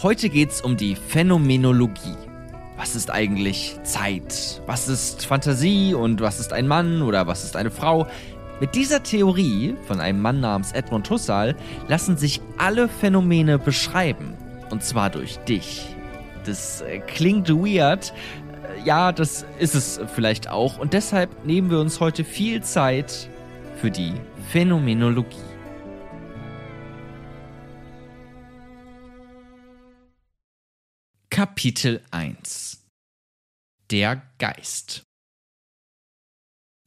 Heute geht's um die Phänomenologie. Was ist eigentlich Zeit? Was ist Fantasie und was ist ein Mann oder was ist eine Frau? Mit dieser Theorie von einem Mann namens Edmund Husserl lassen sich alle Phänomene beschreiben. Und zwar durch dich. Das äh, klingt weird. Äh, Ja, das ist es vielleicht auch. Und deshalb nehmen wir uns heute viel Zeit für die Phänomenologie. Kapitel 1 Der Geist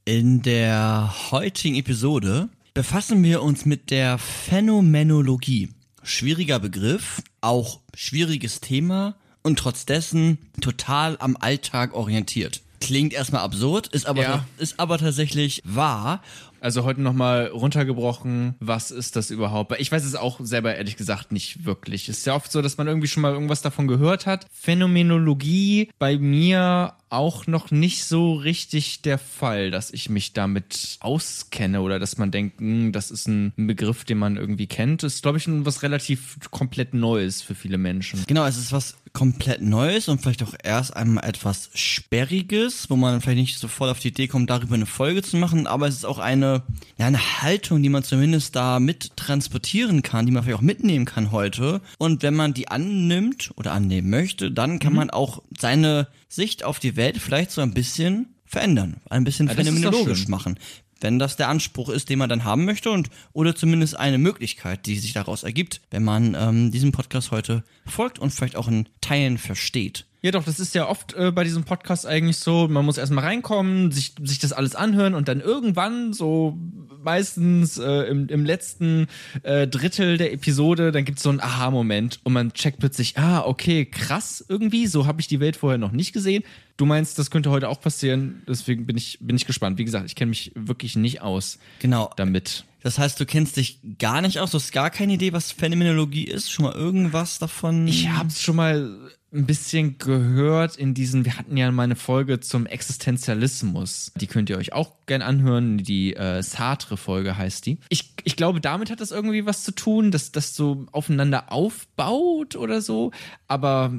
In der heutigen Episode befassen wir uns mit der Phänomenologie. Schwieriger Begriff, auch schwieriges Thema und trotz dessen total am Alltag orientiert. Klingt erstmal absurd, ist aber, Ja. ist aber tatsächlich wahr. Also heute nochmal runtergebrochen, was ist das überhaupt? Ich weiß es auch selber ehrlich gesagt nicht wirklich. Es ist ja oft so, dass man irgendwie schon mal irgendwas davon gehört hat. Phänomenologie bei mir auch noch nicht so richtig der Fall, dass ich mich damit auskenne oder dass man denkt, hm, das ist ein Begriff, den man irgendwie kennt. Das ist, glaube ich, was relativ komplett Neues für viele Menschen. Genau, es ist was komplett Neues und vielleicht auch erst einmal etwas Sperriges, wo man vielleicht nicht sofort auf die Idee kommt, darüber eine Folge zu machen, aber es ist auch eine, ja, eine Haltung, die man zumindest da mit transportieren kann, die man vielleicht auch mitnehmen kann heute. Und wenn man die annimmt oder annehmen möchte, dann kann man auch seine Sicht auf die Welt vielleicht so ein bisschen verändern, ein bisschen doch phänomenologisch machen wenn das der Anspruch ist, den man dann haben möchte und oder zumindest eine Möglichkeit, die sich daraus ergibt, wenn man ähm, diesem Podcast heute folgt und vielleicht auch in Teilen versteht. Ja, doch, das ist ja oft äh, bei diesem Podcast eigentlich so. Man muss erstmal reinkommen, sich, sich das alles anhören und dann irgendwann, so meistens äh, im, im letzten äh, Drittel der Episode, dann gibt es so einen Aha-Moment und man checkt plötzlich, ah, okay, krass irgendwie, so habe ich die Welt vorher noch nicht gesehen. Du meinst, das könnte heute auch passieren, deswegen bin ich, bin ich gespannt. Wie gesagt, ich kenne mich wirklich nicht aus Genau. damit. Das heißt, du kennst dich gar nicht aus, du hast gar keine Idee, was Phänomenologie ist, schon mal irgendwas davon. Ich habe es schon mal ein bisschen gehört in diesen, wir hatten ja mal eine Folge zum Existenzialismus. Die könnt ihr euch auch gern anhören. Die äh, Sartre-Folge heißt die. Ich, ich glaube, damit hat das irgendwie was zu tun, dass das so aufeinander aufbaut oder so. Aber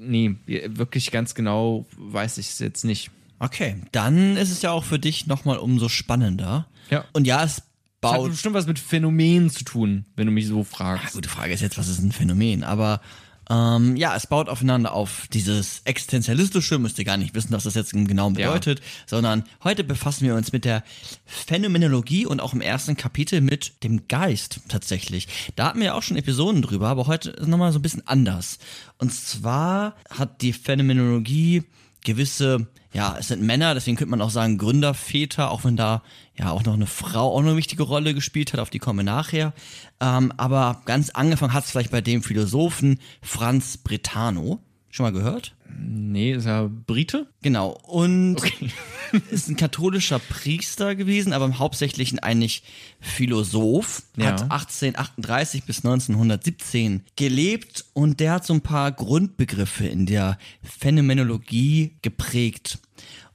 nee, wirklich ganz genau weiß ich es jetzt nicht. Okay, dann ist es ja auch für dich nochmal umso spannender. Ja. Und ja, es Das hat baut bestimmt was mit Phänomenen zu tun, wenn du mich so Ja, fragst. gute Frage ist jetzt, was ist ein Phänomen? Aber ähm, ja, es baut aufeinander auf. Dieses Existenzialistische müsst ihr gar nicht wissen, was das jetzt genau Ja. bedeutet, sondern heute befassen wir uns mit der Phänomenologie und auch im ersten Kapitel mit dem Geist tatsächlich. Da hatten wir ja auch schon Episoden drüber, aber heute ist nochmal so ein bisschen anders. Und zwar hat die Phänomenologie gewisse, ja, es sind Männer, deswegen könnte man auch sagen Gründerväter, auch wenn da ja auch noch eine Frau auch eine wichtige Rolle gespielt hat, auf die kommen wir nachher. Ähm, aber ganz angefangen hat es vielleicht bei dem Philosophen Franz Brentano. Schon mal gehört? Nee, ist ja Brite? Genau. Und ist ein katholischer Priester gewesen, aber im Hauptsächlichen eigentlich Philosoph. Ja. Hat 1838 bis 1917 gelebt und der hat so ein paar Grundbegriffe in der Phänomenologie geprägt.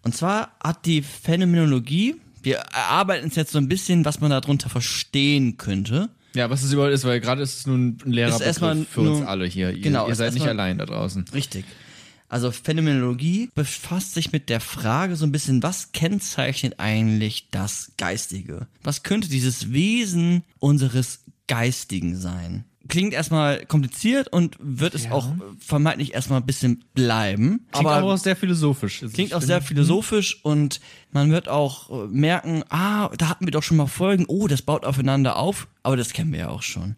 Und zwar hat die Phänomenologie, wir erarbeiten uns jetzt so ein bisschen, was man darunter verstehen könnte. Ja, was es überhaupt ist, weil gerade ist es nun ein leerer Begriff für uns alle hier. Ihr, genau, ihr ist seid nicht allein da draußen. Richtig. Also Phänomenologie befasst sich mit der Frage so ein bisschen, was kennzeichnet eigentlich das Geistige? Was könnte dieses Wesen unseres Geistigen sein? Klingt erstmal kompliziert und wird es Ja. auch vermeintlich erstmal ein bisschen bleiben. Klingt aber auch sehr philosophisch. Also Klingt auch sehr philosophisch und man wird auch äh, merken, ah, da hatten wir doch schon mal Folgen, oh, das baut aufeinander auf, aber das kennen wir ja auch schon.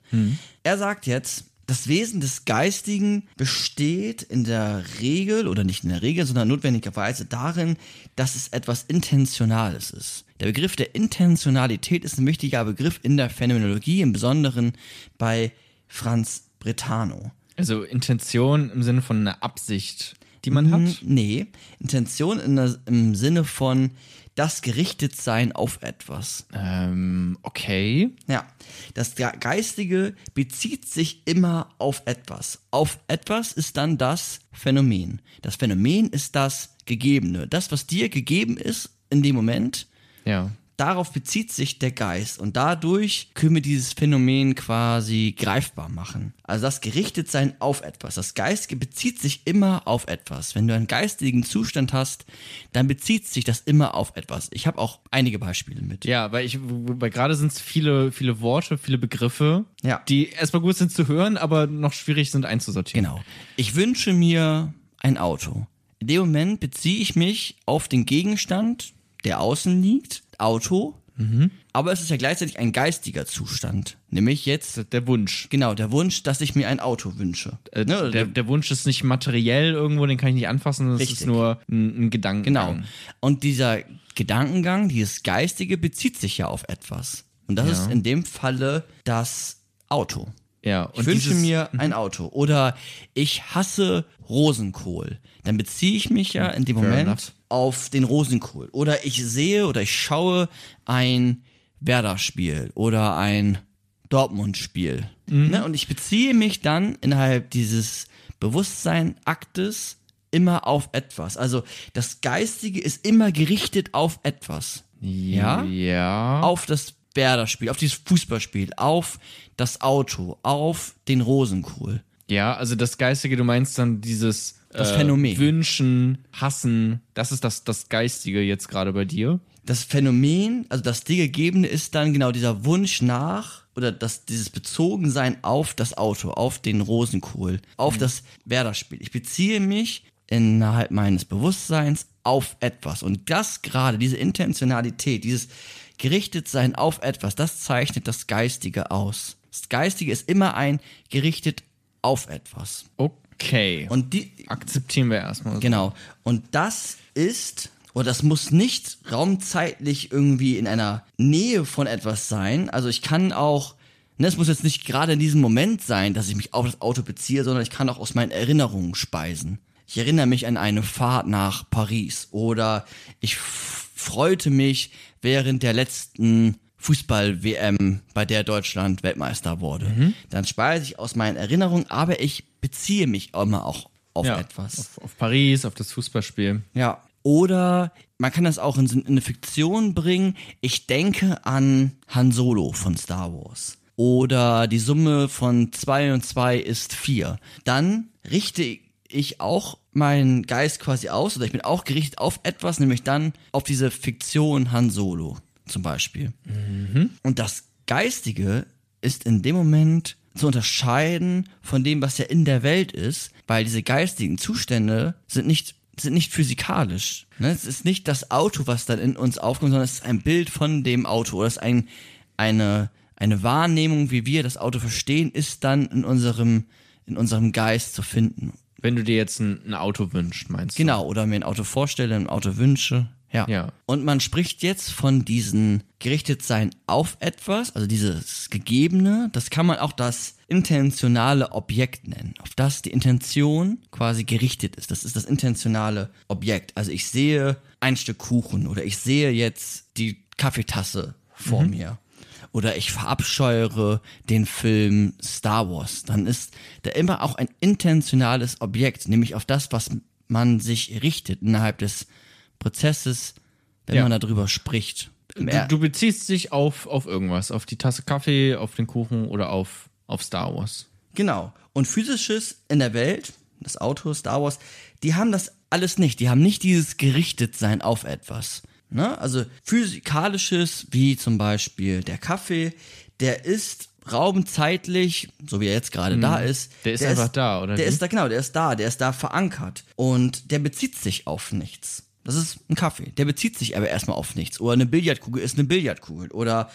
Er sagt jetzt, das Wesen des Geistigen besteht in der Regel, oder nicht in der Regel, sondern notwendigerweise darin, dass es etwas Intentionales ist. Der Begriff der Intentionalität ist ein wichtiger Begriff in der Phänomenologie, im Besonderen bei Franz Brentano. Also Intention im Sinne von einer Absicht, die man hat? Nee, Intention in der, im Sinne von das Gerichtetsein auf etwas. Ähm, okay. Ja, das Geistige bezieht sich immer auf etwas. Auf etwas ist dann das Phänomen. Das Phänomen ist das Gegebene. Das, was dir gegeben ist in dem Moment, Ja. Darauf bezieht sich der Geist und dadurch können wir dieses Phänomen quasi greifbar machen. Also das Gerichtetsein auf etwas. Das Geistige bezieht sich immer auf etwas. Wenn du einen geistigen Zustand hast, dann bezieht sich das immer auf etwas. Ich habe auch einige Beispiele mit. Ja, weil ich, weil gerade sind es viele, viele Worte, viele Begriffe, Ja. die erstmal gut sind zu hören, aber noch schwierig sind einzusortieren. Genau. Ich wünsche mir ein Auto. In dem Moment beziehe ich mich auf den Gegenstand, der außen liegt, Auto. Aber es ist ja gleichzeitig ein geistiger Zustand. Nämlich jetzt Der Wunsch. Genau, der Wunsch, dass ich mir ein Auto wünsche. Äh, Ne, der, der Wunsch ist nicht materiell irgendwo, den kann ich nicht anfassen, das Richtig. ist nur ein, ein Gedanke. genau. Und dieser Gedankengang, dieses Geistige, bezieht sich ja auf etwas. Und das Ja. ist in dem Falle das Auto. Ja, Ich wünsche mir ein Auto. Oder ich hasse Rosenkohl. Dann beziehe ich mich ja in dem Fair Moment enough. auf den Rosenkohl. Oder ich sehe oder ich schaue ein Werder-Spiel oder ein Dortmund-Spiel. Mhm. Ne? Und ich beziehe mich dann innerhalb dieses Bewusstseinaktes immer auf etwas. Also das Geistige ist immer gerichtet auf etwas. Ja? Ja. auf das Werder-Spiel, auf dieses Fußballspiel, auf das Auto, auf den Rosenkohl. Ja, also das Geistige, du meinst dann dieses Das äh, Phänomen. Wünschen, Hassen, das ist das, das Geistige jetzt gerade bei dir. Das Phänomen, also das dir Gegebene ist dann genau dieser Wunsch nach oder das, dieses Bezogensein auf das Auto, auf den Rosenkohl, auf das Werder-Spiel. Ich beziehe mich innerhalb meines Bewusstseins auf etwas. Und das gerade, diese Intentionalität, dieses Gerichtetsein auf etwas, das zeichnet das Geistige aus. Das Geistige ist immer ein gerichtet auf etwas. Okay. Und die, akzeptieren wir erstmal. So. Genau. Und das ist, oder das muss nicht raumzeitlich irgendwie in einer Nähe von etwas sein. Also ich kann auch, ne, es muss jetzt nicht gerade in diesem Moment sein, dass ich mich auf das Auto beziehe, sondern ich kann auch aus meinen Erinnerungen speisen. Ich erinnere mich an eine Fahrt nach Paris oder ich freute mich während der letzten Fußball-WM, bei der Deutschland Weltmeister wurde. Dann speise ich aus meinen Erinnerungen, aber ich beziehe mich immer auch auf Ja, etwas. Auf, auf Paris, auf das Fußballspiel. Ja. Oder man kann das auch in, in eine Fiktion bringen. Ich denke an Han Solo von Star Wars. Oder die Summe von zwei und zwei ist vier. Dann richte ich auch meinen Geist quasi aus, oder ich bin auch gerichtet auf etwas, nämlich dann auf diese Fiktion Han Solo zum Beispiel. Und das Geistige ist in dem Moment zu unterscheiden von dem, was ja in der Welt ist, weil diese geistigen Zustände sind nicht sind nicht physikalisch. Ne? Es ist nicht das Auto, was dann in uns aufkommt, sondern es ist ein Bild von dem Auto oder es ist ein, eine, eine Wahrnehmung, wie wir das Auto verstehen, ist dann in unserem, in unserem Geist zu finden. Wenn du dir jetzt ein, ein Auto wünschst, meinst du? Genau, oder mir ein Auto vorstelle, ein Auto wünsche. Ja. Ja. Und man spricht jetzt von diesen Gerichtetsein auf etwas, also dieses Gegebene, das kann man auch das intentionale Objekt nennen, auf das die Intention quasi gerichtet ist. Das ist das intentionale Objekt. Also ich sehe ein Stück Kuchen oder ich sehe jetzt die Kaffeetasse vor mir. Oder ich verabscheure den Film Star Wars. Dann ist da immer auch ein intentionales Objekt, nämlich auf das, was man sich richtet innerhalb des Prozesses, wenn Ja. man darüber spricht. Du, du beziehst dich auf, auf irgendwas, auf die Tasse Kaffee, auf den Kuchen oder auf, auf Star Wars. Genau. Und physisches in der Welt, das Auto, Star Wars, die haben das alles nicht. Die haben nicht dieses Gerichtetsein auf etwas. Ne? Also physikalisches, wie zum Beispiel der Kaffee, der ist raumzeitlich, so wie er jetzt gerade da ist. Mhm. Der ist einfach da, oder Der wie? ist da, genau, der ist da, der ist da verankert. Und der bezieht sich auf nichts. Das ist ein Kaffee. Der bezieht sich aber erstmal auf nichts. Oder eine Billardkugel ist eine Billardkugel. Oder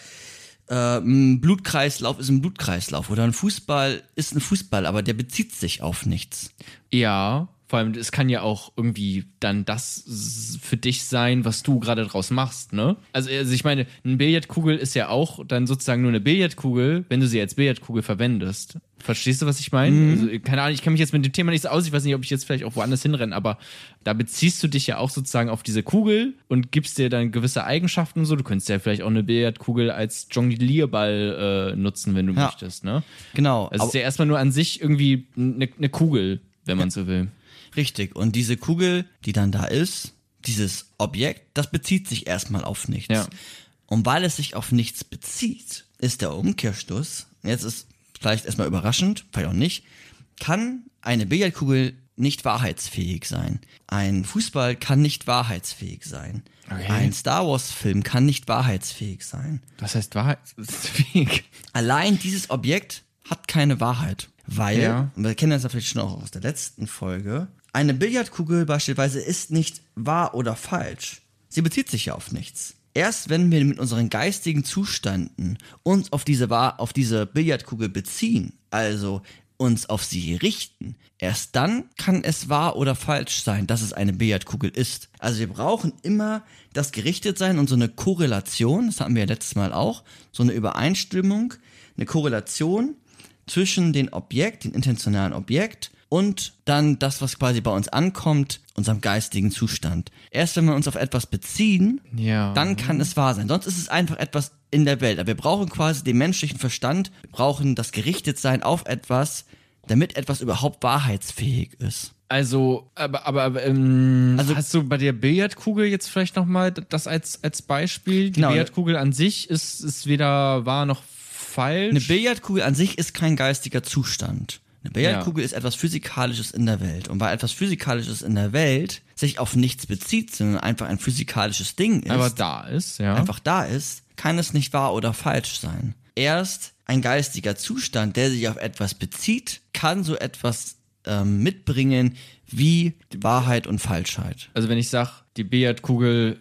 äh, ein Blutkreislauf ist ein Blutkreislauf oder ein Fußball ist ein Fußball, aber der bezieht sich auf nichts. Ja, vor allem, es kann ja auch irgendwie dann das für dich sein, was du gerade draus machst, ne? Also, also ich meine, eine Billardkugel ist ja auch dann sozusagen nur eine Billardkugel, wenn du sie als Billardkugel verwendest. Verstehst du, was ich meine? Also, keine Ahnung, ich kann mich jetzt mit dem Thema nicht so aus, ich weiß nicht, ob ich jetzt vielleicht auch woanders hinrenne, aber da beziehst du dich ja auch sozusagen auf diese Kugel und gibst dir dann gewisse Eigenschaften und so. Du könntest ja vielleicht auch eine Billardkugel als Jonglierball äh, nutzen, wenn du Ja. möchtest, ne? Genau. Also es ist ja erstmal nur an sich irgendwie eine, eine Kugel, wenn man so will. Richtig. Und diese Kugel, die dann da ist, dieses Objekt, das bezieht sich erstmal auf nichts. Ja. Und weil es sich auf nichts bezieht, ist der Umkehrschluss, jetzt ist vielleicht erstmal überraschend, vielleicht auch nicht, kann eine Billardkugel nicht wahrheitsfähig sein. Ein Fußball kann nicht wahrheitsfähig sein. Okay. Ein Star Wars Film kann nicht wahrheitsfähig sein. Was heißt Wahrheitsfähig? Allein dieses Objekt hat keine Wahrheit. Weil, Ja. und wir kennen das ja vielleicht schon auch aus der letzten Folge, eine Billardkugel beispielsweise ist nicht wahr oder falsch. Sie bezieht sich ja auf nichts. Erst wenn wir mit unseren geistigen Zuständen uns auf diese, auf diese Billardkugel beziehen, also uns auf sie richten, erst dann kann es wahr oder falsch sein, dass es eine Billardkugel ist. Also wir brauchen immer das Gerichtetsein und so eine Korrelation, das hatten wir ja letztes Mal auch, so eine Übereinstimmung, eine Korrelation zwischen dem Objekt, dem intentionalen Objekt und dann das, was quasi bei uns ankommt, unserem geistigen Zustand. Erst wenn wir uns auf etwas beziehen, Ja. dann kann es wahr sein. Sonst ist es einfach etwas in der Welt. Aber wir brauchen quasi den menschlichen Verstand, wir brauchen das Gerichtetsein auf etwas, damit etwas überhaupt wahrheitsfähig ist. Also, aber, aber, aber ähm, Also- hast du bei der Billardkugel jetzt vielleicht nochmal das als, als Beispiel? Die Genau. Billardkugel an sich ist, ist weder wahr noch falsch. Eine Billardkugel an sich ist kein geistiger Zustand. Eine Billardkugel ist etwas Physikalisches in der Welt. Und weil etwas Physikalisches in der Welt sich auf nichts bezieht, sondern einfach ein physikalisches Ding ist, aber da ist, ja. einfach da ist, kann es nicht wahr oder falsch sein. Erst ein geistiger Zustand, der sich auf etwas bezieht, kann so etwas ähm, mitbringen wie Wahrheit und Falschheit. Also wenn ich sage, die Billardkugel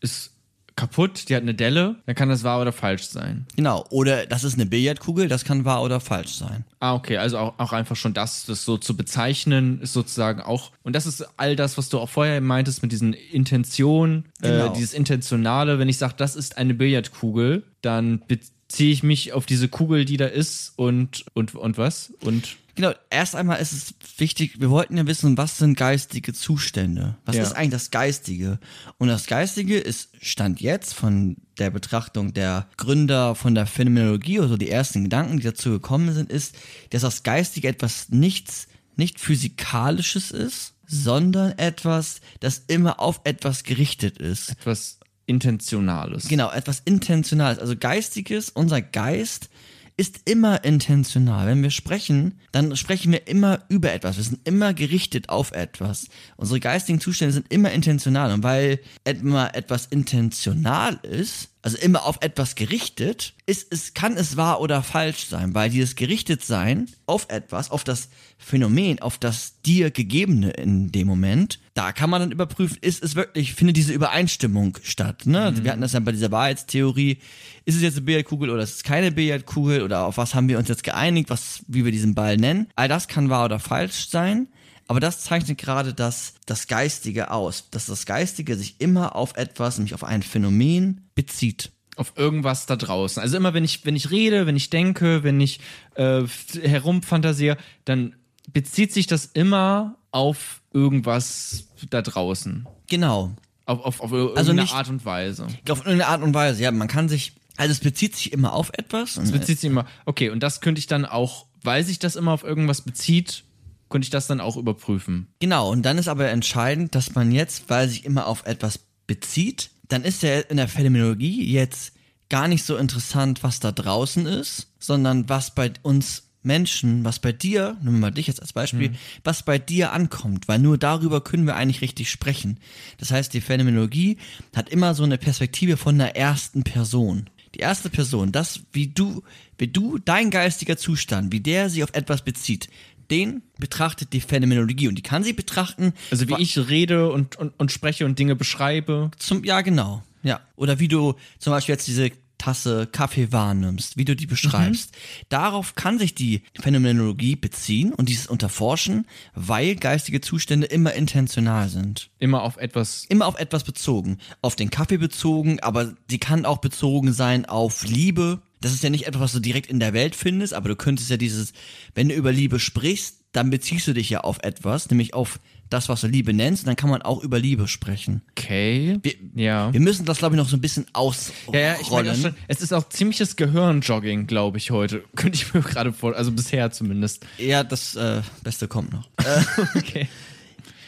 ist kaputt, die hat eine Delle, dann kann das wahr oder falsch sein. Genau. Oder das ist eine Billardkugel, das kann wahr oder falsch sein. Ah, okay, also auch, auch einfach schon das, das so zu bezeichnen, ist sozusagen auch, und das ist all das, was du auch vorher meintest mit diesen Intentionen, Genau. äh, dieses Intentionale, wenn ich sage, das ist eine Billardkugel, dann beziehe ich mich auf diese Kugel, die da ist und, und, und was? Und Genau, erst einmal ist es wichtig, wir wollten ja wissen, was sind geistige Zustände? Was Ja. ist eigentlich das Geistige? Und das Geistige ist Stand jetzt von der Betrachtung der Gründer von der Phänomenologie, also die ersten Gedanken, die dazu gekommen sind, ist, dass das Geistige etwas nichts, nicht physikalisches ist, sondern etwas, das immer auf etwas gerichtet ist. etwas Intentionales. Genau, etwas Intentionales. Also Geistiges, unser Geist ist immer intentional. Wenn wir sprechen, dann sprechen wir immer über etwas. Wir sind immer gerichtet auf etwas. Unsere geistigen Zustände sind immer intentional. Und weil etwas intentional ist, also immer auf etwas gerichtet, ist es, kann es wahr oder falsch sein, weil dieses Gerichtetsein auf etwas, auf das Phänomen, auf das dir Gegebene in dem Moment, da kann man dann überprüfen, ist es wirklich, findet diese Übereinstimmung statt. Ne? Also Wir hatten das ja bei dieser Wahrheitstheorie, ist es jetzt eine Billardkugel oder ist es keine Billardkugel oder auf was haben wir uns jetzt geeinigt, was, wie wir diesen Ball nennen. All das kann wahr oder falsch sein. Aber das zeichnet gerade das, das Geistige aus, dass das Geistige sich immer auf etwas, nämlich auf ein Phänomen bezieht. auf irgendwas da draußen. Also immer wenn ich, wenn ich rede, wenn ich denke, wenn ich äh, herumfantasiere, dann bezieht sich das immer auf irgendwas da draußen. Genau. Auf, auf, auf irgendeine nicht- Art und Weise. Auf irgendeine Art und Weise, ja, man kann sich, also es bezieht sich immer auf etwas. Es bezieht sich immer, okay, und das könnte ich dann auch, weil sich das immer auf irgendwas bezieht, könnte ich das dann auch überprüfen. Genau, und dann ist aber entscheidend, dass man jetzt, weil sich immer auf etwas bezieht, dann ist ja in der Phänomenologie jetzt gar nicht so interessant, was da draußen ist, sondern was bei uns Menschen, was bei dir, nehmen wir mal dich jetzt als Beispiel, was bei dir ankommt, weil nur darüber können wir eigentlich richtig sprechen. Das heißt, die Phänomenologie hat immer so eine Perspektive von der ersten Person. Die erste Person, das, wie du, wie du, dein geistiger Zustand, wie der sich auf etwas bezieht, den betrachtet die Phänomenologie und die kann sie betrachten. Also wie ich rede und, und, und spreche und Dinge beschreibe. zum, ja, genau. Ja. Oder wie du zum Beispiel jetzt diese Tasse Kaffee wahrnimmst, wie du die beschreibst. Mhm. Darauf kann sich die Phänomenologie beziehen und dieses unterforschen, weil geistige Zustände immer intentional sind. Immer auf etwas. Immer auf etwas bezogen. Auf den Kaffee bezogen, aber sie kann auch bezogen sein auf Liebe. Das ist ja nicht etwas, was du direkt in der Welt findest, aber du könntest ja dieses, wenn du über Liebe sprichst, dann beziehst du dich ja auf etwas, nämlich auf das, was du Liebe nennst, und dann kann man auch über Liebe sprechen. Okay. Wir, ja. wir müssen das, glaube ich, noch so ein bisschen ausrollen. Ja, ja, ich schon. Es ist auch ziemliches Gehirnjogging, glaube ich, heute. Könnte ich mir gerade vor, also bisher zumindest. Ja, das äh, Beste kommt noch. Okay.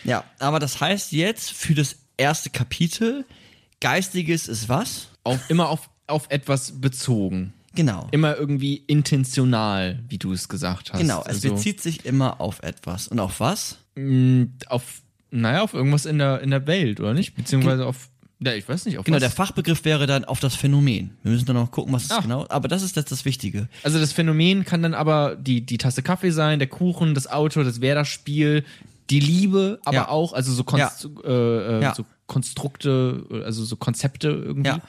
ja, aber das heißt jetzt für das erste Kapitel, Geistiges ist was? Auf, immer auf, auf etwas bezogen. Genau. Immer irgendwie intentional, wie du es gesagt hast. Genau, es Also, bezieht sich immer auf etwas. Und auf was? mh, auf, naja, auf irgendwas in der, in der Welt, oder nicht? Beziehungsweise auf, ja, ich weiß nicht, auf Genau, was. der Fachbegriff wäre dann auf das Phänomen. Wir müssen dann noch gucken, was ist Ah. genau. Aber das ist jetzt das Wichtige. Also das Phänomen kann dann aber die, die Tasse Kaffee sein, der Kuchen, das Auto, das Werder-Spiel, die Liebe, aber Ja. auch, also so, Konst äh, äh, Ja. so Konstrukte, also so Konzepte irgendwie. Ja.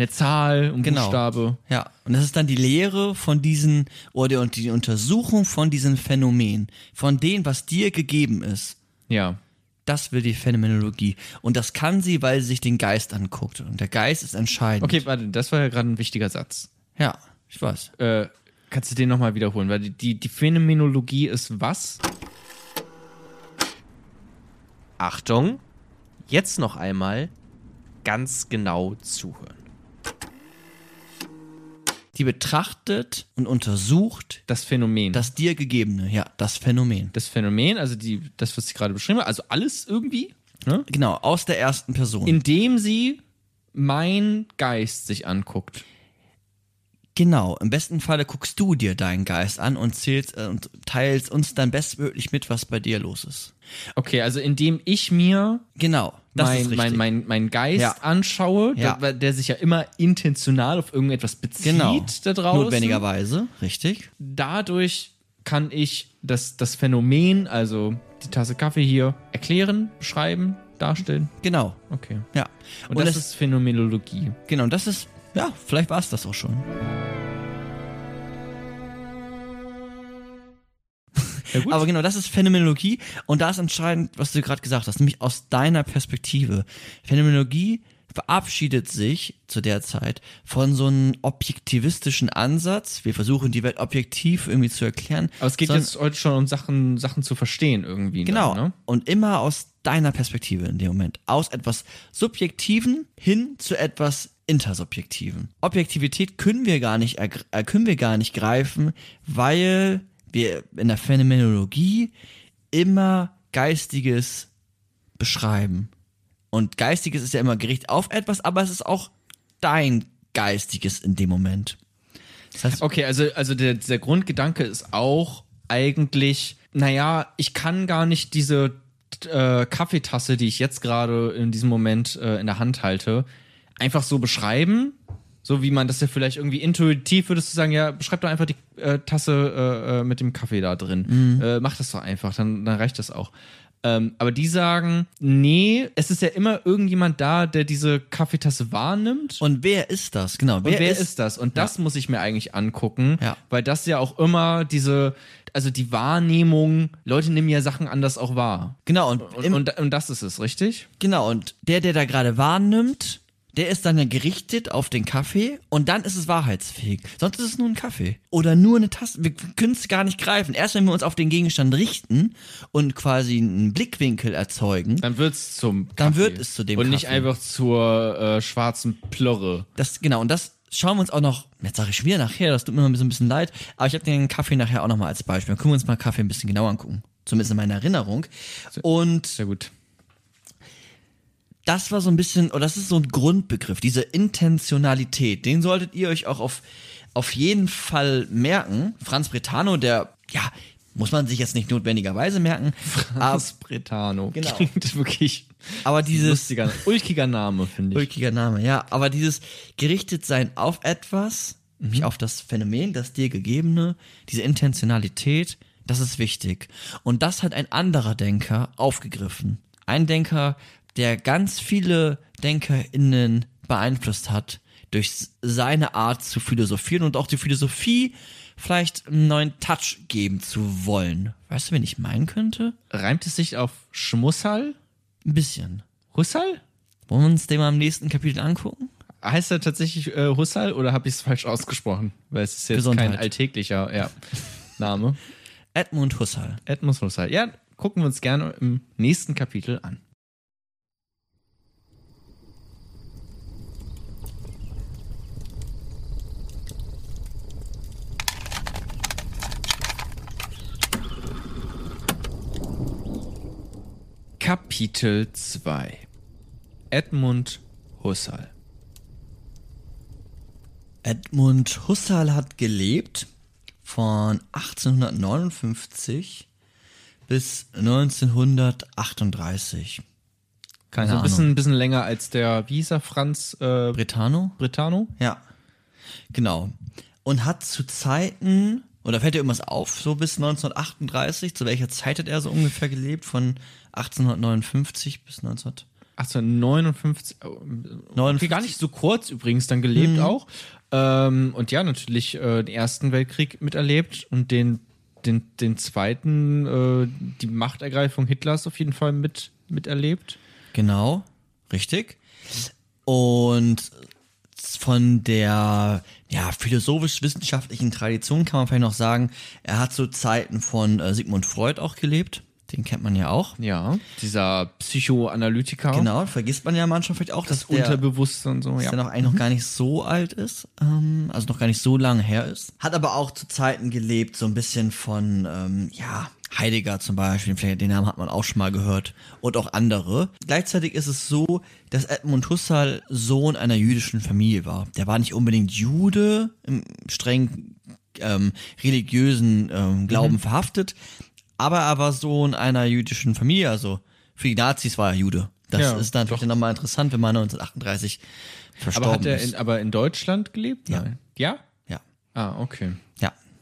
Eine Zahl, ein Genau. Buchstabe. Ja, und das ist dann die Lehre von diesen, oder die Untersuchung von diesen Phänomenen, von dem, was dir gegeben ist. Ja. Das will die Phänomenologie. Und das kann sie, weil sie sich den Geist anguckt. Und der Geist ist entscheidend. Okay, warte, das war ja gerade ein wichtiger Satz. Ja, ich weiß. Äh, kannst du den nochmal wiederholen? Weil die, die, die Phänomenologie ist was? Achtung, jetzt noch einmal ganz genau zuhören. Die betrachtet und untersucht Das Phänomen. das dir gegebene, ja, das Phänomen. das Phänomen, also die, das, was ich gerade beschrieben habe, also alles irgendwie, ne? Genau, aus der ersten Person. indem sie mein Geist sich anguckt. Genau, im besten Falle guckst du dir deinen Geist an und zählst äh, und teilst uns dann bestmöglich mit, was bei dir los ist. Okay, also indem ich mir Genau, das mein, mein, mein, mein Geist Ja. anschaue, Ja. Der, der sich ja immer intentional auf irgendetwas bezieht genau. da draußen. Notwendigerweise, richtig. Dadurch kann ich das, das Phänomen, also die Tasse Kaffee hier, erklären, beschreiben, darstellen. Genau, Okay. ja. Und, Und, das es, ist Phänomenologie. genau, das ist, ja, vielleicht war es das auch schon. Ja. Aber genau, das ist Phänomenologie und da ist entscheidend, was du gerade gesagt hast, nämlich aus deiner Perspektive. Phänomenologie verabschiedet sich zu der Zeit von so einem objektivistischen Ansatz. Wir versuchen die Welt objektiv irgendwie zu erklären. Aber es geht sondern- jetzt heute schon um Sachen, Sachen zu verstehen irgendwie. Genau. Dann, ne? Und immer aus deiner Perspektive in dem Moment. Aus etwas Subjektiven hin zu etwas Intersubjektiven. Objektivität können wir gar nicht, äh, können wir gar nicht greifen, weil wir in der Phänomenologie immer Geistiges beschreiben. Und Geistiges ist ja immer Gericht auf etwas, aber es ist auch dein Geistiges in dem Moment. Das heißt, Okay, also, also der, der Grundgedanke ist auch eigentlich, naja, ich kann gar nicht diese äh, Kaffeetasse, die ich jetzt gerade in diesem Moment äh, in der Hand halte, einfach so beschreiben. So wie man das ja vielleicht irgendwie intuitiv würdest du sagen, ja, beschreib doch einfach die äh, Tasse äh, äh, mit dem Kaffee da drin. Äh, mach das doch einfach, dann, dann reicht das auch. Ähm, aber die sagen, nee, es ist ja immer irgendjemand da, der diese Kaffeetasse wahrnimmt. und wer ist das? Genau, Und wer, ist, das? Und das muss ich mir eigentlich angucken, Ja. weil das ja auch immer diese, also die Wahrnehmung, Leute nehmen ja Sachen anders auch wahr. Genau, und, Und, und, und das ist es, richtig? Genau, und der, der da gerade wahrnimmt, der ist dann ja gerichtet auf den Kaffee und dann ist es wahrheitsfähig. Sonst ist es nur ein Kaffee. Oder nur eine Tasse. Wir können es gar nicht greifen. Erst wenn wir uns auf den Gegenstand richten und quasi einen Blickwinkel erzeugen, Dann wird's zum Kaffee. Dann wird es zu dem Und nicht Kaffee. einfach zur äh, schwarzen Plörre. das, genau, und das schauen wir uns auch noch, jetzt sage ich schon wieder nachher, das tut mir immer so ein bisschen leid, aber ich habe den Kaffee nachher auch nochmal als Beispiel. Dann können wir uns mal Kaffee ein bisschen genauer angucken. Zumindest in meiner Erinnerung. Und Sehr gut. Das war so ein bisschen, oder das ist so ein Grundbegriff, diese Intentionalität. Den solltet ihr euch auch auf, auf jeden Fall merken. Franz Bretano, der, ja, muss man sich jetzt nicht notwendigerweise merken, aber, Franz Bretano. Genau. Klingt wirklich aber dieses, lustiger, ulkiger Name, finde ich. ulkiger Name, ja, aber dieses gerichtet sein auf etwas, Mhm. auf das Phänomen, das dir gegebene, diese Intentionalität, das ist wichtig. Und das hat ein anderer Denker aufgegriffen. Ein Denker, der ganz viele DenkerInnen beeinflusst hat, durch seine Art zu philosophieren und auch die Philosophie vielleicht einen neuen Touch geben zu wollen. Weißt du, wen ich meinen könnte? Reimt es sich auf Schmussal? Ein bisschen. Hussal? Wollen wir uns den mal im nächsten Kapitel angucken? Heißt er tatsächlich äh, Hussal oder habe ich es falsch ausgesprochen? Weil es ist jetzt Gesundheit. kein alltäglicher ja, Name. Edmund Husserl. Edmund Hussal. Ja, gucken wir uns gerne im nächsten Kapitel an. Kapitel 2 Edmund Husserl Edmund Husserl hat gelebt von 1859 bis 1938. Keine So ein Ahnung. bisschen, ein bisschen länger als der, wie hieß er, Franz äh, Bretano? Bretano? Ja, genau. Und hat zu Zeiten, oder fällt dir irgendwas auf, so bis 1938, zu welcher Zeit hat er so ungefähr gelebt? Von 1859 bis 19... 1859, oh, okay, 59. gar nicht so kurz übrigens dann gelebt auch. Ähm, und ja, natürlich äh, den Ersten Weltkrieg miterlebt und den, den, den Zweiten, äh, die Machtergreifung Hitlers auf jeden Fall mit, miterlebt. Genau, richtig. Und von der ja, philosophisch-wissenschaftlichen Tradition kann man vielleicht noch sagen, er hat zu Zeiten von äh, Sigmund Freud auch gelebt. Den kennt man ja auch. Ja, dieser Psychoanalytiker. Genau, vergisst man ja manchmal vielleicht auch, Das dass der, Unterbewusstsein und so, dass ja. der noch eigentlich noch gar nicht so alt ist, ähm, also noch gar nicht so lange her ist. Hat aber auch zu Zeiten gelebt, so ein bisschen von, ähm, ja, Heidegger zum Beispiel, vielleicht den Namen hat man auch schon mal gehört, und auch andere. Gleichzeitig ist es so, dass Edmund Husserl Sohn einer jüdischen Familie war. Der war nicht unbedingt Jude im streng ähm, religiösen ähm, Glauben verhaftet, aber er war Sohn einer jüdischen Familie, also für die Nazis war er Jude. Das Ja, ist natürlich nochmal interessant, wenn man 1938 verstorben aber hat er ist. in, aber in Deutschland gelebt? Ja. Nein. Ja? ja, Ah, okay.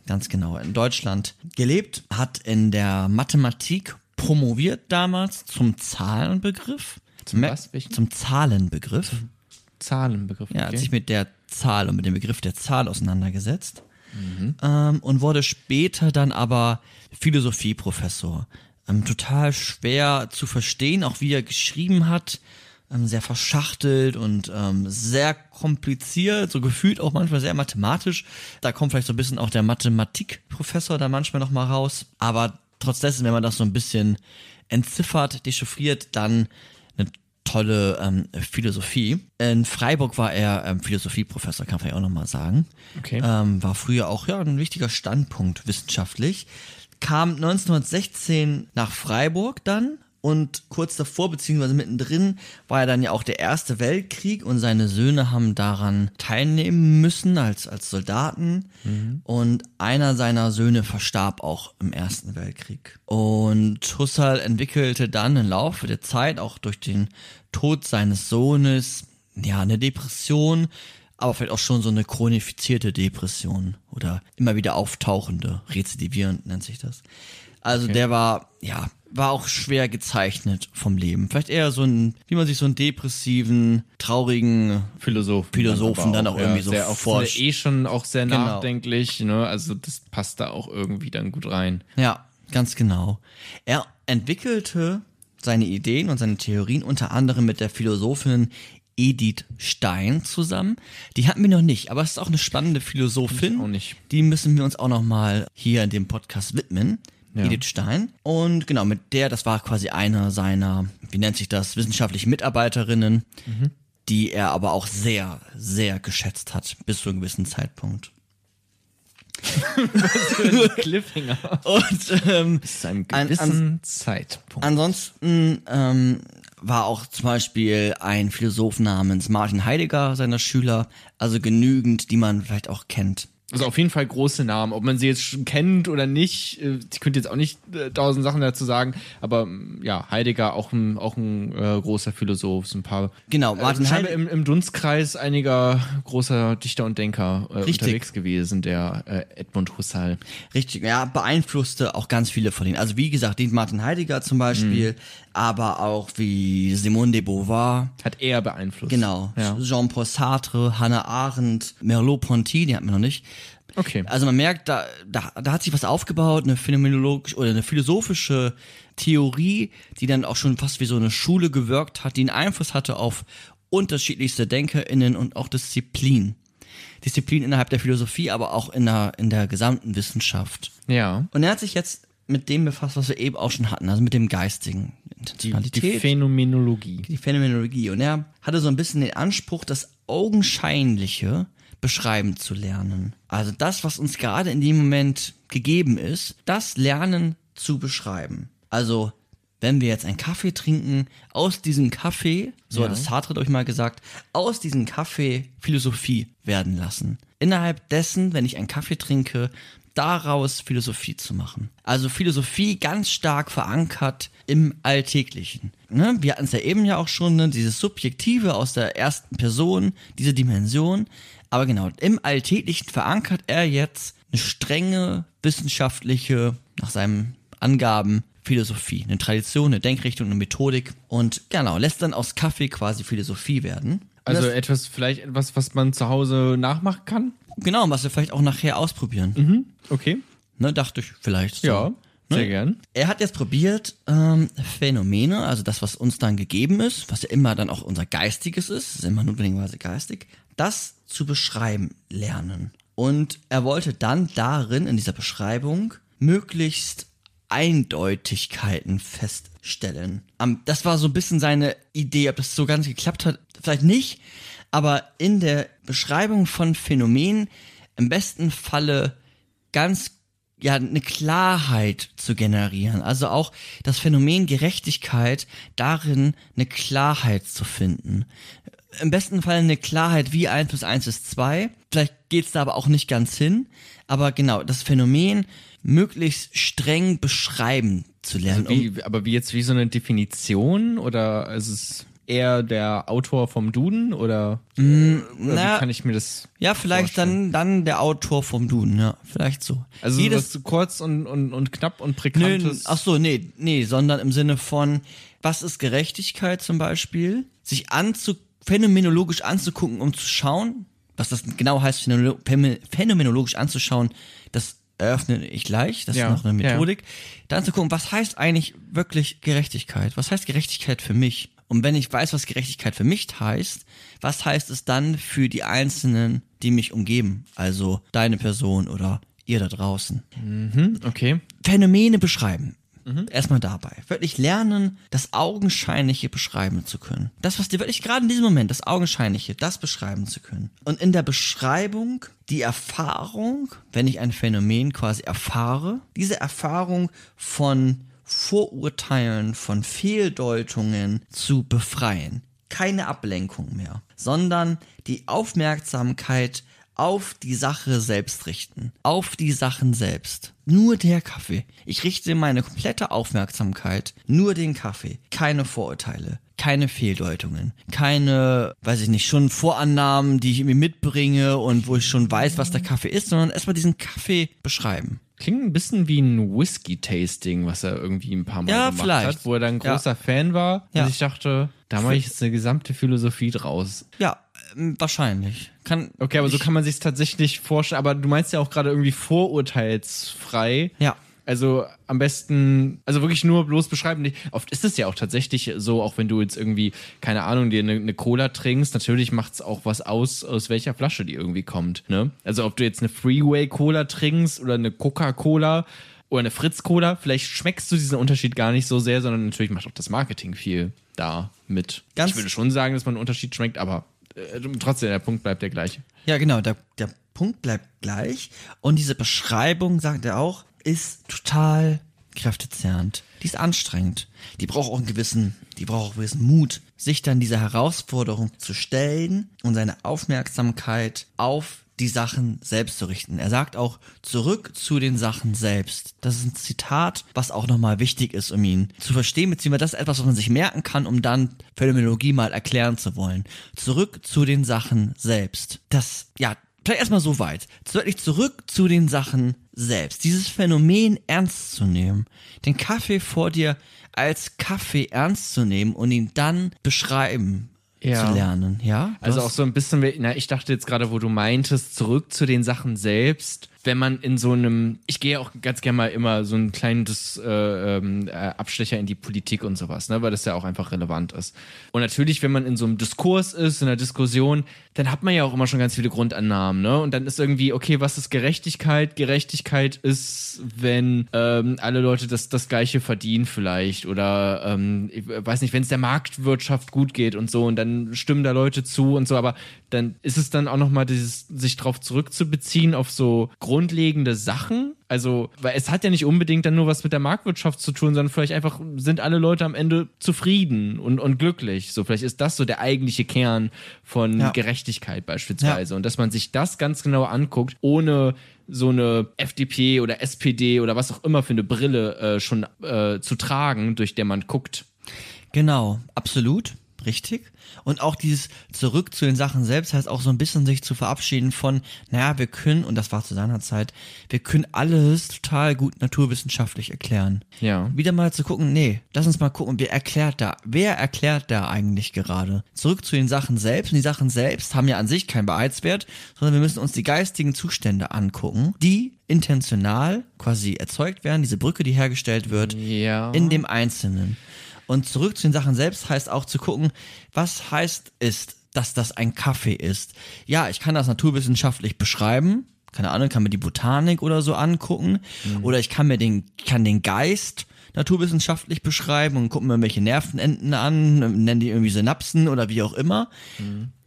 Ganz genau. In Deutschland gelebt, hat in der Mathematik promoviert damals zum Zahlenbegriff. Zum was? Welchen? Zum Zahlenbegriff. Zahlenbegriff. Ja, hat okay. sich mit der Zahl und mit dem Begriff der Zahl auseinandergesetzt. Ähm, und wurde später dann aber Philosophieprofessor. Ähm, total schwer zu verstehen, auch wie er geschrieben hat. Ähm, sehr verschachtelt und ähm, sehr kompliziert, so gefühlt auch manchmal sehr mathematisch. Da kommt vielleicht so ein bisschen auch der Mathematikprofessor da manchmal noch mal raus. Aber trotz dessen, wenn man das so ein bisschen entziffert, dechiffriert, dann eine tolle ähm, Philosophie. In Freiburg war er ähm, Philosophieprofessor, kann man vielleicht auch nochmal sagen. Okay. Ähm, war früher auch ja ein wichtiger Standpunkt wissenschaftlich. Kam 1916 nach Freiburg dann und kurz davor, beziehungsweise mittendrin, war ja dann ja auch der Erste Weltkrieg und seine Söhne haben daran teilnehmen müssen als, als Soldaten. Und einer seiner Söhne verstarb auch im Ersten Weltkrieg. Und Husserl entwickelte dann im Laufe der Zeit, auch durch den Tod seines Sohnes, ja, eine Depression, aber vielleicht auch schon so eine chronifizierte Depression oder immer wieder auftauchende, rezidivierend nennt sich das. Also der war, ja, war auch schwer gezeichnet vom Leben. Vielleicht eher so ein, wie man sich so einen depressiven, traurigen Philosophen. Philosophen dann aber auch irgendwie so sehr auch forscht. eh schon auch sehr Genau. nachdenklich, ne? Also das passt da auch irgendwie dann gut rein. Ja, ganz genau. Er entwickelte seine Ideen und seine Theorien unter anderem mit der Philosophin Edith Stein zusammen. Die hatten wir noch nicht, aber es ist auch eine spannende Philosophin. Ich auch nicht. Die müssen wir uns auch noch mal hier in dem Podcast widmen. Ja. Edith Stein. Und genau, mit der, das war quasi einer seiner, wie nennt sich das, wissenschaftlichen Mitarbeiterinnen, Mhm. die er aber auch sehr, sehr geschätzt hat, bis zu einem gewissen Zeitpunkt. Cliffhanger. Und ähm, Bis zu einem An- gewissen Zeitpunkt. Ansonsten ähm, war auch zum Beispiel ein Philosoph namens Martin Heidegger seiner Schüler, also genügend, die man vielleicht auch kennt. Also auf jeden Fall große Namen. Ob man sie jetzt schon kennt oder nicht, äh, ich könnte jetzt auch nicht äh, tausend Sachen dazu sagen, aber mm, ja, Heidegger auch ein, auch ein äh, großer Philosoph, so ein paar. Genau, Martin Martin äh, Heidegger. im, im Dunstkreis einiger großer Dichter und Denker äh, Richtig. unterwegs gewesen, der äh, Edmund Husserl. Richtig, ja, beeinflusste auch ganz viele von denen. Also wie gesagt, den Martin Heidegger zum Beispiel, aber auch wie Simone de Beauvoir, Hat er beeinflusst. genau, Ja. Jean-Paul Sartre, Hannah Arendt, Merleau-Ponty, die hatten wir noch nicht. Okay. Also man merkt, da, da, da hat sich was aufgebaut, eine phänomenologische oder eine philosophische Theorie, die dann auch schon fast wie so eine Schule gewirkt hat, die einen Einfluss hatte auf unterschiedlichste DenkerInnen und auch Disziplin. Disziplin innerhalb der Philosophie, aber auch in der, in der gesamten Wissenschaft. Ja. Und er hat sich jetzt mit dem befasst, was wir eben auch schon hatten, also mit dem Geistigen. Die Intentionalität, Phänomenologie. die Phänomenologie. Und er hatte so ein bisschen den Anspruch, das Augenscheinliche beschreiben zu lernen. Also das, was uns gerade in dem Moment gegeben ist, das Lernen zu beschreiben. Also wenn wir jetzt einen Kaffee trinken, aus diesem Kaffee, so hat es Sartre durch mal gesagt, aus diesem Kaffee Philosophie werden lassen. Innerhalb dessen, wenn ich einen Kaffee trinke, daraus Philosophie zu machen. Also Philosophie ganz stark verankert im Alltäglichen. Ne? Wir hatten es ja eben ja auch schon, ne? dieses Subjektive aus der ersten Person, diese Dimension. Aber genau, im Alltäglichen verankert er jetzt eine strenge wissenschaftliche, nach seinen Angaben, Philosophie, eine Tradition, eine Denkrichtung, eine Methodik und genau, lässt dann aus Kaffee quasi Philosophie werden. Also das, etwas, vielleicht etwas, was man zu Hause nachmachen kann? genau, was wir vielleicht auch nachher ausprobieren. Mhm. Okay. Ne, dachte ich vielleicht. So. Ja, sehr Ne? gern. Er hat jetzt probiert, ähm, Phänomene, also das, was uns dann gegeben ist, was ja immer dann auch unser Geistiges ist, ist immer notwendigerweise geistig, das zu beschreiben lernen. Und er wollte dann darin, in dieser Beschreibung, möglichst Eindeutigkeiten feststellen. Am- Das war so ein bisschen seine Idee, ob das so ganz geklappt hat, vielleicht nicht, aber in der Beschreibung von Phänomenen im besten Falle ganz ja eine Klarheit zu generieren. Also auch das Phänomen Gerechtigkeit darin eine Klarheit zu finden. Im besten Fall eine Klarheit wie 1 plus 1 ist 2. Vielleicht geht's da aber auch nicht ganz hin. Aber genau, das Phänomen möglichst streng beschreiben zu lernen. um Wie, aber wie jetzt wie so eine Definition oder ist es eher der Autor vom Duden oder, oder Mm, na- wie kann ich mir das ja, vielleicht vorstellen? dann, dann der Autor vom Duden, ja, vielleicht so. Also Jedes, so kurz und, und, und knapp und Nö, prägnantes. ach so, nee, nee, sondern im Sinne von, was ist Gerechtigkeit zum Beispiel? Sich anzu, phänomenologisch anzugucken, um zu schauen, was das genau heißt, phänomenologisch anzuschauen, das eröffne ich gleich, das Ja, ist noch eine ja. Methodik. Dann zu gucken, was heißt eigentlich wirklich Gerechtigkeit? Was heißt Gerechtigkeit für mich? Und wenn ich weiß, was Gerechtigkeit für mich heißt, was heißt es dann für die Einzelnen, die mich umgeben? Also deine Person oder ihr da draußen. okay. Phänomene beschreiben. Erstmal dabei. Wirklich lernen, das Augenscheinliche beschreiben zu können. Das, was dir wirklich gerade in diesem Moment, das Augenscheinliche, das beschreiben zu können. Und in der Beschreibung die Erfahrung, wenn ich ein Phänomen quasi erfahre, diese Erfahrung von Vorurteilen, von Fehldeutungen zu befreien. Keine Ablenkung mehr, sondern die Aufmerksamkeit auf die Sache selbst richten. Auf die Sachen selbst. Nur der Kaffee. Ich richte meine komplette Aufmerksamkeit nur den Kaffee. Keine Vorurteile. Keine Fehldeutungen. Keine, weiß ich nicht, schon Vorannahmen, die ich irgendwie mitbringe und wo ich schon weiß, was der Kaffee ist, sondern erstmal diesen Kaffee beschreiben. Klingt ein bisschen wie ein Whisky-Tasting, was er irgendwie ein paar Mal Ja, gemacht vielleicht. hat, wo er dann ein Ja. großer Fan war. Ja. Und ich dachte, da mache ich jetzt eine gesamte Philosophie draus. Ja, wahrscheinlich. Kann, Okay, aber so kann man sich tatsächlich vorstellen. Aber du meinst ja auch gerade irgendwie vorurteilsfrei. Ja. Also am besten, also wirklich nur bloß beschreiben. Nicht- Oft ist es ja auch tatsächlich so, auch wenn du jetzt irgendwie, keine Ahnung, dir eine, eine Cola trinkst, natürlich macht es auch was aus, aus welcher Flasche die irgendwie kommt. Ne? Also ob du jetzt eine Freeway-Cola trinkst oder eine Coca-Cola oder eine Fritz-Cola, vielleicht schmeckst du diesen Unterschied gar nicht so sehr, sondern natürlich macht auch das Marketing viel da mit. Ganz- ich würde schon sagen, dass man einen Unterschied schmeckt, aber äh, trotzdem, der Punkt bleibt der gleiche. Ja, genau, der, der Punkt bleibt gleich. Und diese Beschreibung, sagt er auch, ist total kräftezehrend. Die ist anstrengend. Die braucht auch einen gewissen, die braucht auch einen gewissen Mut, sich dann dieser Herausforderung zu stellen und seine Aufmerksamkeit auf die Sachen selbst zu richten. Er sagt auch zurück zu den Sachen selbst. Das ist ein Zitat, was auch nochmal wichtig ist, um ihn zu verstehen, beziehungsweise das ist etwas, was man sich merken kann, um dann Phänomenologie mal erklären zu wollen. Zurück zu den Sachen selbst. Das, ja, vielleicht erstmal so weit. Wirklich zurück zu den Sachen selbst. Dieses Phänomen ernst zu nehmen. Den Kaffee vor dir als Kaffee ernst zu nehmen und ihn dann beschreiben Ja. zu lernen, ja? Also auch so ein bisschen, na, ich dachte jetzt gerade, wo du meintest, zurück zu den Sachen selbst. Wenn man in so einem, ich gehe auch ganz gerne mal immer so ein kleines äh, ähm, äh, Abstecher in die Politik und sowas, ne, weil das ja auch einfach relevant ist. Und natürlich, wenn man in so einem Diskurs ist, in einer Diskussion, dann hat man ja auch immer schon ganz viele Grundannahmen, ne? Und dann ist irgendwie, okay, was ist Gerechtigkeit? Gerechtigkeit ist, wenn ähm, alle Leute das, das Gleiche verdienen vielleicht oder ähm, ich weiß nicht, wenn es der Marktwirtschaft gut geht und so und dann stimmen da Leute zu und so, aber dann ist es dann auch nochmal dieses, sich drauf zurückzubeziehen auf so grundlegende Sachen. Also, weil es hat ja nicht unbedingt dann nur was mit der Marktwirtschaft zu tun, sondern vielleicht einfach sind alle Leute am Ende zufrieden und, und glücklich. So, vielleicht ist das so der eigentliche Kern von Ja. Gerechtigkeit beispielsweise. Und dass man sich das ganz genau anguckt, ohne so eine FDP oder SPD oder was auch immer für eine Brille äh, schon äh, zu tragen, durch der man guckt. Genau, absolut, richtig. Und auch dieses zurück zu den Sachen selbst heißt auch so ein bisschen sich zu verabschieden von, naja, wir können, und das war zu seiner Zeit, wir können alles total gut naturwissenschaftlich erklären. Ja. Wieder mal zu gucken, nee, lass uns mal gucken, wer erklärt da, wer erklärt da eigentlich gerade? Zurück zu den Sachen selbst. Und die Sachen selbst haben ja an sich keinen Behaltswert, sondern wir müssen uns die geistigen Zustände angucken, die intentional quasi erzeugt werden, diese Brücke, die hergestellt wird, Ja. in dem Einzelnen. Und zurück zu den Sachen selbst heißt auch zu gucken, was heißt es, dass das ein Kaffee ist. Ja, ich kann das naturwissenschaftlich beschreiben. Keine Ahnung, kann mir die Botanik oder so angucken. Oder ich kann mir den, kann den Geist naturwissenschaftlich beschreiben und gucken mir welche Nervenenden an, nennen die irgendwie Synapsen oder wie auch immer.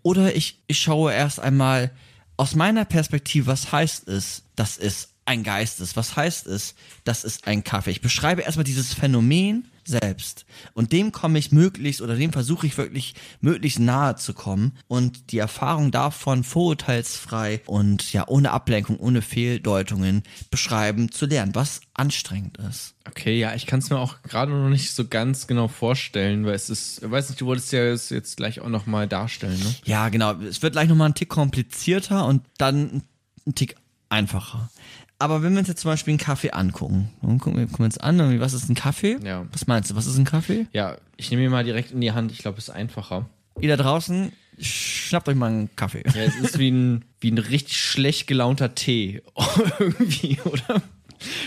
Oder ich, ich schaue erst einmal aus meiner Perspektive, was heißt es, dass es ein Geist ist? Was heißt es, dass es ein Kaffee? Ich beschreibe erstmal dieses Phänomen selbst. Und dem komme ich möglichst oder dem versuche ich wirklich möglichst nahe zu kommen und die Erfahrung davon vorurteilsfrei und ja ohne Ablenkung, ohne Fehldeutungen beschreiben zu lernen, was anstrengend ist. Okay, ja, ich kann es mir auch gerade noch nicht so ganz genau vorstellen, weil es ist, ich weiß nicht, du wolltest ja es jetzt gleich auch nochmal darstellen, ne? Ja, genau. Es wird gleich nochmal ein Tick komplizierter und dann ein Tick einfacher. Aber wenn wir uns jetzt zum Beispiel einen Kaffee angucken, dann gucken wir, gucken wir uns an, was ist ein Kaffee? Ja. Was meinst du, was ist ein Kaffee? Ja, ich nehme ihn mal direkt in die Hand, ich glaube, es ist einfacher. Ihr da draußen, schnappt euch mal einen Kaffee. Ja, es ist wie ein, wie ein richtig schlecht gelaunter Tee. irgendwie, oder?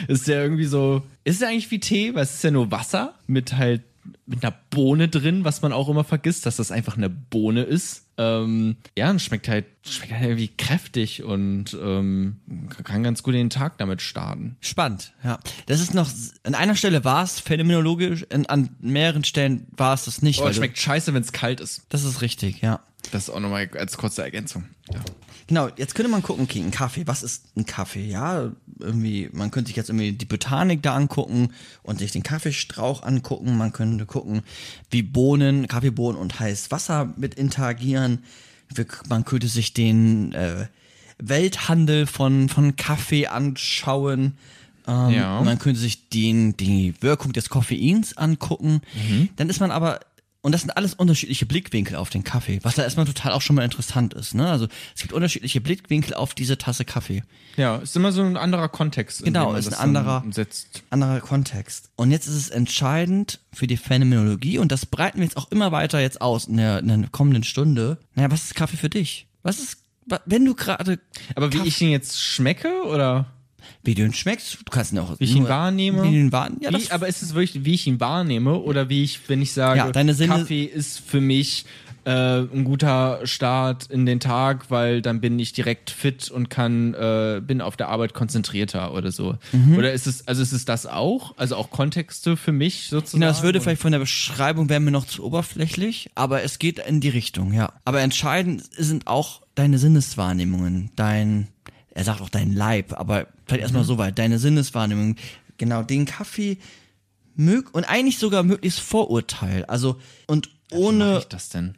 Ist der irgendwie so. Ist der eigentlich wie Tee? Weil es ist ja nur Wasser mit halt mit einer Bohne drin, was man auch immer vergisst, dass das einfach eine Bohne ist. Ähm, ja, und schmeckt halt, schmeckt halt irgendwie kräftig und ähm, kann ganz gut den Tag damit starten. Spannend, ja. Das ist noch, an einer Stelle war es phänomenologisch, an, an mehreren Stellen war es das nicht. Oh, es schmeckt scheiße, wenn es kalt ist. das ist richtig, ja. Das ist auch nochmal als kurze Ergänzung. Ja. Genau, jetzt könnte man gucken, okay, ein Kaffee, was ist ein Kaffee? Ja, irgendwie, man könnte sich jetzt irgendwie die Botanik da angucken und sich den Kaffeestrauch angucken. Man könnte gucken, wie Bohnen, Kaffeebohnen und heißes Wasser mit interagieren. Man könnte sich den äh, Welthandel von, von Kaffee anschauen. Ähm, Ja. Man könnte sich den, die Wirkung des Koffeins angucken. Dann ist man aber und das sind alles unterschiedliche Blickwinkel auf den Kaffee, was da erstmal total auch schon mal interessant ist. Ne? Also es gibt unterschiedliche Blickwinkel auf diese Tasse Kaffee. ja, ist immer so ein anderer Kontext. Genau, ist ein anderer-. Anderer Kontext. Und jetzt ist es entscheidend für die Phänomenologie, und das breiten wir jetzt auch immer weiter jetzt aus in der, in der kommenden Stunde. Naja, was ist Kaffee für dich? Was ist, wenn du gerade, Aber wie ich ihn jetzt schmecke oder wie du ihn schmeckst, du kannst ihn auch. wie ich ihn wahrnehme? Wie ihn wahrnimmst. Ja, wie, aber ist es wirklich, wie ich ihn wahrnehme oder wie ich, wenn ich sage, Ja, deine Sinne- Kaffee ist für mich äh, ein guter Start in den Tag, weil dann bin ich direkt fit und kann äh, bin auf der Arbeit konzentrierter oder so. Mhm. Oder ist es also ist es das auch? Also auch Kontexte für mich sozusagen? Genau, das würde vielleicht von der Beschreibung wären wir noch zu oberflächlich, aber es geht in die Richtung, ja. Aber entscheidend sind auch deine Sinneswahrnehmungen, dein, er sagt auch dein Leib, aber vielleicht erstmal so weit, deine Sinneswahrnehmungen. Genau, den Kaffee mög und eigentlich sogar möglichst Vorurteil. Also, und ohne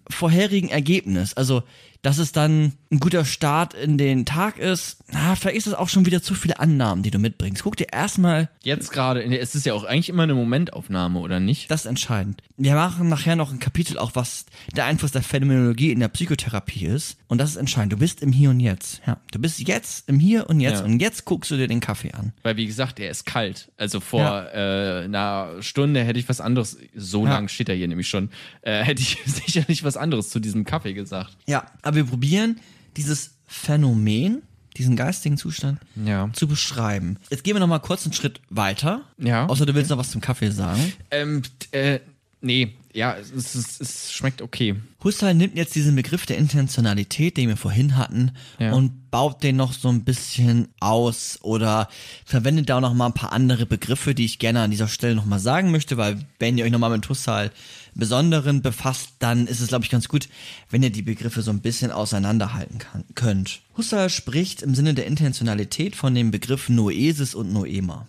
vorherigen Ergebnis. Also, dass es dann ein guter Start in den Tag ist, na, vielleicht ist das auch schon wieder zu viele Annahmen, die du mitbringst. Guck dir erstmal, Jetzt gerade, es ist ja auch eigentlich immer eine Momentaufnahme, oder nicht? das ist entscheidend. Wir machen nachher noch ein Kapitel auch, was der Einfluss der Phänomenologie in der Psychotherapie ist. Und das ist entscheidend. Du bist im Hier und Jetzt. Ja, du bist jetzt im Hier und Jetzt Ja. und jetzt guckst du dir den Kaffee an. Weil, wie gesagt, er ist kalt. Also vor äh, einer Stunde hätte ich was anderes, so Ja. lang steht er hier nämlich schon, äh, hätte ich sicherlich was anderes zu diesem Kaffee gesagt. Ja, aber wir probieren dieses Phänomen, diesen geistigen Zustand Ja. zu beschreiben. Jetzt gehen wir noch mal kurz einen Schritt weiter. Ja. Außer du willst noch was zum Kaffee sagen. Ähm, äh, nee, ja, es, es, es, schmeckt okay. Husserl nimmt jetzt diesen Begriff der Intentionalität, den wir vorhin hatten, Ja. und baut den noch so ein bisschen aus oder verwendet da auch noch mal ein paar andere Begriffe, die ich gerne an dieser Stelle noch mal sagen möchte, weil wenn ihr euch noch mal mit Husserl Besonderen befasst, dann ist es, glaube ich, ganz gut, wenn ihr die Begriffe so ein bisschen auseinanderhalten kann, könnt. Husserl spricht im Sinne der Intentionalität von dem Begriff Noesis und Noema.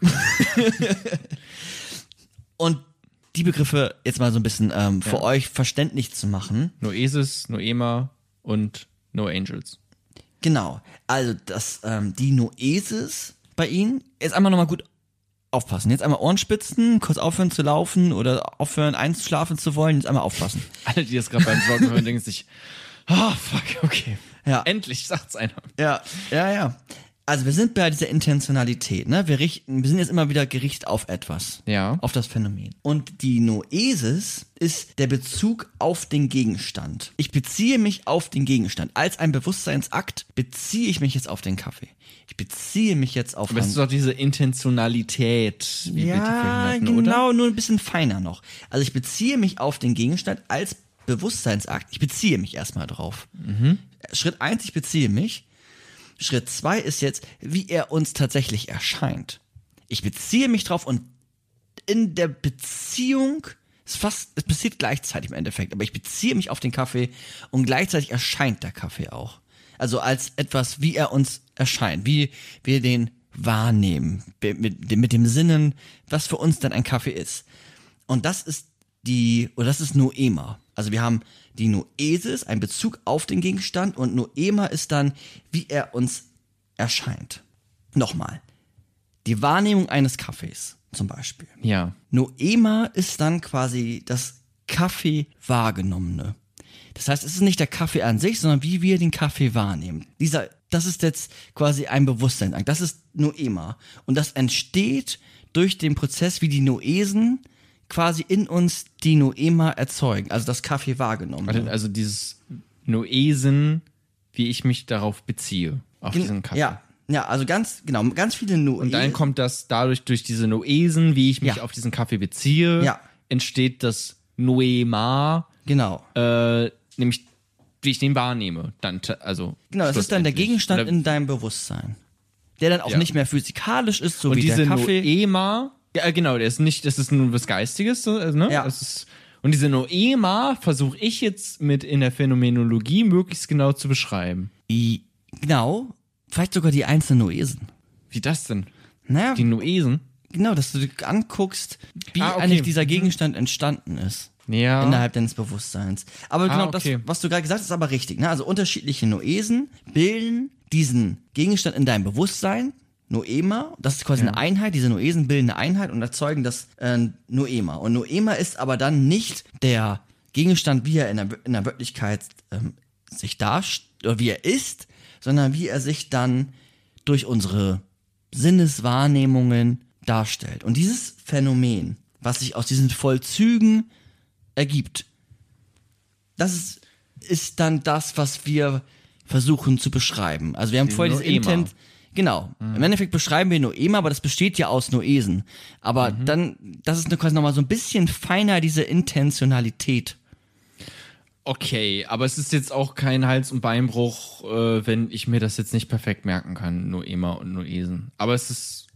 und die Begriffe jetzt mal so ein bisschen ähm, für Ja. euch verständlich zu machen. Noesis, Noema und No Angels. Genau. Also das, ähm, die Noesis bei ihnen, jetzt einmal nochmal gut aufpassen. Jetzt einmal Ohrenspitzen, kurz aufhören zu laufen oder aufhören einschlafen zu wollen, jetzt einmal aufpassen. Alle, die das gerade beim Joggen hören, denken sich, ah, fuck, okay. Ja. Endlich sagt's einer. Ja, ja, ja. Also wir sind bei dieser Intentionalität, ne? Wir richten, wir sind jetzt immer wieder gerichtet auf etwas. Ja. Auf das Phänomen. Und die Noesis ist der Bezug auf den Gegenstand. Ich beziehe mich auf den Gegenstand. Als ein Bewusstseinsakt beziehe ich mich jetzt auf den Kaffee. Ich beziehe mich jetzt auf Aber es ist doch diese Intentionalität, wie wir die ja, hatten, genau, oder? nur ein bisschen feiner noch. Also ich beziehe mich auf den Gegenstand als Bewusstseinsakt. Ich beziehe mich erstmal drauf. Schritt eins, ich beziehe mich. Schritt zwei ist jetzt, wie er uns tatsächlich erscheint. Ich beziehe mich drauf und in der Beziehung ist fast, es passiert gleichzeitig im Endeffekt, aber ich beziehe mich auf den Kaffee und gleichzeitig erscheint der Kaffee auch. Also als etwas, wie er uns erscheint, wie wir den wahrnehmen, mit, mit, dem Sinnen, was für uns dann ein Kaffee ist. Und das ist die, oder das ist Noema. Also wir haben die Noesis, ein Bezug auf den Gegenstand und Noema ist dann, wie er uns erscheint. Nochmal. Die Wahrnehmung eines Kaffees zum Beispiel. Ja. Noema ist dann quasi das Kaffee wahrgenommene. Das heißt, es ist nicht der Kaffee an sich, sondern wie wir den Kaffee wahrnehmen. Dieser, das ist jetzt quasi ein Bewusstsein. Das ist Noema. Und das entsteht durch den Prozess, wie die Noesen quasi in uns die Noema erzeugen, also das Kaffee wahrgenommen. Warte, Also dieses Noesen, wie ich mich darauf beziehe, auf diesen Kaffee. Ja, ja, also ganz, genau, ganz viele Noesen. Und dann kommt das dadurch durch diese Noesen, wie ich mich Ja. auf diesen Kaffee beziehe, Ja. entsteht das Noema, genau. äh, nämlich wie ich den wahrnehme. Dann, also Genau, das ist dann der. Gegenstand in deinem Bewusstsein. Der dann auch Ja. nicht mehr physikalisch ist, so und wie diese der Kaffee. Noema, ja genau, der ist nicht, das ist nur was Geistiges, also, ne? Ja. Ist, und diese Noema versuche ich jetzt mit in der Phänomenologie möglichst genau zu beschreiben. I- genau, vielleicht sogar die einzelnen Noesen. Wie das denn? Naja, Die Noesen? genau, dass du dir anguckst, wie Ah, okay. eigentlich dieser Gegenstand entstanden ist. Ja. Innerhalb deines Bewusstseins. Aber Ah, genau okay. das, was du gerade gesagt hast, ist aber richtig. Ne? Also unterschiedliche Noesen bilden diesen Gegenstand in deinem Bewusstsein, Noema, das ist quasi eine Einheit, diese Noesen bilden eine Einheit und erzeugen das äh, Noema. Und Noema ist aber dann nicht der Gegenstand, wie er in der, in der Wirklichkeit ähm, sich darstellt, oder wie er ist, sondern wie er sich dann durch unsere Sinneswahrnehmungen darstellt. Und dieses Phänomen, was sich aus diesen Vollzügen ergibt, das ist, ist dann das, was wir versuchen zu beschreiben. Also wir haben vorher diese Noema. Intent. Genau. Im Endeffekt beschreiben wir Noema, aber das besteht ja aus Noesen. Aber dann, das ist eine quasi nochmal so ein bisschen feiner, diese Intentionalität. Okay, aber es ist jetzt auch kein Hals- und Beinbruch, äh, wenn ich mir das jetzt nicht perfekt merken kann, Noema und Noesen. Aber es ist,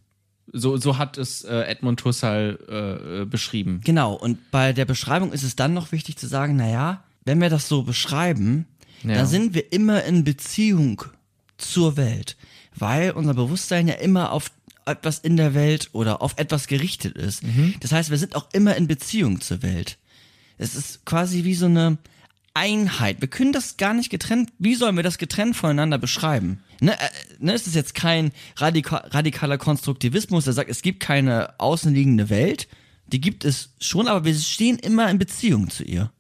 so, so hat es äh, Edmund Husserl äh, äh, beschrieben. Genau. Und bei der Beschreibung ist es dann noch wichtig zu sagen, naja, wenn wir das so beschreiben, Ja. dann sind wir immer in Beziehung zur Welt. Weil unser Bewusstsein ja immer auf, etwas in der Welt oder auf etwas gerichtet ist. Das heißt, wir sind auch immer in Beziehung zur Welt. Es ist quasi wie so eine Einheit. Wir können das gar nicht getrennt, wie sollen wir das getrennt voneinander beschreiben? Ne, äh, ne, es ist jetzt kein radika radikaler Konstruktivismus, der sagt, es gibt keine außenliegende Welt. Die gibt es schon, aber wir stehen immer in Beziehung zu ihr.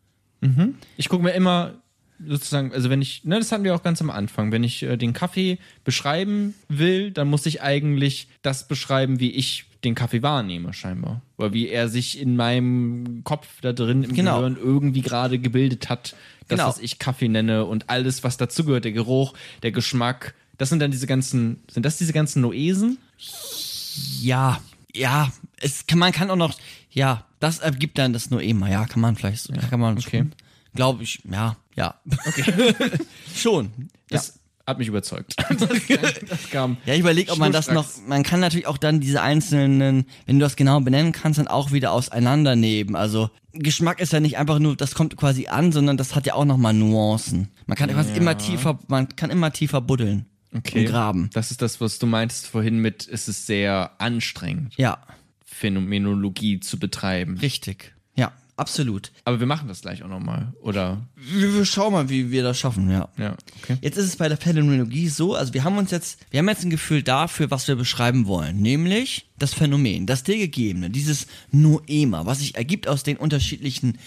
Ich gucke mir immer sozusagen, also wenn ich, ne, das hatten wir auch ganz am Anfang, wenn ich äh, den Kaffee beschreiben will, dann muss ich eigentlich das beschreiben, wie ich den Kaffee wahrnehme, scheinbar. Oder wie er sich in meinem Kopf da drin im Genau. Gehirn irgendwie gerade gebildet hat, das, Genau. was ich Kaffee nenne und alles, was dazugehört, der Geruch, der Geschmack. Das sind dann diese ganzen, sind das diese ganzen Noesen? Ja, ja, es kann, man kann auch noch, ja, das ergibt dann das Noema, ja, kann man vielleicht, so- kann man okay. schon, glaube ich, ja, ja. Okay. schon. Das hat mich überzeugt. Das, das kam. Ja, ich überlege, ob man das noch, man kann natürlich auch dann diese einzelnen, wenn du das genau benennen kannst, dann auch wieder auseinandernehmen. Also Geschmack ist ja nicht einfach nur, das kommt quasi an, sondern das hat ja auch nochmal Nuancen. Man kann quasi immer tiefer, man kann immer tiefer buddeln Okay. und graben. Das ist das, was du meintest vorhin mit, es ist sehr anstrengend, Ja, Phänomenologie zu betreiben. richtig. Ja, absolut. Aber wir machen das gleich auch nochmal, oder? Wir, wir schauen mal, wie wir das schaffen, ja. Ja, okay. Jetzt ist es bei der Phänomenologie so, also wir haben uns jetzt, wir haben jetzt ein Gefühl dafür, was wir beschreiben wollen, nämlich das Phänomen, das dir gegebene, dieses Noema, was sich ergibt aus den unterschiedlichen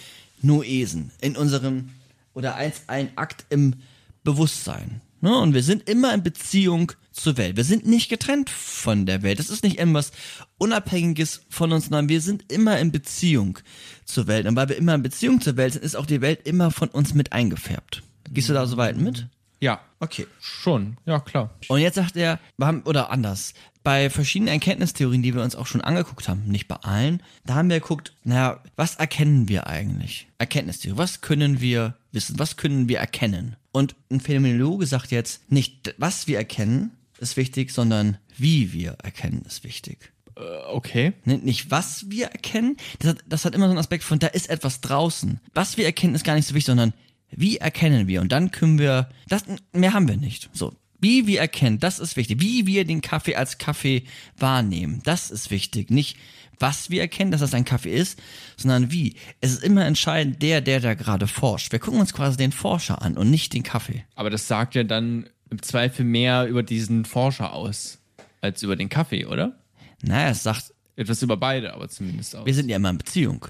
Noesen in unserem, oder als ein Akt im Bewusstsein. Ne? Und wir sind immer in Beziehung zur Welt. Wir sind nicht getrennt von der Welt. Das ist nicht irgendwas Unabhängiges von uns, sondern wir sind immer in Beziehung zur Welt. Und weil wir immer in Beziehung zur Welt sind, ist auch die Welt immer von uns mit eingefärbt. Gehst du da so weit mit? Ja, Okay. schon. Ja, klar. Und jetzt sagt er, wir haben, oder anders, bei verschiedenen Erkenntnistheorien, die wir uns auch schon angeguckt haben, nicht bei allen, da haben wir geguckt, naja, was erkennen wir eigentlich? Erkenntnistheorie, was können wir wissen, was können wir erkennen? Und ein Phänomenologe sagt jetzt, nicht was wir erkennen ist wichtig, sondern wie wir erkennen ist wichtig. Äh, okay. Ne, Nicht was wir erkennen, das hat, das hat immer so einen Aspekt von, da ist etwas draußen. Was wir erkennen, ist gar nicht so wichtig, sondern wie erkennen wir? Und dann können wir, das, mehr haben wir nicht. So. Wie wir erkennen, das ist wichtig. Wie wir den Kaffee als Kaffee wahrnehmen, das ist wichtig. Nicht, was wir erkennen, dass das ein Kaffee ist, sondern wie. Es ist immer entscheidend, der, der da gerade forscht. Wir gucken uns quasi den Forscher an und nicht den Kaffee. Aber das sagt ja dann im Zweifel mehr über diesen Forscher aus, als über den Kaffee, oder? Naja, es sagt, Etwas über beide, aber zumindest auch. wir sind ja immer in Beziehung.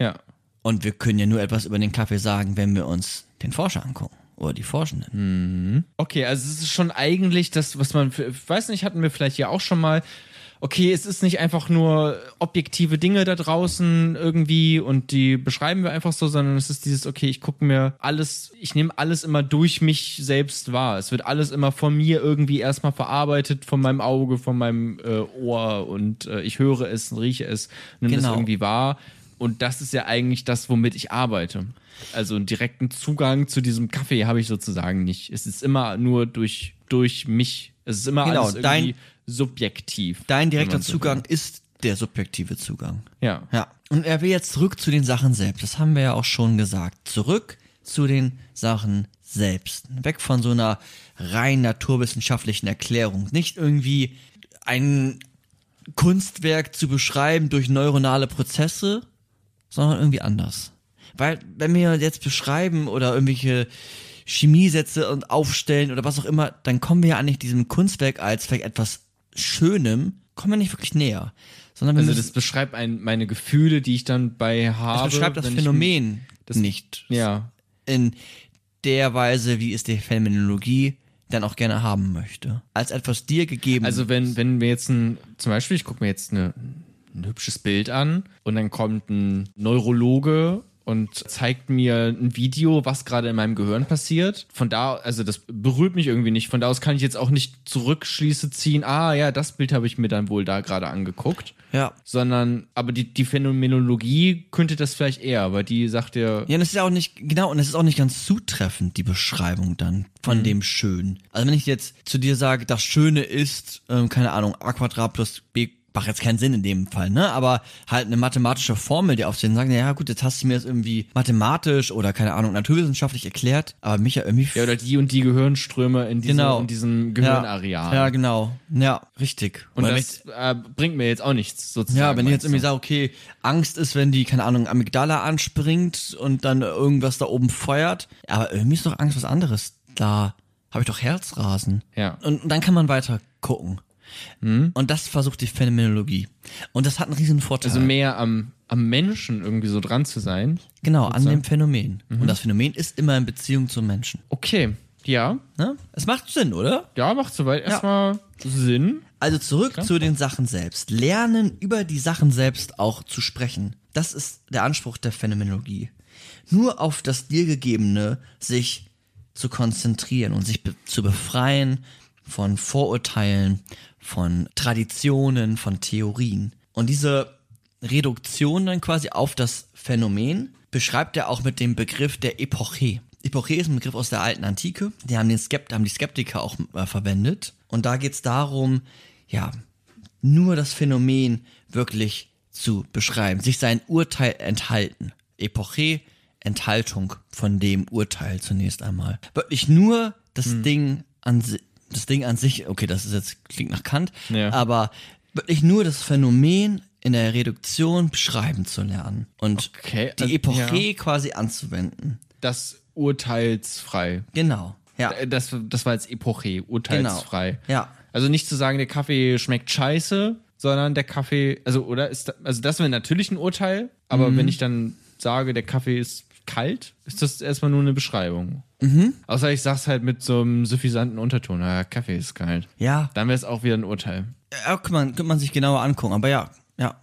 Ja. Und wir können ja nur etwas über den Kaffee sagen, wenn wir uns den Forscher angucken. Oder die Forschenden. Okay, also es ist schon eigentlich das, was man, ich weiß nicht, hatten wir vielleicht ja auch schon mal. Okay, es ist nicht einfach nur objektive Dinge da draußen irgendwie und die beschreiben wir einfach so, sondern es ist dieses, okay, ich gucke mir alles, ich nehme alles immer durch mich selbst wahr. Es wird alles immer von mir irgendwie erstmal verarbeitet, von meinem Auge, von meinem äh, Ohr und äh, ich höre es und rieche es, nehme es Genau. irgendwie wahr. Und das ist ja eigentlich das, womit ich arbeite. Also einen direkten Zugang zu diesem Kaffee habe ich sozusagen nicht. Es ist immer nur durch, durch mich. Es ist immer Genau, alles irgendwie dein- subjektiv. Dein direkter so Zugang will. ist der subjektive Zugang. Ja. Ja. Und er will jetzt zurück zu den Sachen selbst. Das haben wir ja auch schon gesagt. Zurück zu den Sachen selbst. Weg von so einer rein naturwissenschaftlichen Erklärung. Nicht irgendwie ein Kunstwerk zu beschreiben durch neuronale Prozesse, sondern irgendwie anders. Weil, wenn wir jetzt beschreiben oder irgendwelche Chemiesätze und aufstellen oder was auch immer, dann kommen wir ja eigentlich diesem Kunstwerk als vielleicht etwas Schönem, kommen wir nicht wirklich näher. Sondern Also das beschreibt ein, meine Gefühle, die ich dann bei habe. das beschreibt das wenn ich- Phänomen das- nicht Ja. in der Weise, wie es die Phänomenologie dann auch gerne haben möchte. Als etwas dir gegeben. Also wenn, wenn wir jetzt ein, zum Beispiel, ich gucke mir jetzt eine, ein hübsches Bild an und dann kommt ein Neurologe und zeigt mir ein Video, was gerade in meinem Gehirn passiert. Von da, also das berührt mich irgendwie nicht. Von da aus kann ich jetzt auch nicht Zurückschlüsse ziehen, ah ja, das Bild habe ich mir dann wohl da gerade angeguckt. ja. Sondern, aber die, die Phänomenologie könnte das vielleicht eher, weil die sagt ja, Ja, und es ist ja auch nicht, genau, und es ist auch nicht ganz zutreffend, die Beschreibung dann von Mhm. dem Schön. Also wenn ich jetzt zu dir sage, das Schöne ist, ähm, keine Ahnung, a Quadrat plus b macht jetzt keinen Sinn in dem Fall, ne? Aber halt eine mathematische Formel, die aufstehen, sagen, ja gut, jetzt hast du mir das irgendwie mathematisch oder keine Ahnung, naturwissenschaftlich erklärt, aber mich ja irgendwie. Ja, oder die und die Gehirnströme in, diesem Genau. in diesem Gehirnareal. Ja, ja, genau. Ja, richtig. Und Oder das äh, bringt mir jetzt auch nichts, sozusagen. Ja, wenn ich jetzt irgendwie sage, okay, Angst ist, wenn die, keine Ahnung, Amygdala anspringt und dann irgendwas da oben feuert. Aber irgendwie ist doch Angst was anderes. Da habe ich doch Herzrasen. Ja. Und dann kann man weiter gucken. Und das versucht die Phänomenologie. Und das hat einen riesen Vorteil. Also mehr am, am Menschen irgendwie so dran zu sein. genau, an dem Phänomen. Mhm. Und das Phänomen ist immer in Beziehung zum Menschen. Okay, ja. Ne? Es macht Sinn, oder? Ja, macht soweit erstmal Sinn. Also zurück zu den Sachen selbst. Lernen über die Sachen selbst auch zu sprechen. Das ist der Anspruch der Phänomenologie. Nur auf das dir gegebene sich zu konzentrieren und sich be zu befreien von Vorurteilen, von Traditionen, von Theorien. Und diese Reduktion dann quasi auf das Phänomen beschreibt er auch mit dem Begriff der Epoche. Epoche ist ein Begriff aus der alten Antike. Die haben, den Skept haben die Skeptiker auch äh, verwendet. Und da geht es darum, ja, nur das Phänomen wirklich zu beschreiben, sich sein Urteil enthalten. Epoche, Enthaltung von dem Urteil zunächst einmal. Wirklich nur das Ding an sich, das Ding an sich, okay, das ist jetzt, klingt nach Kant, Ja. aber wirklich nur das Phänomen in der Reduktion beschreiben zu lernen und Okay, die also, Epoche ja. quasi anzuwenden. Das urteilsfrei. Genau. Ja. Äh, Das, das war jetzt Epoche, urteilsfrei. Genau. Ja. Also nicht zu sagen, der Kaffee schmeckt scheiße, sondern der Kaffee, also oder ist also das wäre natürlich ein Urteil, aber Mhm. wenn ich dann sage, der Kaffee ist kalt, ist das erstmal nur eine Beschreibung. Mhm. Außer ich sag's halt mit so einem suffisanten Unterton, ja, Kaffee ist kalt. Ja. Dann wäre es auch wieder ein Urteil. Ja, kann man, kann man sich genauer angucken, aber ja, ja,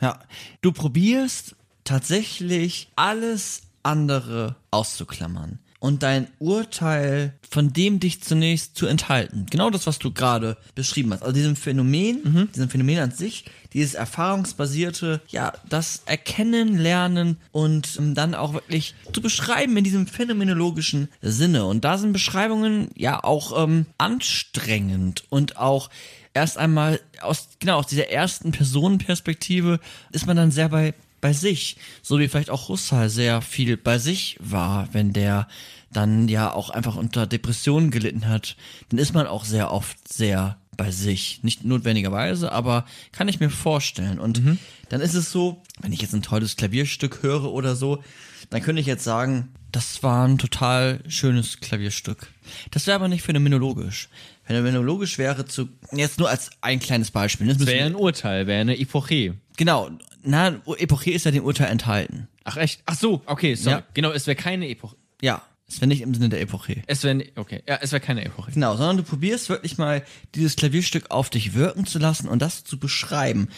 ja. Du probierst tatsächlich alles andere auszuklammern und dein Urteil von dem dich zunächst zu enthalten. Genau das, was du gerade beschrieben hast. Also diesem Phänomen, diesem Phänomen an sich, dieses erfahrungsbasierte, ja, das Erkennen, Lernen und ähm, dann auch wirklich zu beschreiben in diesem phänomenologischen Sinne. Und da sind Beschreibungen ja auch ähm, anstrengend und auch erst einmal aus, genau, aus dieser ersten Personenperspektive ist man dann sehr bei, bei sich. So wie vielleicht auch Husserl sehr viel bei sich war, wenn der dann ja auch einfach unter Depressionen gelitten hat, dann ist man auch sehr oft sehr bei sich. Nicht notwendigerweise, aber kann ich mir vorstellen. Und dann ist es so, wenn ich jetzt ein tolles Klavierstück höre oder so, dann könnte ich jetzt sagen, das war ein total schönes Klavierstück. Das wäre aber nicht phänomenologisch. Phänomenologisch wäre zu, jetzt nur als ein kleines Beispiel. Das Wäre ein Urteil, wäre eine Epoche. genau, na, Epoche ist ja dem Urteil enthalten. Ach echt? Ach so, okay, sorry. Ja. Genau, es wäre keine Epoche. Ja, es wäre nicht im Sinne der Epoche. Es wäre okay, ja, es wäre keine Epoche. Genau, sondern du probierst wirklich mal dieses Klavierstück auf dich wirken zu lassen und das zu beschreiben.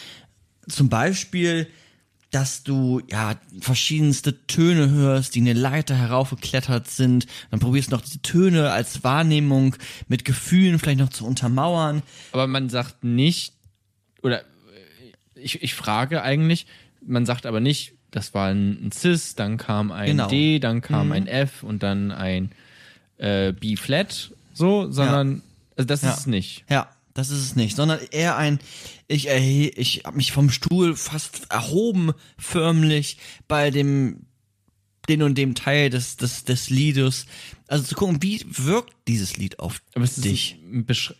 Zum Beispiel, dass du ja verschiedenste Töne hörst, die eine Leiter heraufgeklettert sind. Dann probierst du noch diese Töne als Wahrnehmung mit Gefühlen vielleicht noch zu untermauern. Aber man sagt nicht, oder äh, ich, ich frage eigentlich, man sagt aber nicht, das war ein, ein Cis, dann kam ein Genau. D, dann kam ein F und dann ein äh, B-Flat, so, sondern, also das Ja. ist es nicht. Ja, das ist es nicht, sondern eher ein, ich erhe, ich habe mich vom Stuhl fast erhoben, förmlich bei dem den und dem Teil des, des, des Liedes. Also zu gucken, wie wirkt dieses Lied auf Aber es ist dich? ein Besch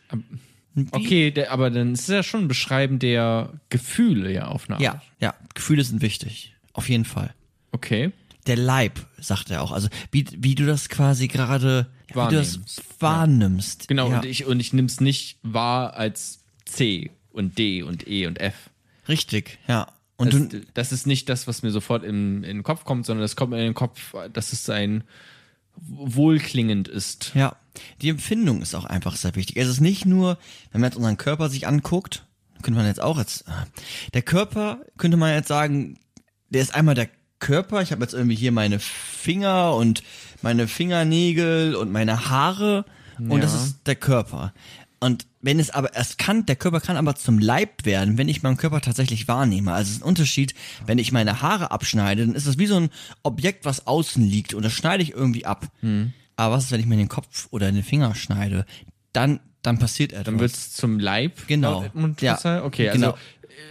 Okay, der, aber dann ist es ja schon ein Beschreiben der Gefühle ja auf eine Art. Ja, ja, Gefühle sind wichtig. Auf jeden Fall. Okay. Der Leib, sagt er auch. Also wie, wie du das quasi gerade, wie du das Wahrnimmst. wahrnimmst. Genau, ja. und ich, und ich nehme es nicht wahr als C und D und E und F. Richtig, ja. Und das, du, das ist nicht das, was mir sofort in, in den Kopf kommt, sondern das kommt mir in den Kopf, dass es ein wohlklingend ist. Ja, die Empfindung ist auch einfach sehr wichtig. Es ist nicht nur, wenn man jetzt unseren Körper sich anguckt, könnte man jetzt auch jetzt, äh, der Körper, könnte man jetzt sagen, der ist einmal der Körper, ich habe jetzt irgendwie hier meine Finger und meine Fingernägel und meine Haare und das Ja. ist der Körper. Und wenn es aber, es kann, der Körper kann aber zum Leib werden, wenn ich meinen Körper tatsächlich wahrnehme. Also es ist ein Unterschied, wenn ich meine Haare abschneide, dann ist das wie so ein Objekt, was außen liegt und das schneide ich irgendwie ab. Aber was ist, wenn ich mir den Kopf oder den Finger schneide? Dann, dann passiert etwas. Dann wird es zum Leib. Genau. laut Edmund Ja. Okay, Genau.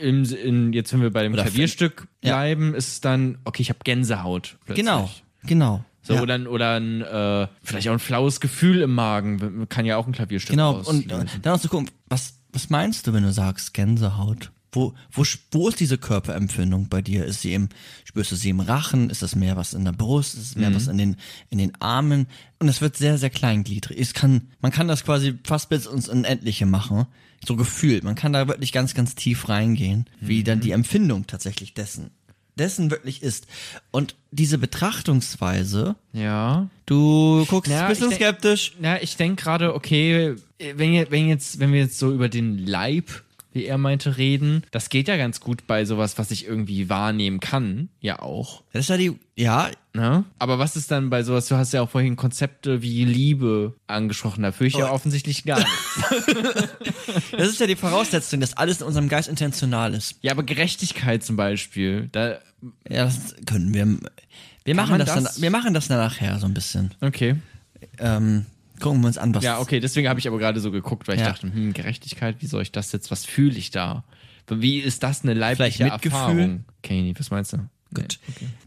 Im, in, jetzt, wenn wir bei dem Oder Klavierstück Ja. bleiben, ist es dann, okay, ich habe Gänsehaut. Plötzlich. Genau, genau. So, ja. oder, ein- oder ein, äh, vielleicht auch ein flaues Gefühl im Magen. Kann ja auch ein Klavierstück Genau, und auslösen. äh, dann auch zu gucken, was, was meinst du, wenn du sagst Gänsehaut? Wo, wo, wo ist diese Körperempfindung bei dir? Ist sie im, spürst du sie im Rachen? Ist das mehr was in der Brust? Ist es mehr was in den, in den Armen? Und es wird sehr, sehr kleingliedrig. Es kann, man kann das quasi fast bis ins Unendliche machen. So gefühlt. Man kann da wirklich ganz, ganz tief reingehen, wie dann die Empfindung tatsächlich dessen, dessen wirklich ist. Und diese Betrachtungsweise, Ja. du guckst Ja, ein bisschen skeptisch. Ja, ich denke gerade, okay, wenn, wenn, jetzt, wenn wir jetzt so über den Leib, wie er meinte, reden, das geht ja ganz gut bei sowas, was ich irgendwie wahrnehmen kann, ja auch. Das ist ja die, ja, Ne? Aber was ist dann bei sowas, du hast ja auch vorhin Konzepte wie Liebe angesprochen, da fühle ich ja Oh. offensichtlich gar nichts. Das ist ja die Voraussetzung, dass alles in unserem Geist intentional ist. ja, aber Gerechtigkeit zum Beispiel, da, Ja, das können wir. Wir machen das, das- dann, wir machen das dann nachher so ein bisschen. okay. Ähm, gucken wir uns an, was. Ja, okay, deswegen habe ich aber gerade so geguckt, weil ich Ja. dachte, hm, Gerechtigkeit, wie soll ich das jetzt, was fühle ich da? Wie ist das eine leibliche Vielleicht Mitgefühl? Erfahrung? Kenny, was meinst du? Gut.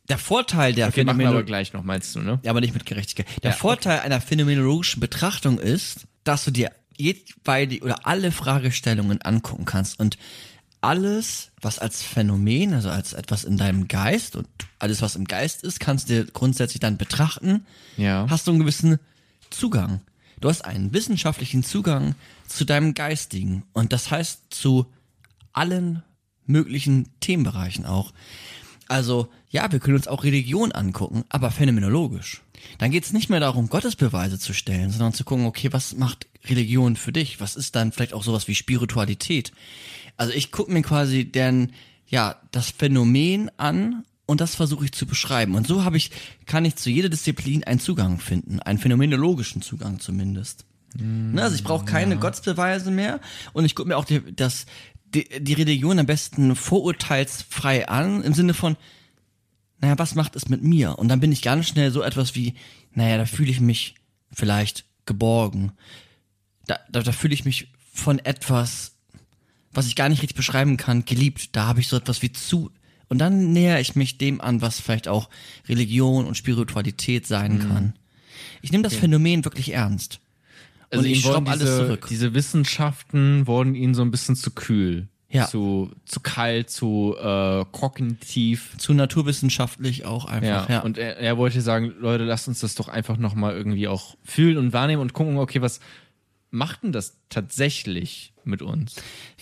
Der Vorteil der Okay, machen wir aber gleich noch, meinst du, ne? Ja, aber nicht mit Gerechtigkeit. Der Ja, Vorteil einer phänomenologischen Betrachtung ist, dass du dir jeweilige oder alle Fragestellungen angucken kannst und alles, was als Phänomen, also als etwas in deinem Geist und alles, was im Geist ist, kannst du dir grundsätzlich dann betrachten. Ja. Hast du einen gewissen Zugang. Du hast einen wissenschaftlichen Zugang zu deinem Geistigen und das heißt zu allen möglichen Themenbereichen auch. Also, ja, wir können uns auch Religion angucken, aber phänomenologisch. Dann geht es nicht mehr darum, Gottesbeweise zu stellen, sondern zu gucken, okay, was macht Religion für dich? Was ist dann vielleicht auch sowas wie Spiritualität? Also ich gucke mir quasi denn, ja, das Phänomen an und das versuche ich zu beschreiben. Und so habe ich, kann ich zu jeder Disziplin einen Zugang finden, einen phänomenologischen Zugang zumindest. Ne, also ich brauche keine Gottesbeweise mehr und ich gucke mir auch die, das, die, die Religion am besten vorurteilsfrei an, im Sinne von, naja, was macht es mit mir? Und dann bin ich ganz schnell so etwas wie, naja, da fühle ich mich vielleicht geborgen. Da, da, da fühle ich mich von etwas, was ich gar nicht richtig beschreiben kann, geliebt. Da habe ich so etwas wie zu. Und dann näher ich mich dem an, was vielleicht auch Religion und Spiritualität sein kann. Ich nehme das Phänomen wirklich ernst. Also und ich schraube alles zurück. diese Wissenschaften wurden ihnen so ein bisschen zu kühl. Ja. Zu, zu kalt, zu äh, kognitiv. Zu naturwissenschaftlich auch Ja. einfach. Ja. Und er, er wollte sagen, Leute, lasst uns das doch einfach nochmal irgendwie auch fühlen und wahrnehmen und gucken, okay, was macht denn das tatsächlich mit uns?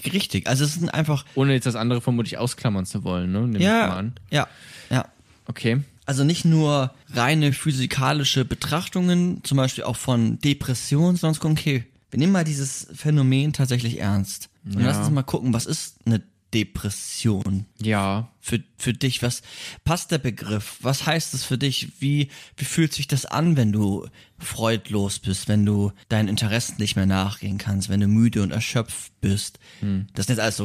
Richtig. Also es sind einfach. Ohne jetzt das andere vermutlich ausklammern zu wollen, ne? Nehm ich mal Ja. an. Ja. Ja. Okay. Also nicht nur reine physikalische Betrachtungen, zum Beispiel auch von Depressionen, sondern okay, wir nehmen mal dieses Phänomen tatsächlich ernst. Und Ja. lass uns mal gucken, was ist eine Depression Ja. für, für dich? Was passt der Begriff? Was heißt es für dich? Wie, wie fühlt sich das an, wenn du freudlos bist, wenn du deinen Interessen nicht mehr nachgehen kannst, wenn du müde und erschöpft bist? Das sind jetzt alles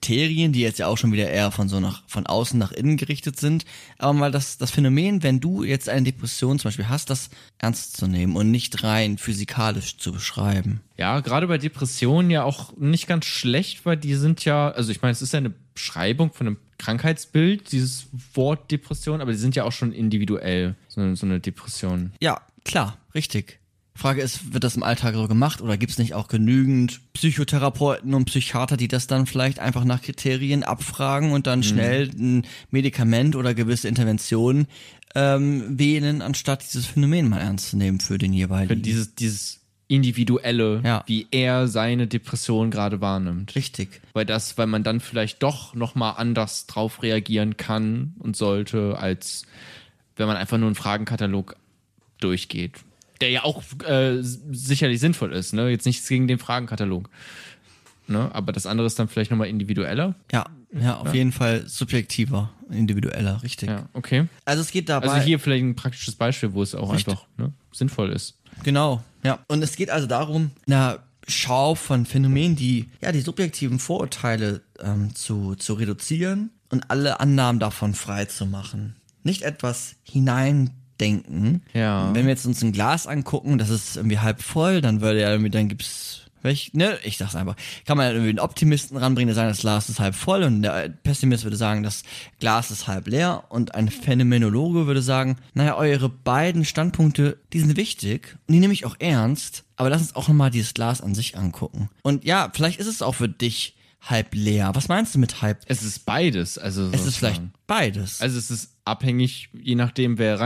so Kriterien, die jetzt ja auch schon wieder eher von so nach, von außen nach innen gerichtet sind. Aber mal das, das Phänomen, wenn du jetzt eine Depression zum Beispiel hast, das ernst zu nehmen und nicht rein physikalisch zu beschreiben. Ja, gerade bei Depressionen ja auch nicht ganz schlecht, weil die sind ja, also ich meine, es ist ja eine Beschreibung von einem Krankheitsbild, dieses Wort Depression, aber die sind ja auch schon individuell, so, eine- so eine Depression. Ja, klar, richtig. Frage ist, wird das im Alltag so gemacht oder gibt es nicht auch genügend Psychotherapeuten und Psychiater, die das dann vielleicht einfach nach Kriterien abfragen und dann schnell ein Medikament oder gewisse Interventionen ähm, wählen, anstatt dieses Phänomen mal ernst zu nehmen für den jeweiligen. dieses, dieses individuelle, Ja. wie er seine Depression gerade wahrnimmt. Richtig. Weil das, weil man dann vielleicht doch nochmal anders drauf reagieren kann und sollte, als wenn man einfach nur einen Fragenkatalog durchgeht. Der ja auch äh, sicherlich sinnvoll ist, ne? Jetzt nichts gegen den Fragenkatalog. Ne? Aber das andere ist dann vielleicht nochmal individueller. Ja, ja, auf jeden Fall subjektiver, individueller, richtig. Ja, okay. Also es geht dabei. Also hier vielleicht ein praktisches Beispiel, wo es auch Richtig. einfach ne, sinnvoll ist. Genau, ja. Und es geht also darum, eine Schau von Phänomenen, die, ja, die subjektiven Vorurteile ähm, zu, zu reduzieren und alle Annahmen davon frei zu machen. Nicht etwas hineindenken. Ja. Wenn wir jetzt uns ein Glas angucken, das ist irgendwie halb voll, dann würde ja irgendwie, dann gibt's Welch, ne, ich sag's einfach. Kann man irgendwie einen Optimisten ranbringen, der sagt, das Glas ist halb voll und der Pessimist würde sagen, das Glas ist halb leer und ein Phänomenologe würde sagen, naja, eure beiden Standpunkte, die sind wichtig und die nehme ich auch ernst, aber lass uns auch nochmal dieses Glas an sich angucken. Und ja, vielleicht ist es auch für dich halb leer. Was meinst du mit halb? Es ist beides. Also Es ist vielleicht beides. Also es ist abhängig, je nachdem, wer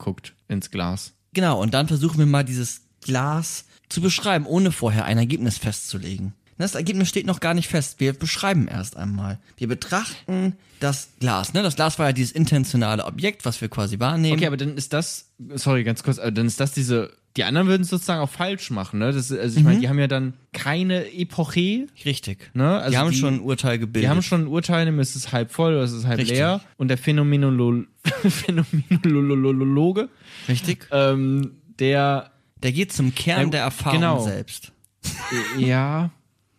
reinguckt ins Glas. Genau, und dann versuchen wir mal dieses Glas zu beschreiben, ohne vorher ein Ergebnis festzulegen. Das Ergebnis steht noch gar nicht fest. Wir beschreiben erst einmal. Wir betrachten das Glas. Ne? Das Glas war ja dieses intentionale Objekt, was wir quasi wahrnehmen. Okay, aber dann ist das, sorry, ganz kurz, aber dann ist das diese, die anderen würden es sozusagen auch falsch machen, ne? Das, also ich meine, die haben ja dann keine Epoche, Richtig. ne? Also die haben die, schon ein Urteil gebildet. Die haben schon ein Urteil, nämlich ist es halb voll oder ist es halb Richtig. leer. Und der Phänomenolo Phänomenologe, Richtig. ähm, der, Der geht zum Kern Ja, der Erfahrung genau. selbst. ja,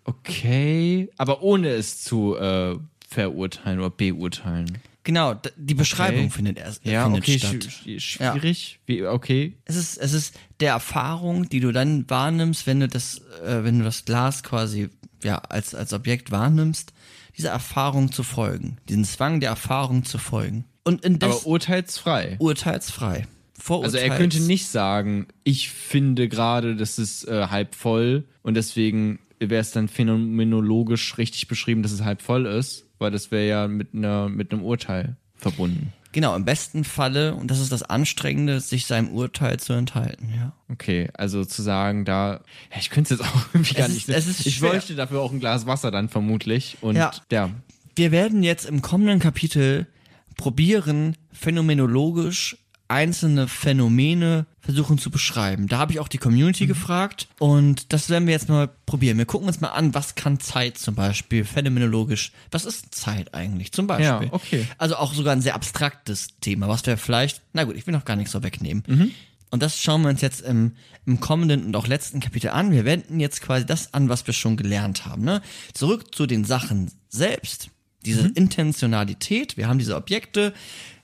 okay, aber ohne es zu äh, verurteilen oder beurteilen. Genau, die Beschreibung Okay. findet erst Ja, findet okay, statt. sch schwierig. Wie, okay, Es ist, es ist der Erfahrung, die du dann wahrnimmst, wenn du das, äh, wenn du das Glas quasi ja als als Objekt wahrnimmst, dieser Erfahrung zu folgen, diesen Zwang der Erfahrung zu folgen und in aber das urteilsfrei. urteilsfrei. Also er könnte nicht sagen, ich finde gerade, das ist äh, halb voll und deswegen wäre es dann phänomenologisch richtig beschrieben, dass es halb voll ist, weil das wäre ja mit einer mit einem Urteil verbunden. Genau, im besten Falle und das ist das Anstrengende, sich seinem Urteil zu enthalten. Ja. Okay, also zu sagen, da, ich könnte es jetzt auch irgendwie gar Es nicht. ist- es ist ich schwer. bräuchte dafür auch ein Glas Wasser dann vermutlich und Ja. ja, Wir werden jetzt im kommenden Kapitel probieren, phänomenologisch einzelne Phänomene versuchen zu beschreiben. Da habe ich auch die Community gefragt und das werden wir jetzt mal probieren. Wir gucken uns mal an, was kann Zeit zum Beispiel phänomenologisch, was ist Zeit eigentlich zum Beispiel? Ja, okay. Also auch sogar ein sehr abstraktes Thema, was wir vielleicht, na gut, ich will noch gar nichts so wegnehmen. Mhm. Und das schauen wir uns jetzt im, im kommenden und auch letzten Kapitel an. Wir wenden jetzt quasi das an, was wir schon gelernt haben. Ne? Zurück zu den Sachen selbst. Diese Mhm. Intentionalität. Wir haben diese Objekte.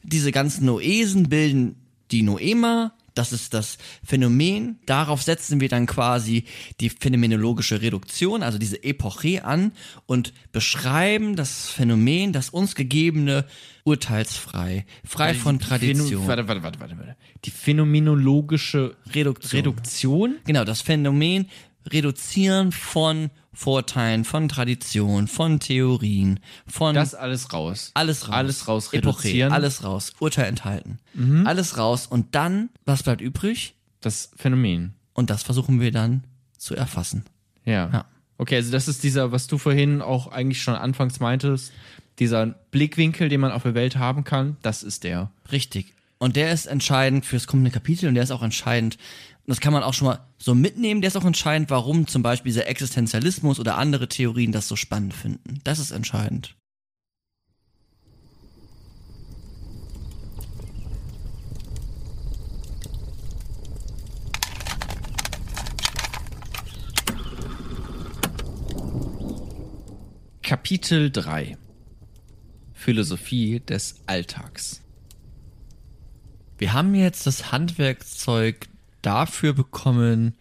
Diese ganzen Noesen bilden die Noema. Das ist das Phänomen. Darauf setzen wir dann quasi die phänomenologische Reduktion, also diese Epoche an und beschreiben das Phänomen, das uns gegebene, urteilsfrei, frei von Tradition. Warte, warte, warte, warte, warte. Die phänomenologische Reduktion. Reduktion? Genau, das Phänomen Reduzieren von Vorteilen, von Tradition, von Theorien, von Das alles raus. alles raus. Alles raus, Epoche, reduzieren. Mhm. alles raus, Urteil enthalten. Alles raus und dann, was bleibt übrig? Das Phänomen. Und das versuchen wir dann zu erfassen. Ja. Ja. Okay, also das ist dieser, was du vorhin auch eigentlich schon anfangs meintest, dieser Blickwinkel, den man auf der Welt haben kann, das ist der. Richtig. Und der ist entscheidend fürs kommende Kapitel und der ist auch entscheidend, das kann man auch schon mal so mitnehmen, der ist auch entscheidend, warum zum Beispiel dieser Existenzialismus oder andere Theorien das so spannend finden. Das ist entscheidend. Kapitel 3 Philosophie des Alltags. Wir haben jetzt das Handwerkszeug dafür bekommen,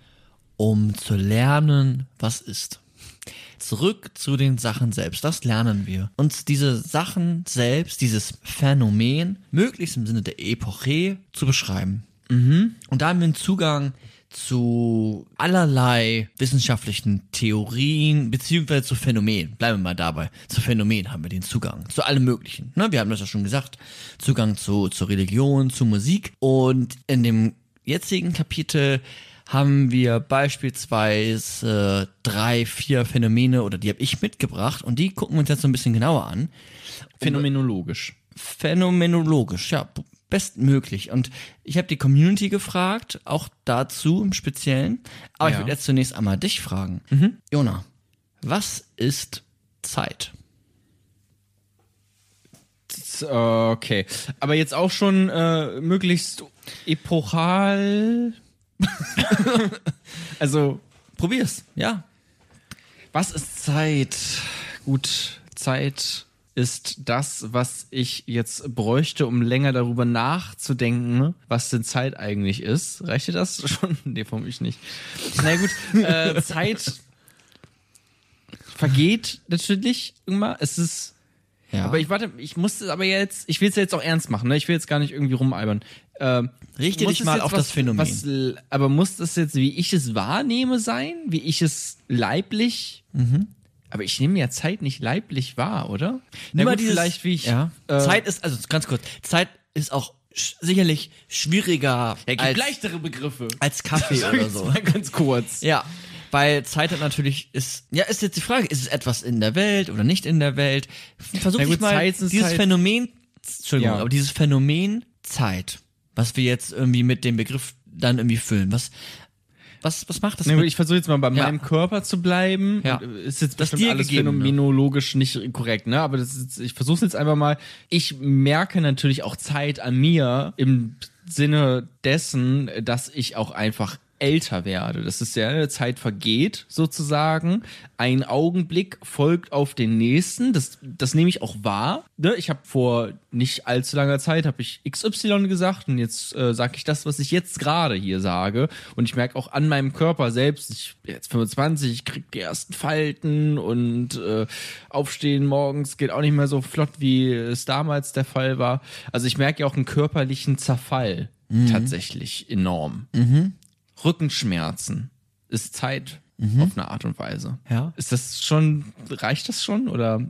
um zu lernen, was ist. Zurück zu den Sachen selbst. Das lernen wir. Uns diese Sachen selbst, dieses Phänomen, möglichst im Sinne der Epoche zu beschreiben. Und da haben wir einen Zugang zu allerlei wissenschaftlichen Theorien, beziehungsweise zu Phänomenen. Bleiben wir mal dabei. Zu Phänomenen haben wir den Zugang. Zu allem Möglichen. Ne? Wir haben das ja schon gesagt. Zugang zu, zur Religion, zu Musik. Und in dem jetzigen Kapitel haben wir beispielsweise drei, vier Phänomene, oder die habe ich mitgebracht, und die gucken wir uns jetzt so ein bisschen genauer an. Phänomenologisch. Phänomenologisch, ja, bestmöglich. Und ich habe die Community gefragt, auch dazu im Speziellen. Aber ich Ja. würde jetzt zunächst einmal dich fragen. Jona, was ist Zeit? Äh, Okay. Aber jetzt auch schon äh, möglichst epochal. also, Probier's, ja. was ist Zeit? Gut, Zeit ist das, was ich jetzt bräuchte, um länger darüber nachzudenken, was denn Zeit eigentlich ist. Reicht dir das schon? Nee, für mich nicht. Na gut, äh, Zeit vergeht natürlich irgendwann. Es ist Ja. aber ich warte, ich muss es aber jetzt, ich will es jetzt auch ernst machen, ne? Ich will jetzt gar nicht irgendwie rumalbern. Ähm, Richte dich mal auf was- das Phänomen. Was, aber muss das jetzt, wie ich es wahrnehme, sein? Wie ich es leiblich? Mhm. Aber ich nehme ja Zeit nicht leiblich wahr, oder? Nimm mal dieses- vielleicht wie ich. Ja. Äh, Zeit ist, also ganz kurz, Zeit ist auch sch sicherlich schwieriger ja, gibt als, leichtere Begriffe. als Kaffee oder so. Mal ganz kurz. Ja, weil Zeit hat natürlich ist, ja, ist jetzt die Frage, ist es etwas in der Welt oder nicht in der Welt? Versuch gut, mal Zeit dieses halt- Phänomen, Entschuldigung, Ja. aber dieses Phänomen Zeit, was wir jetzt irgendwie mit dem Begriff dann irgendwie füllen, was, was, was macht das mit, ich versuche jetzt mal bei Ja. meinem Körper zu bleiben. Ja. Äh, Ist jetzt Das bestimmt alles Gegebene. phänomenologisch nicht korrekt, ne? Aber ist, ich versuche jetzt einfach mal. Ich merke natürlich auch Zeit an mir im Sinne dessen, dass ich auch einfach älter werde. Das ist ja, eine Zeit vergeht sozusagen. Ein Augenblick folgt auf den nächsten. Das, das nehme ich auch wahr. Ne? Ich habe vor nicht allzu langer Zeit habe ich XY gesagt und jetzt äh, sage ich das, was ich jetzt gerade hier sage. Und ich merke auch an meinem Körper selbst, ich bin jetzt 25, ich krieg die ersten Falten und äh, aufstehen morgens geht auch nicht mehr so flott, wie es damals der Fall war. Also ich merke ja auch einen körperlichen Zerfall tatsächlich enorm. Rückenschmerzen ist Zeit auf eine Art und Weise. Ja. Ist das schon, reicht das schon oder?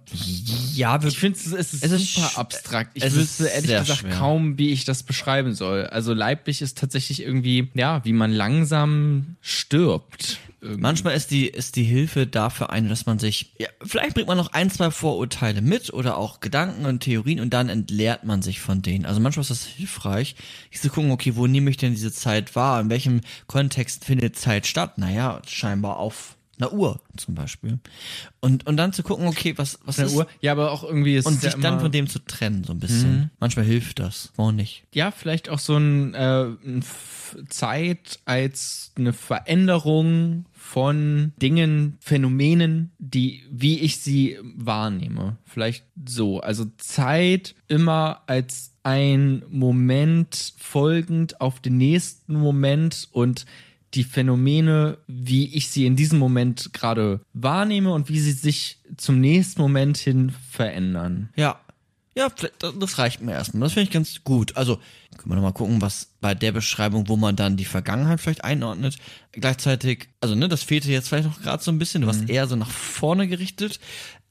ja, Ich finde, es ist Es ist super abstrakt. Ich es ist wüsste ehrlich gesagt schwer. kaum, wie ich das beschreiben soll. Also leiblich ist tatsächlich irgendwie, ja, wie man langsam stirbt. Irgendwie. Manchmal ist die, ist die Hilfe dafür eine, dass man sich, ja, vielleicht bringt man noch ein, zwei Vorurteile mit oder auch Gedanken und Theorien und dann entleert man sich von denen. Also manchmal ist das hilfreich, sich zu gucken, okay, wo nehme ich denn diese Zeit wahr? In welchem Kontext findet Zeit statt? Naja, scheinbar auf einer Uhr zum Beispiel. Und, und dann zu gucken, okay, was, was Eine ist, Uhr. Ja, aber auch irgendwie ist und es ja sich dann von dem zu trennen, so ein bisschen. Manchmal hilft das, warum nicht? ja, vielleicht auch so ein, äh, ein Zeit als eine Veränderung von Dingen, Phänomenen, die, wie ich sie wahrnehme. Vielleicht so. Also Zeit immer als ein Moment folgend auf den nächsten Moment und die Phänomene, wie ich sie in diesem Moment gerade wahrnehme und wie sie sich zum nächsten Moment hin verändern. Ja. Ja, das- reicht mir erstmal. Das finde ich ganz gut. Also, können wir nochmal gucken, was bei der Beschreibung, wo man dann die Vergangenheit vielleicht einordnet. Gleichzeitig, also, ne, das fehlte jetzt vielleicht noch gerade so ein bisschen. Du warst eher so nach vorne gerichtet.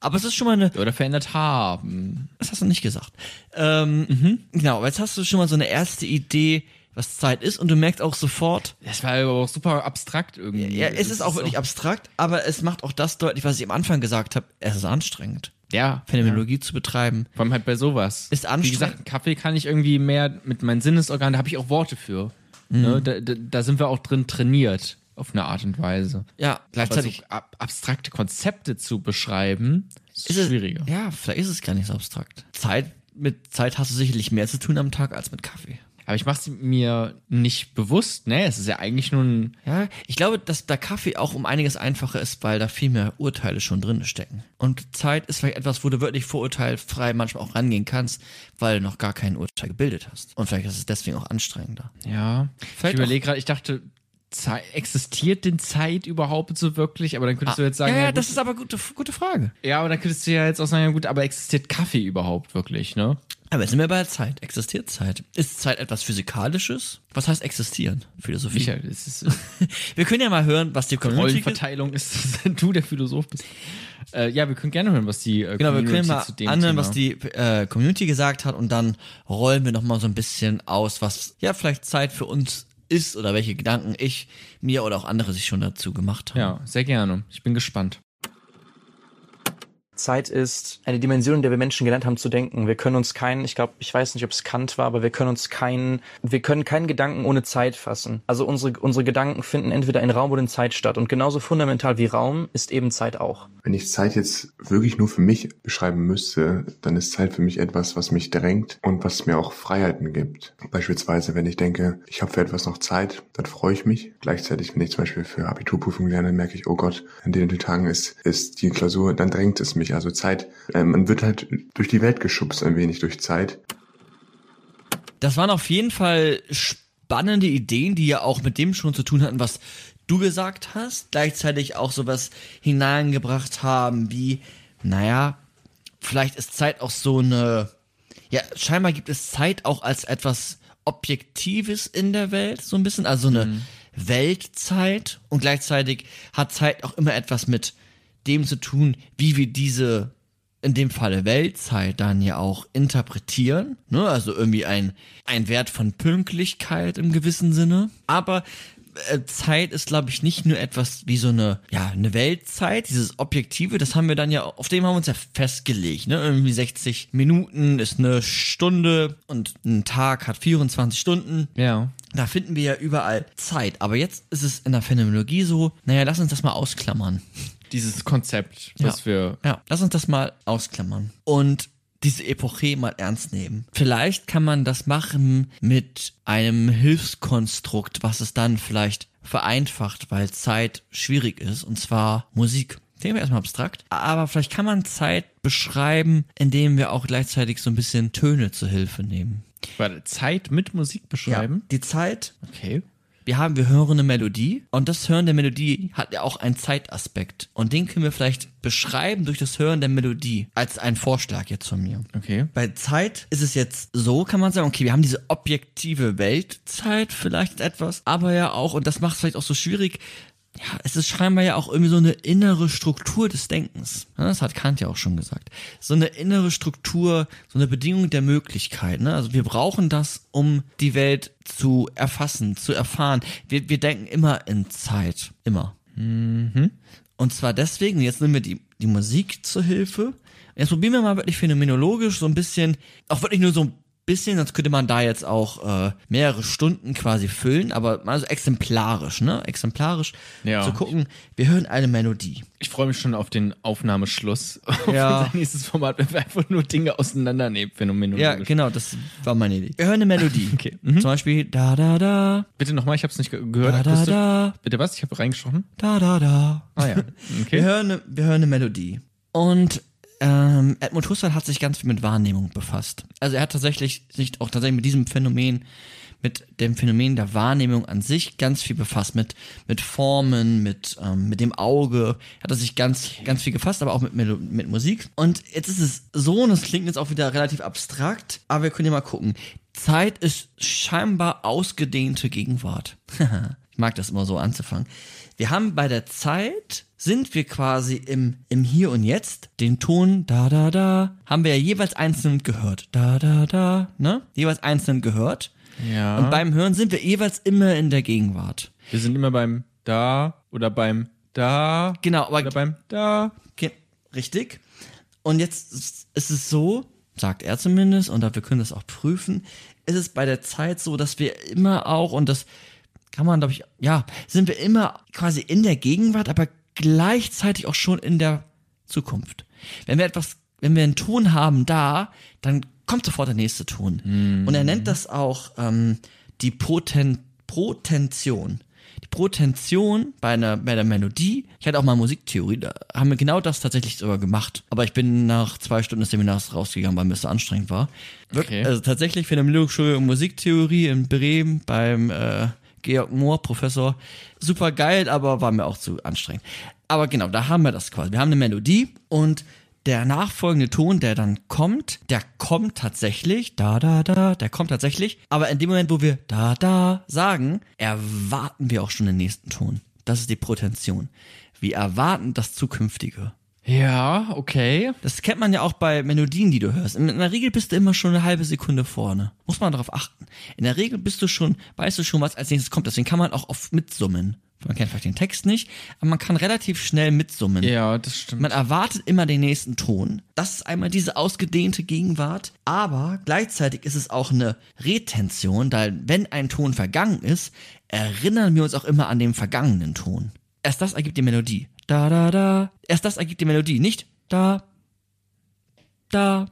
Aber es ist schon mal eine, Oder verändert haben. das hast du nicht gesagt. Ähm, Genau, aber jetzt hast du schon mal so eine erste Idee, was Zeit ist und du merkst auch sofort, Das war aber auch super abstrakt irgendwie. ja, es Das ist auch wirklich abstrakt, aber es macht auch das deutlich, was ich am Anfang gesagt habe. Es ist anstrengend, Ja. Phänomenologie zu betreiben. Vor allem halt bei sowas. Ist Wie anstrengend. gesagt, Kaffee kann ich irgendwie mehr mit meinen Sinnesorganen, da habe ich auch Worte für. Mhm. Ne? Da, da, da sind wir auch drin trainiert, auf eine Art und Weise. Ja, gleichzeitig ab, abstrakte Konzepte zu beschreiben, ist, ist es schwieriger. Ja, vielleicht ist es gar nicht so abstrakt. Zeit, mit Zeit hast du sicherlich mehr zu tun am Tag als mit Kaffee. Aber ich mache es mir nicht bewusst, ne? Es ist ja eigentlich nur ein. Ja, ich glaube, dass bei Kaffee auch um einiges einfacher ist, weil da viel mehr Urteile schon drin stecken. Und Zeit ist vielleicht etwas, wo du wirklich vorurteilfrei manchmal auch rangehen kannst, weil du noch gar kein Urteil gebildet hast. Und vielleicht ist es deswegen auch anstrengender. Ja. Vielleicht ich überlege gerade, ich dachte, Zeit, existiert denn Zeit überhaupt so wirklich? Aber dann könntest du jetzt sagen, ja, ja, ja, das gut, ist aber gute, gute Frage. ja, aber dann könntest du ja jetzt auch sagen, ja gut, aber existiert Kaffee überhaupt wirklich, ne? Aber jetzt sind wir bei der Zeit. Existiert Zeit? Ist Zeit etwas Physikalisches? Was heißt existieren? Philosophie. Michael, es ist äh, Wir können ja mal hören, was die Community Rollenverteilung ist, dass du der Philosoph bist. Äh, ja, wir können gerne hören, was die äh, Genau, wir Community können mal zu dem anhören, Thema. was die äh, Community gesagt hat und dann rollen wir nochmal so ein bisschen aus, was ja vielleicht Zeit für uns ist oder welche Gedanken ich, mir oder auch andere sich schon dazu gemacht haben. Ja, sehr gerne. Ich bin gespannt. Zeit ist eine Dimension, in der wir Menschen gelernt haben zu denken. Wir können uns keinen, ich glaube, ich weiß nicht, ob es Kant war, aber wir können uns keinen, wir können keinen Gedanken ohne Zeit fassen. Also unsere, unsere Gedanken finden entweder in Raum oder in Zeit statt. Und genauso fundamental wie Raum ist eben Zeit auch. Wenn ich Zeit jetzt wirklich nur für mich beschreiben müsste, dann ist Zeit für mich etwas, was mich drängt und was mir auch Freiheiten gibt. Beispielsweise, wenn ich denke, ich habe für etwas noch Zeit, dann freue ich mich. Gleichzeitig, wenn ich zum Beispiel für Abiturprüfungen lerne, merke ich, oh Gott, an den Tagen ist, ist die Klausur, dann drängt es mich. Also Zeit, äh, man wird halt durch die Welt geschubst, ein wenig durch Zeit. Das waren auf jeden Fall spannende Ideen, die ja auch mit dem schon zu tun hatten, was du gesagt hast, gleichzeitig auch sowas hineingebracht haben wie, naja, vielleicht ist Zeit auch so eine, ja, scheinbar gibt es Zeit auch als etwas Objektives in der Welt, so ein bisschen, also eine Weltzeit. Und gleichzeitig hat Zeit auch immer etwas mit dem zu tun, wie wir diese in dem Falle Weltzeit dann ja auch interpretieren, ne? also irgendwie ein, ein Wert von Pünktlichkeit im gewissen Sinne. Aber äh, Zeit ist, glaube ich, nicht nur etwas wie so eine, ja, eine Weltzeit, dieses Objektive, das haben wir dann ja, auf dem haben wir uns ja festgelegt, ne? Irgendwie 60 Minuten ist eine Stunde und ein Tag hat 24 Stunden. Ja. Da finden wir ja überall Zeit. Aber jetzt ist es in der Phänomenologie so, naja, lass uns das mal ausklammern. Dieses Konzept, das wir. Ja, lass uns das mal ausklammern. Und diese Epoche mal ernst nehmen. Vielleicht kann man das machen mit einem Hilfskonstrukt, was es dann vielleicht vereinfacht, weil Zeit schwierig ist, und zwar Musik. Thema erstmal abstrakt, aber vielleicht kann man Zeit beschreiben, indem wir auch gleichzeitig so ein bisschen Töne zur Hilfe nehmen. Warte, Zeit mit Musik beschreiben? Die Zeit Okay. Wir haben, wir hören eine Melodie und das Hören der Melodie hat ja auch einen Zeitaspekt. Und den können wir vielleicht beschreiben durch das Hören der Melodie als einen Vorschlag jetzt von mir. Okay. Bei Zeit ist es jetzt so, kann man sagen, okay, wir haben diese objektive Weltzeit vielleicht etwas, aber ja auch, und das macht es vielleicht auch so schwierig, ja, es ist scheinbar ja auch irgendwie so eine innere Struktur des Denkens. Ja, Das hat Kant ja auch schon gesagt. So eine innere Struktur, so eine Bedingung der Möglichkeit. Ne? Also wir brauchen das, um die Welt zu erfassen, zu erfahren. Wir, wir denken immer in Zeit. Immer. Und zwar deswegen, jetzt nehmen wir die, die Musik zur Hilfe. Jetzt probieren wir mal wirklich phänomenologisch so ein bisschen, auch wirklich nur so ein bisschen, sonst könnte man da jetzt auch äh, mehrere Stunden quasi füllen, aber mal so exemplarisch, ne? Exemplarisch Ja. zu gucken, wir hören eine Melodie. Ich freue mich schon auf den Aufnahmeschluss. Auf Ja. unser nächstes Format, wenn wir einfach nur Dinge auseinandernehmen, phänomenologisch. Ja, genau, das war meine Idee. Wir hören eine Melodie. Okay. Mhm. Zum Beispiel da da da, Bitte nochmal, ich habe es nicht ge gehört. da da da, Bitte was? Ich habe reingesprochen. da da da. Ah ja. Wir Okay. hören, eine- wir hören eine Melodie. Und ähm, Edmund Husserl hat sich ganz viel mit Wahrnehmung befasst. Also er hat tatsächlich sich auch tatsächlich mit diesem Phänomen, mit dem Phänomen der Wahrnehmung an sich ganz viel befasst. Mit, mit Formen, mit, ähm, mit dem Auge. Hat er sich ganz, ganz viel gefasst, aber auch mit, Melo mit Musik. Und jetzt ist es so, und es klingt jetzt auch wieder relativ abstrakt, aber wir können ja mal gucken. Zeit ist scheinbar ausgedehnte Gegenwart. ich mag das immer so anzufangen. Wir haben bei der Zeit, sind wir quasi im, im Hier und Jetzt, den Ton da da da, haben wir ja jeweils einzeln gehört. Da da da, ne? Jeweils einzeln gehört. Ja. Und beim Hören sind wir jeweils immer in der Gegenwart. wir sind immer beim da oder beim da Genau, aber oder beim da. Okay, richtig. Und jetzt ist ist es so, sagt er zumindest, und wir können das auch prüfen, ist es bei der Zeit so, dass wir immer auch, und das kann man, glaube ich, ja, sind wir immer quasi in der Gegenwart, aber gleichzeitig auch schon in der Zukunft. Wenn wir etwas, wenn wir einen Ton haben da, dann kommt sofort der nächste Ton. Und er nennt das auch ähm, die Poten Protention. Die Protention bei einer, bei der Melodie, ich hatte auch mal Musiktheorie, da haben wir genau das tatsächlich sogar gemacht. Aber ich bin nach zwei Stunden des Seminars rausgegangen, weil mir das so anstrengend war. Okay. Also tatsächlich für eine Musiktheorie in Bremen beim äh, Georg Mohr, Professor. Super geil, aber war mir auch zu anstrengend. Aber genau, da haben wir das quasi. Wir haben eine Melodie und der nachfolgende Ton, der dann kommt, der kommt tatsächlich, da, da, da, der kommt tatsächlich. Aber in dem Moment, wo wir da, da sagen, erwarten wir auch schon den nächsten Ton. Das ist die Protention. Wir erwarten das Zukünftige. Ja, okay. Das kennt man ja auch bei Melodien, die du hörst. In der Regel bist du immer schon eine halbe Sekunde vorne. Muss man darauf achten. In der Regel bist du schon, weißt du schon, was als nächstes kommt. Deswegen kann man auch oft mitsummen. Man kennt vielleicht den Text nicht, aber man kann relativ schnell mitsummen. Ja, das stimmt. Man erwartet immer den nächsten Ton. Das ist einmal diese ausgedehnte Gegenwart, aber gleichzeitig ist es auch eine Retention, da wenn ein Ton vergangen ist, erinnern wir uns auch immer an den vergangenen Ton. Erst das ergibt die Melodie. Da, da, da. Erst das ergibt die Melodie, nicht da, da,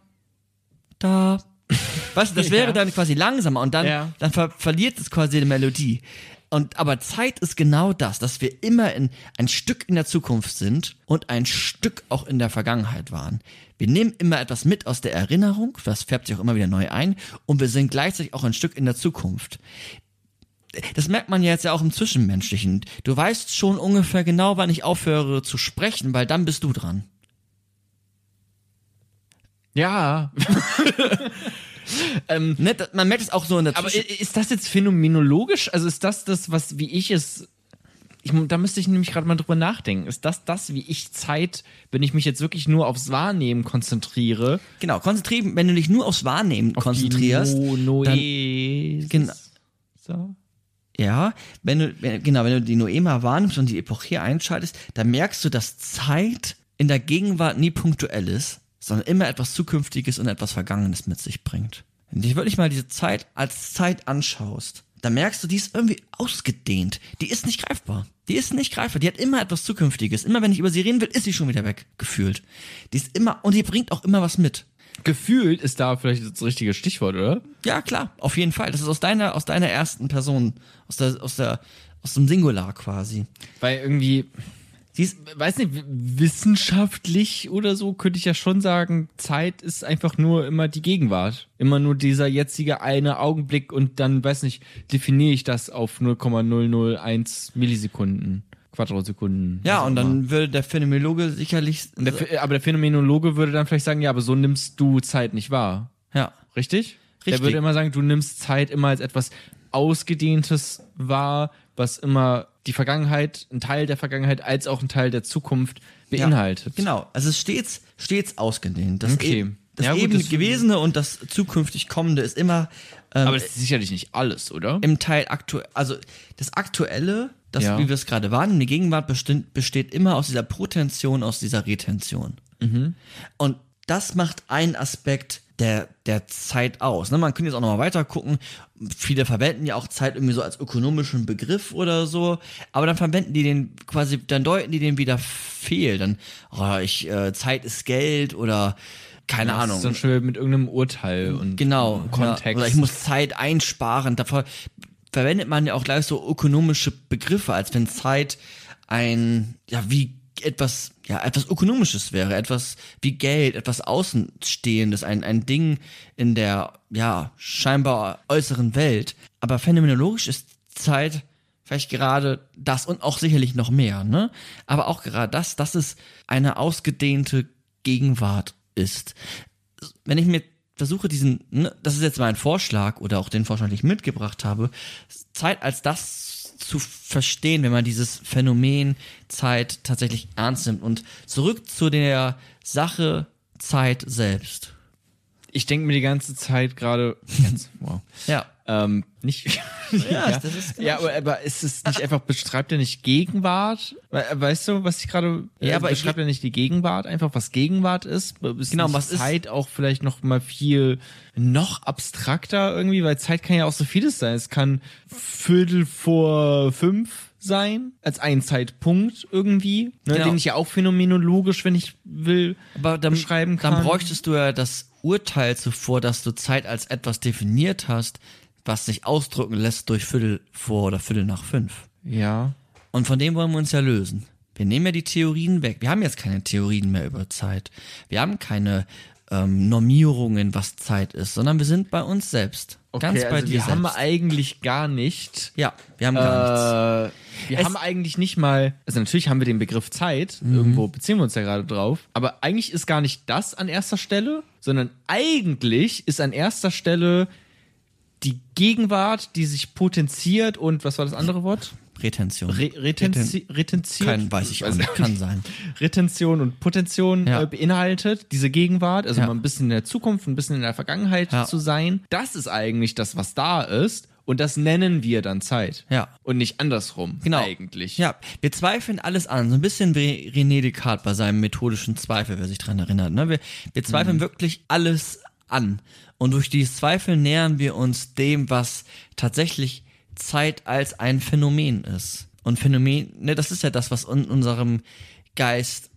da. Weißt du, das wäre dann quasi langsamer und dann, Ja. dann ver verliert es quasi die Melodie. Und, aber Zeit ist genau das, dass wir immer in ein Stück in der Zukunft sind und ein Stück auch in der Vergangenheit waren. Wir nehmen immer etwas mit aus der Erinnerung, das färbt sich auch immer wieder neu ein, und wir sind gleichzeitig auch ein Stück in der Zukunft. Das merkt man ja jetzt ja auch im Zwischenmenschlichen. Du weißt schon ungefähr genau, wann ich aufhöre zu sprechen, weil dann bist du dran. Ja. ähm, Ne, man merkt es auch so in der aber Zwischen ist das jetzt phänomenologisch? Also ist das das, was, wie ich es. Ich, da müsste ich nämlich gerade mal drüber nachdenken. Ist das das, wie ich Zeit, wenn ich mich jetzt wirklich nur aufs Wahrnehmen konzentriere? Genau, konzentrieren, wenn du dich nur aufs Wahrnehmen konzentrierst. Die no, dann- Noe Genau. So. Ja, wenn du, wenn, genau, wenn du die Noema wahrnimmst und die Epoche einschaltest, dann merkst du, dass Zeit in der Gegenwart nie punktuell ist, sondern immer etwas Zukünftiges und etwas Vergangenes mit sich bringt. Wenn du dich wirklich mal diese Zeit als Zeit anschaust, dann merkst du, die ist irgendwie ausgedehnt. Die ist nicht greifbar. Die ist nicht greifbar. Die hat immer etwas Zukünftiges. Immer wenn ich über sie reden will, ist sie schon wieder weg, gefühlt. Die ist immer, und die bringt auch immer was mit. Gefühlt ist da vielleicht das richtige Stichwort, oder? Ja, klar, auf jeden Fall. Das ist aus deiner, aus deiner ersten Person, aus der, aus der, aus dem Singular quasi. Weil irgendwie, Sie ist, weiß nicht, wissenschaftlich oder so könnte ich ja schon sagen, Zeit ist einfach nur immer die Gegenwart. Immer nur dieser jetzige eine Augenblick und dann, weiß nicht, definiere ich das auf 0,001 Millisekunden, Quadrosekunden. ja, und dann würde der Phänomenologe sicherlich, der, aber der Phänomenologe würde dann vielleicht sagen, ja, aber so nimmst du Zeit nicht wahr. ja, Richtig? Der Richtig. würde immer sagen, du nimmst Zeit immer als etwas Ausgedehntes wahr, was immer die Vergangenheit, ein Teil der Vergangenheit als auch ein Teil der Zukunft beinhaltet. genau. Also es ist stets, stets ausgedehnt. Das, Okay. e das Ja, gut, eben das- Gewesene und das zukünftig Kommende ist immer ähm, Aber das ist sicherlich nicht alles, oder? im Teil aktuell, also das Aktuelle, das, Ja. wie wir es gerade wahrnehmen, die Gegenwart besteht, besteht immer aus dieser Protention, aus dieser Retention. Mhm. Und das macht einen Aspekt der, der Zeit aus. Ne, man könnte jetzt auch nochmal weiter gucken. Viele verwenden ja auch Zeit irgendwie so als ökonomischen Begriff oder so, aber dann verwenden die den quasi, dann deuten die den wieder fehl. Dann, oh, ich, äh, Zeit ist Geld oder keine Das Ahnung. ist dann schon mit irgendeinem Urteil und Genau, Kontext. Ja, oder ich muss Zeit einsparen. Da ver verwendet man ja auch gleich so ökonomische Begriffe, als wenn Zeit ein, ja, wie etwas, ja, etwas Ökonomisches wäre, etwas wie Geld, etwas Außenstehendes, ein, ein Ding in der, ja, scheinbar äußeren Welt. Aber phänomenologisch ist Zeit vielleicht gerade das und auch sicherlich noch mehr, ne? Aber auch gerade das, dass es eine ausgedehnte Gegenwart ist wenn ich mir versuche, diesen, ne, das ist jetzt mein Vorschlag oder auch den Vorschlag, den ich mitgebracht habe, Zeit als das zu verstehen, wenn man dieses Phänomen Zeit tatsächlich ernst nimmt und zurück zu der Sache Zeit selbst. Ich denke mir die ganze Zeit gerade, wow. Ja. Ähm, nicht. Ja, das ist ja, aber, aber ist es nicht einfach, beschreibt er nicht Gegenwart? We- Weißt du, was ich gerade, Ja, ja, aber beschreibt er nicht die Gegenwart, einfach was Gegenwart ist? ist Genau, was ist- Zeit auch vielleicht noch mal viel noch abstrakter irgendwie, weil Zeit kann ja auch so vieles sein. Es kann Viertel vor fünf sein, als ein Zeitpunkt irgendwie, ne, Genau. den ich ja auch phänomenologisch, wenn ich will, Aber dann, beschreiben kann. dann bräuchtest du ja das Urteil zuvor, dass du Zeit als etwas definiert hast, was sich ausdrücken lässt durch Viertel vor oder Viertel nach fünf. ja. Und von dem wollen wir uns ja lösen. Wir nehmen ja die Theorien weg. Wir haben jetzt keine Theorien mehr über Zeit. Wir haben keine ähm, Normierungen, was Zeit ist, sondern wir sind bei uns selbst. Ganz bei also dir wir selbst. haben eigentlich gar nicht ja, wir haben gar nichts. Äh, wir Es- haben eigentlich nicht mal, also natürlich haben wir den Begriff Zeit, Mhm. irgendwo beziehen wir uns ja gerade drauf, aber eigentlich ist gar nicht das an erster Stelle, sondern eigentlich ist an erster Stelle die Gegenwart, die sich potenziert und was war das andere Wort? Retention. Re retenzi retenziert? Kein, weiß ich auch nicht. Kann sein. Retention und Potention Ja. äh, beinhaltet, diese Gegenwart, also Ja. mal ein bisschen in der Zukunft, ein bisschen in der Vergangenheit Ja. zu sein. Das ist eigentlich das, was da ist. Und das nennen wir dann Zeit. Ja. Und nicht andersrum. Genau. Eigentlich. Ja, wir zweifeln alles an. So ein bisschen wie René Descartes bei seinem methodischen Zweifel, wer sich dran erinnert. Ne? Wir, wir Mhm. zweifeln wirklich alles an. Und durch dieses Zweifel nähern wir uns dem, was tatsächlich Zeit als ein Phänomen ist. Und Phänomen, ne, das ist ja das, was in unserem Geist,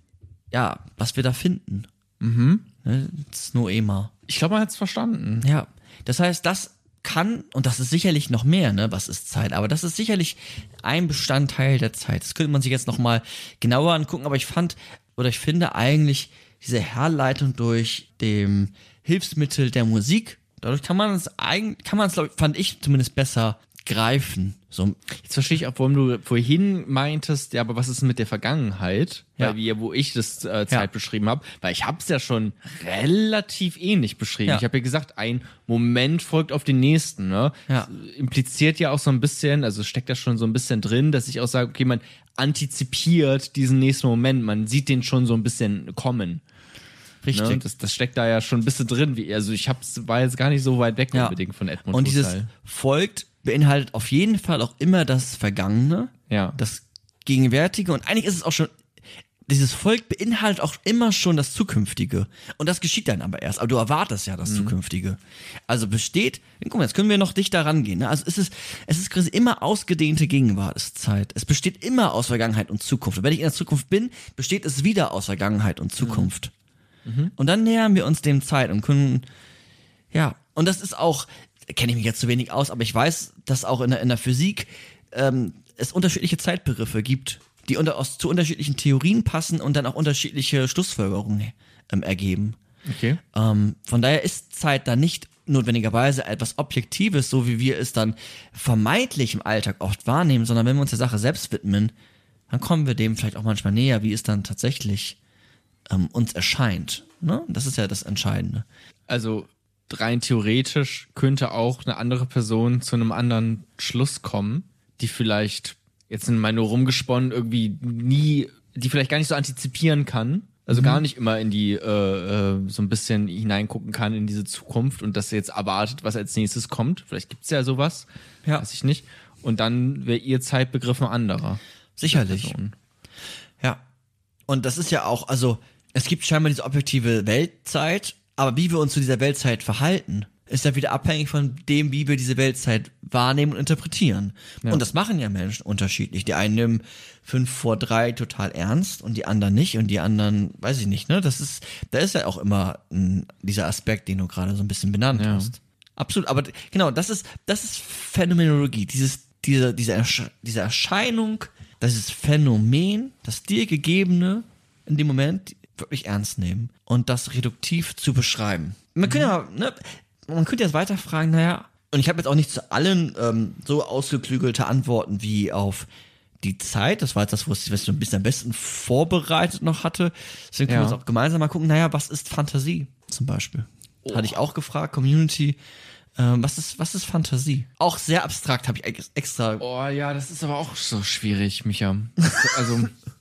ja, was wir da finden. Mhm. Ne, das ist Noema. Ich glaube, man hat es verstanden. Ja, das heißt, das kann, und das ist sicherlich noch mehr, ne, was ist Zeit, aber das ist sicherlich ein Bestandteil der Zeit. Das könnte man sich jetzt nochmal genauer angucken, aber ich fand, oder ich finde eigentlich diese Herleitung durch dem Hilfsmittel der Musik, dadurch kann man es eigentlich, kann man es, fand ich zumindest besser greifen. So, Jetzt verstehe ich auch, warum du vorhin meintest, ja, aber was ist mit der Vergangenheit? Ja. Weil wir, wo ich das äh, Zeit Ja. beschrieben habe, weil ich habe es ja schon relativ ähnlich beschrieben. Ja. Ich habe ja gesagt, ein Moment folgt auf den nächsten. Ne? Ja. Das impliziert ja auch so ein bisschen, also steckt da schon so ein bisschen drin, dass ich auch sage, okay, man antizipiert diesen nächsten Moment, man sieht den schon so ein bisschen kommen. Richtig. Ne? Das, das steckt da ja schon ein bisschen drin. Wie, also ich hab's, war jetzt gar nicht so weit weg Ja. unbedingt von Edmund Und dieses Husserl. folgt beinhaltet auf jeden Fall auch immer das Vergangene, Ja. das Gegenwärtige und eigentlich ist es auch schon, dieses Volk beinhaltet auch immer schon das Zukünftige. Und das geschieht dann aber erst. Aber du erwartest ja das Zukünftige. Also besteht, guck mal, jetzt können wir noch dichter rangehen. Ne? Also es ist, es ist quasi immer ausgedehnte Gegenwartszeit. Es besteht immer aus Vergangenheit und Zukunft. Und wenn ich in der Zukunft bin, besteht es wieder aus Vergangenheit und Zukunft. Und dann nähern wir uns dem Zeit und können ja, und das ist auch, kenne ich mich jetzt zu wenig aus, aber ich weiß, dass auch in der, in der Physik ähm, es unterschiedliche Zeitbegriffe gibt, die unter, aus, zu unterschiedlichen Theorien passen und dann auch unterschiedliche Schlussfolgerungen ähm, ergeben. Okay. Ähm, von daher ist Zeit dann nicht notwendigerweise etwas Objektives, so wie wir es dann vermeintlich im Alltag oft wahrnehmen, sondern wenn wir uns der Sache selbst widmen, dann kommen wir dem vielleicht auch manchmal näher, wie es dann tatsächlich ähm, uns erscheint. Ne? Das ist ja das Entscheidende. Also rein theoretisch könnte auch eine andere Person zu einem anderen Schluss kommen, die vielleicht jetzt mal nur rumgesponnen irgendwie nie, die vielleicht gar nicht so antizipieren kann. Also gar nicht immer in die, äh, äh, so ein bisschen hineingucken kann in diese Zukunft und sie jetzt erwartet, was als nächstes kommt. Vielleicht gibt's ja sowas. Ja. Weiß ich nicht. Und dann wäre ihr Zeitbegriff ein anderer. Sicherlich. Ja. Und das ist ja auch, also es gibt scheinbar diese objektive Weltzeit, aber wie wir uns zu dieser Weltzeit verhalten, ist ja wieder abhängig von dem, wie wir diese Weltzeit wahrnehmen und interpretieren. Und das machen ja Menschen unterschiedlich. Die einen nehmen fünf vor drei total ernst und die anderen nicht und die anderen, weiß ich nicht, ne? Das ist, da ist ja auch immer m, dieser Aspekt, den du gerade so ein bisschen benannt Ja. hast. Absolut, aber genau, das ist, das ist Phänomenologie, dieses, diese, diese, Ersche diese Erscheinung, dieses Phänomen, das dir gegebene in dem Moment wirklich ernst nehmen und das reduktiv zu beschreiben. Man könnte ja, ne, man könnte jetzt weiter fragen, naja, und ich habe jetzt auch nicht zu allen ähm, so ausgeklügelte Antworten wie auf die Zeit, das war jetzt das, was ich so ein bisschen am besten vorbereitet noch hatte. Deswegen können wir Ja. uns auch gemeinsam mal gucken, naja, was ist Fantasie zum Beispiel? Hatte ich auch gefragt, Community, ähm, was ist, was ist Fantasie? Auch sehr abstrakt habe ich ex- extra. Oh ja, das ist aber auch so schwierig, Micha. Also,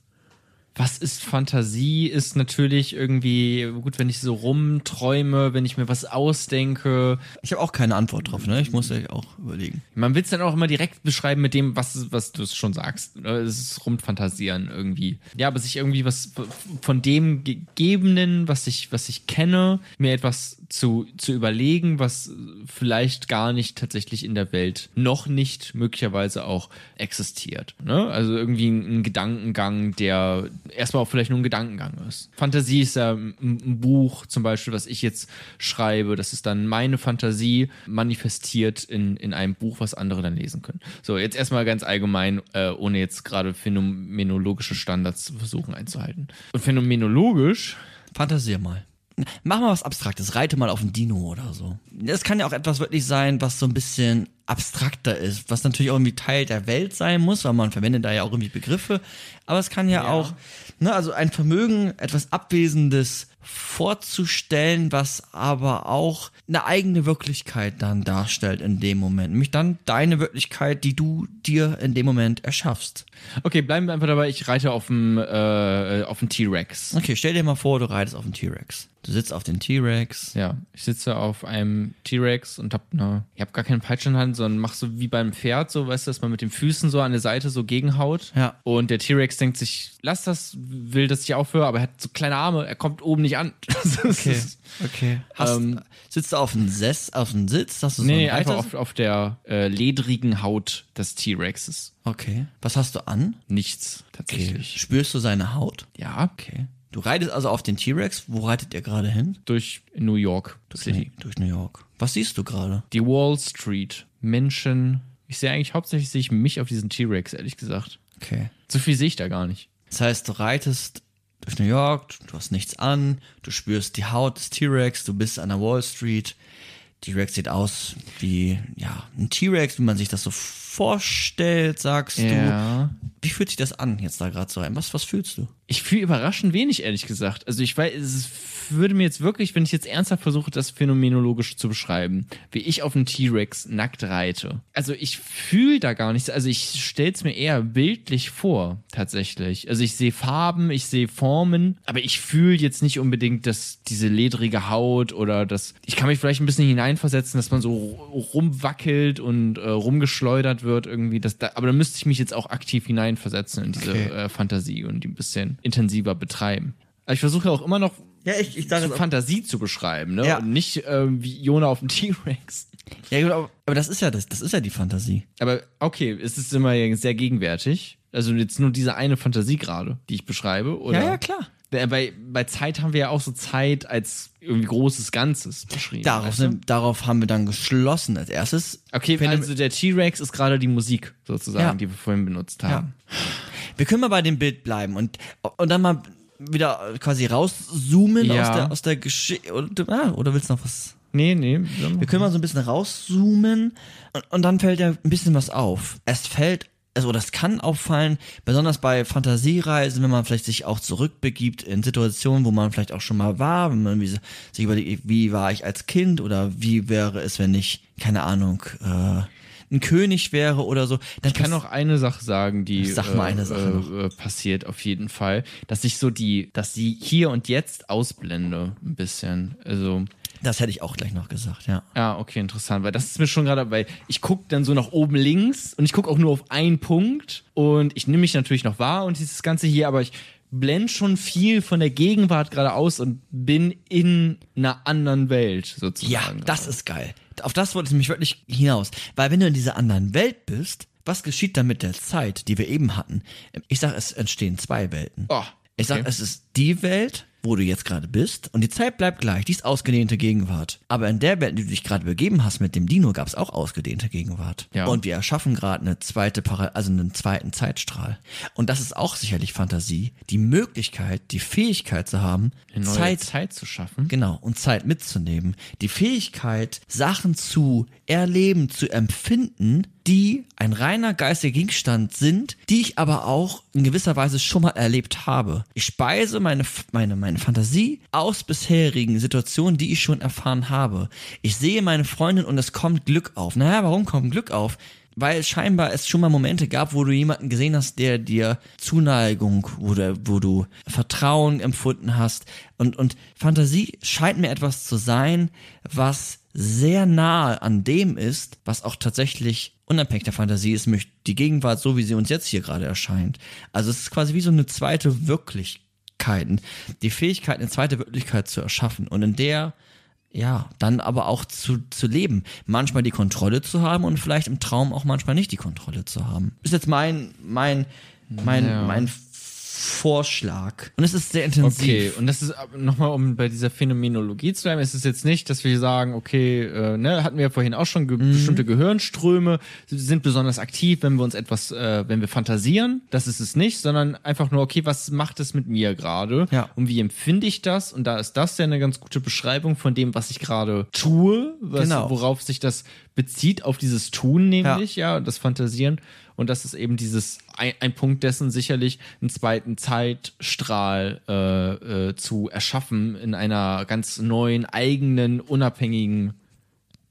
was ist Fantasie? Ist natürlich irgendwie, gut, wenn ich so rumträume, wenn ich mir was ausdenke. Ich habe auch keine Antwort drauf, ne? Ich muss ja auch überlegen. Man will es dann auch immer direkt beschreiben mit dem, was, was du schon sagst. ne? Es ist rumfantasieren irgendwie. Ja, aber sich irgendwie was von dem Gegebenen, was ich, was ich kenne, mir etwas zu, zu überlegen, was vielleicht gar nicht tatsächlich in der Welt noch nicht möglicherweise auch existiert. Ne? Also irgendwie ein, ein Gedankengang, der erstmal auch vielleicht nur ein Gedankengang ist. Fantasie ist ja ein, ein Buch zum Beispiel, was ich jetzt schreibe. Das ist dann meine Fantasie manifestiert in, in einem Buch, was andere dann lesen können. So, jetzt erstmal ganz allgemein, äh, ohne jetzt gerade phänomenologische Standards zu versuchen einzuhalten. Und phänomenologisch Fantasier mal. Mach mal was Abstraktes, reite mal auf ein Dino oder so. Das kann ja auch etwas wirklich sein, was so ein bisschen abstrakter ist, was natürlich auch irgendwie Teil der Welt sein muss, weil man verwendet da ja auch irgendwie Begriffe. Aber es kann ja, auch, ne, also ein Vermögen, etwas Abwesendes vorzustellen, was aber auch eine eigene Wirklichkeit dann darstellt in dem Moment. Nämlich dann deine Wirklichkeit, die du dir in dem Moment erschaffst. Okay, bleiben wir einfach dabei. Ich reite auf dem äh, auf dem T-Rex. Okay, stell dir mal vor, du reitest auf den T-Rex. Du sitzt auf den T-Rex. Ja, ich sitze auf einem T-Rex und hab ne, ich hab gar keine Peitsche in der Hand, sondern mach so wie beim Pferd, so weißt du, dass man mit den Füßen so an der Seite so gegenhaut. Ja. Und der T-Rex denkt sich, lass das, will, dass ich aufhöre, aber er hat so kleine Arme, er kommt oben nicht an. Das Okay. ist- Okay. Hast, Ähm, sitzt du auf dem Sess, auf dem Sitz? Hast du so Nee, nee, einen einfach auf, auf der äh, ledrigen Haut des T-Rexes. Okay. Was hast du an? Nichts, tatsächlich. Spürst du seine Haut? Ja, Okay. Du reitest also auf den T-Rex. Wo reitet ihr gerade hin? durch New York City. Durch New York. Was siehst du gerade? Die Wall Street. Menschen. Ich sehe eigentlich hauptsächlich sehe ich mich auf diesen T-Rex, ehrlich gesagt. Okay. So viel sehe ich da gar nicht. Das heißt, du reitest durch New York, du hast nichts an, du spürst die Haut des T-Rex, du bist an der Wall Street. T-Rex sieht aus wie, ja, ein T-Rex, wie man sich das so vorstellt, sagst Ja. du. Wie fühlt sich das an, jetzt da gerade so rein? Was, was fühlst du? Ich fühle überraschend wenig, ehrlich gesagt. Also ich weiß, es würde mir jetzt wirklich, wenn ich jetzt ernsthaft versuche, das phänomenologisch zu beschreiben, wie ich auf einen T-Rex nackt reite. Also ich fühle da gar nichts. Also ich stelle es mir eher bildlich vor, tatsächlich. Also ich sehe Farben, ich sehe Formen, aber ich fühle jetzt nicht unbedingt, dass diese ledrige Haut oder das. Ich kann mich vielleicht ein bisschen hineinversetzen, dass man so rumwackelt und äh, rumgeschleudert wird irgendwie. Das, da, aber da müsste ich mich jetzt auch aktiv hineinversetzen in diese Okay. äh, Fantasie und die ein bisschen intensiver betreiben. Aber ich versuche auch immer noch Ja, ich, ich so Fantasie zu beschreiben, ne? Ja. Und nicht äh, wie Jona auf dem T-Rex. Ja, gut, aber, aber das ist ja das, das ist ja die Fantasie. Aber okay, es ist immer sehr gegenwärtig. Also jetzt nur diese eine Fantasie gerade, die ich beschreibe, oder? Ja, ja, klar. Äh, Bei, bei Zeit haben wir ja auch so Zeit als irgendwie großes Ganzes beschrieben. Darauf, weißt du? darauf haben wir dann geschlossen als erstes. Okay, Phänomen- also der T-Rex ist gerade die Musik sozusagen, Ja. die wir vorhin benutzt haben. Wir können mal bei dem Bild bleiben und, und dann mal wieder quasi rauszoomen Ja. aus der, aus der Geschichte. Oder, ah, oder willst du noch was? Nee, nee. Wir können mal so ein bisschen rauszoomen und, und dann fällt ja ein bisschen was auf. Es fällt, also das kann auffallen, besonders bei Fantasiereisen, wenn man vielleicht sich auch zurückbegibt in Situationen, wo man vielleicht auch schon mal war, wenn man sich überlegt, wie war ich als Kind oder wie wäre es, wenn ich, keine Ahnung, äh, ein König wäre oder so. Dann Ich kann noch eine Sache sagen, die Sag mal eine Sache noch. äh, äh, passiert auf jeden Fall, dass ich so die, dass sie hier und jetzt ausblende ein bisschen. Also Das hätte ich auch gleich noch gesagt, ja. ja, okay, interessant, weil das ist mir schon gerade, weil ich gucke dann so nach oben links und ich gucke auch nur auf einen Punkt und ich nehme mich natürlich noch wahr und dieses Ganze hier, aber ich blende schon viel von der Gegenwart gerade aus und bin in einer anderen Welt sozusagen. Ja, gerade. das ist geil. Auf das wollte ich mich wirklich hinaus. Weil wenn du in dieser anderen Welt bist, was geschieht dann mit der Zeit, die wir eben hatten? Ich sag, es entstehen zwei Welten. Oh, Ich sag, okay. es ist die Welt, wo du jetzt gerade bist und die Zeit bleibt gleich, die ist ausgedehnte Gegenwart. Aber in der Welt, in die du dich gerade begeben hast mit dem Dino, gab es auch ausgedehnte Gegenwart. Ja. Und wir erschaffen gerade eine zweite, Para also einen zweiten Zeitstrahl. Und das ist auch sicherlich Fantasie, die Möglichkeit, die Fähigkeit zu haben, Zeit Zeit zu schaffen. Genau, und Zeit mitzunehmen. Die Fähigkeit, Sachen zu erleben, zu empfinden, die ein reiner geistiger Gegenstand sind, die ich aber auch in gewisser Weise schon mal erlebt habe. Ich speise meine, meine, meine Fantasie aus bisherigen Situationen, die ich schon erfahren habe. Ich sehe meine Freundin und es kommt Glück auf. Naja, warum kommt Glück auf? Weil scheinbar es schon mal Momente gab, wo du jemanden gesehen hast, der dir Zuneigung oder wo du Vertrauen empfunden hast. Und, und Fantasie scheint mir etwas zu sein, was sehr nahe an dem ist, was auch tatsächlich unabhängig der Fantasie ist, die Gegenwart, so wie sie uns jetzt hier gerade erscheint. Also es ist quasi wie so eine zweite Wirklichkeit. Die Fähigkeit, eine zweite Wirklichkeit zu erschaffen und in der ja, dann aber auch zu, zu leben. Manchmal die Kontrolle zu haben und vielleicht im Traum auch manchmal nicht die Kontrolle zu haben. Ist jetzt mein, mein, mein, Ja. mein Vorschlag. Und es ist sehr intensiv. Okay, und das ist nochmal, um bei dieser Phänomenologie zu bleiben, ist es jetzt nicht, dass wir sagen, okay, äh, ne, hatten wir ja vorhin auch schon, ge Mhm. bestimmte Gehirnströme sind besonders aktiv, wenn wir uns etwas, äh, wenn wir fantasieren. Das ist es nicht, sondern einfach nur, okay, was macht es mit mir gerade? Ja. Und wie empfinde ich das? Und da ist das ja eine ganz gute Beschreibung von dem, was ich gerade tue, was, Genau. worauf sich das bezieht, auf dieses Tun nämlich, ja, das Fantasieren. Und das ist eben dieses, ein, ein Punkt dessen sicherlich, einen zweiten Zeitstrahl äh, äh, zu erschaffen in einer ganz neuen, eigenen, unabhängigen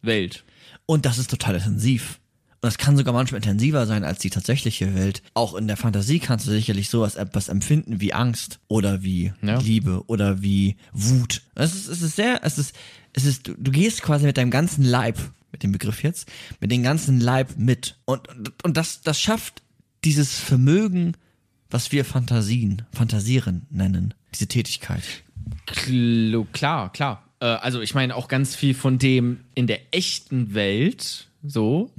Welt. Und das ist total intensiv. Und das kann sogar manchmal intensiver sein als die tatsächliche Welt. Auch in der Fantasie kannst du sicherlich sowas etwas empfinden wie Angst oder wie Ja. Liebe oder wie Wut. Es ist, es ist sehr, es ist, es ist, du, du gehst quasi mit deinem ganzen Leib, mit dem Begriff jetzt, mit dem ganzen Leib mit. Und, und, und das, das schafft dieses Vermögen, was wir Fantasien, Fantasieren nennen, diese Tätigkeit. Klar, klar. Äh, also ich meine auch ganz viel von dem in der echten Welt so.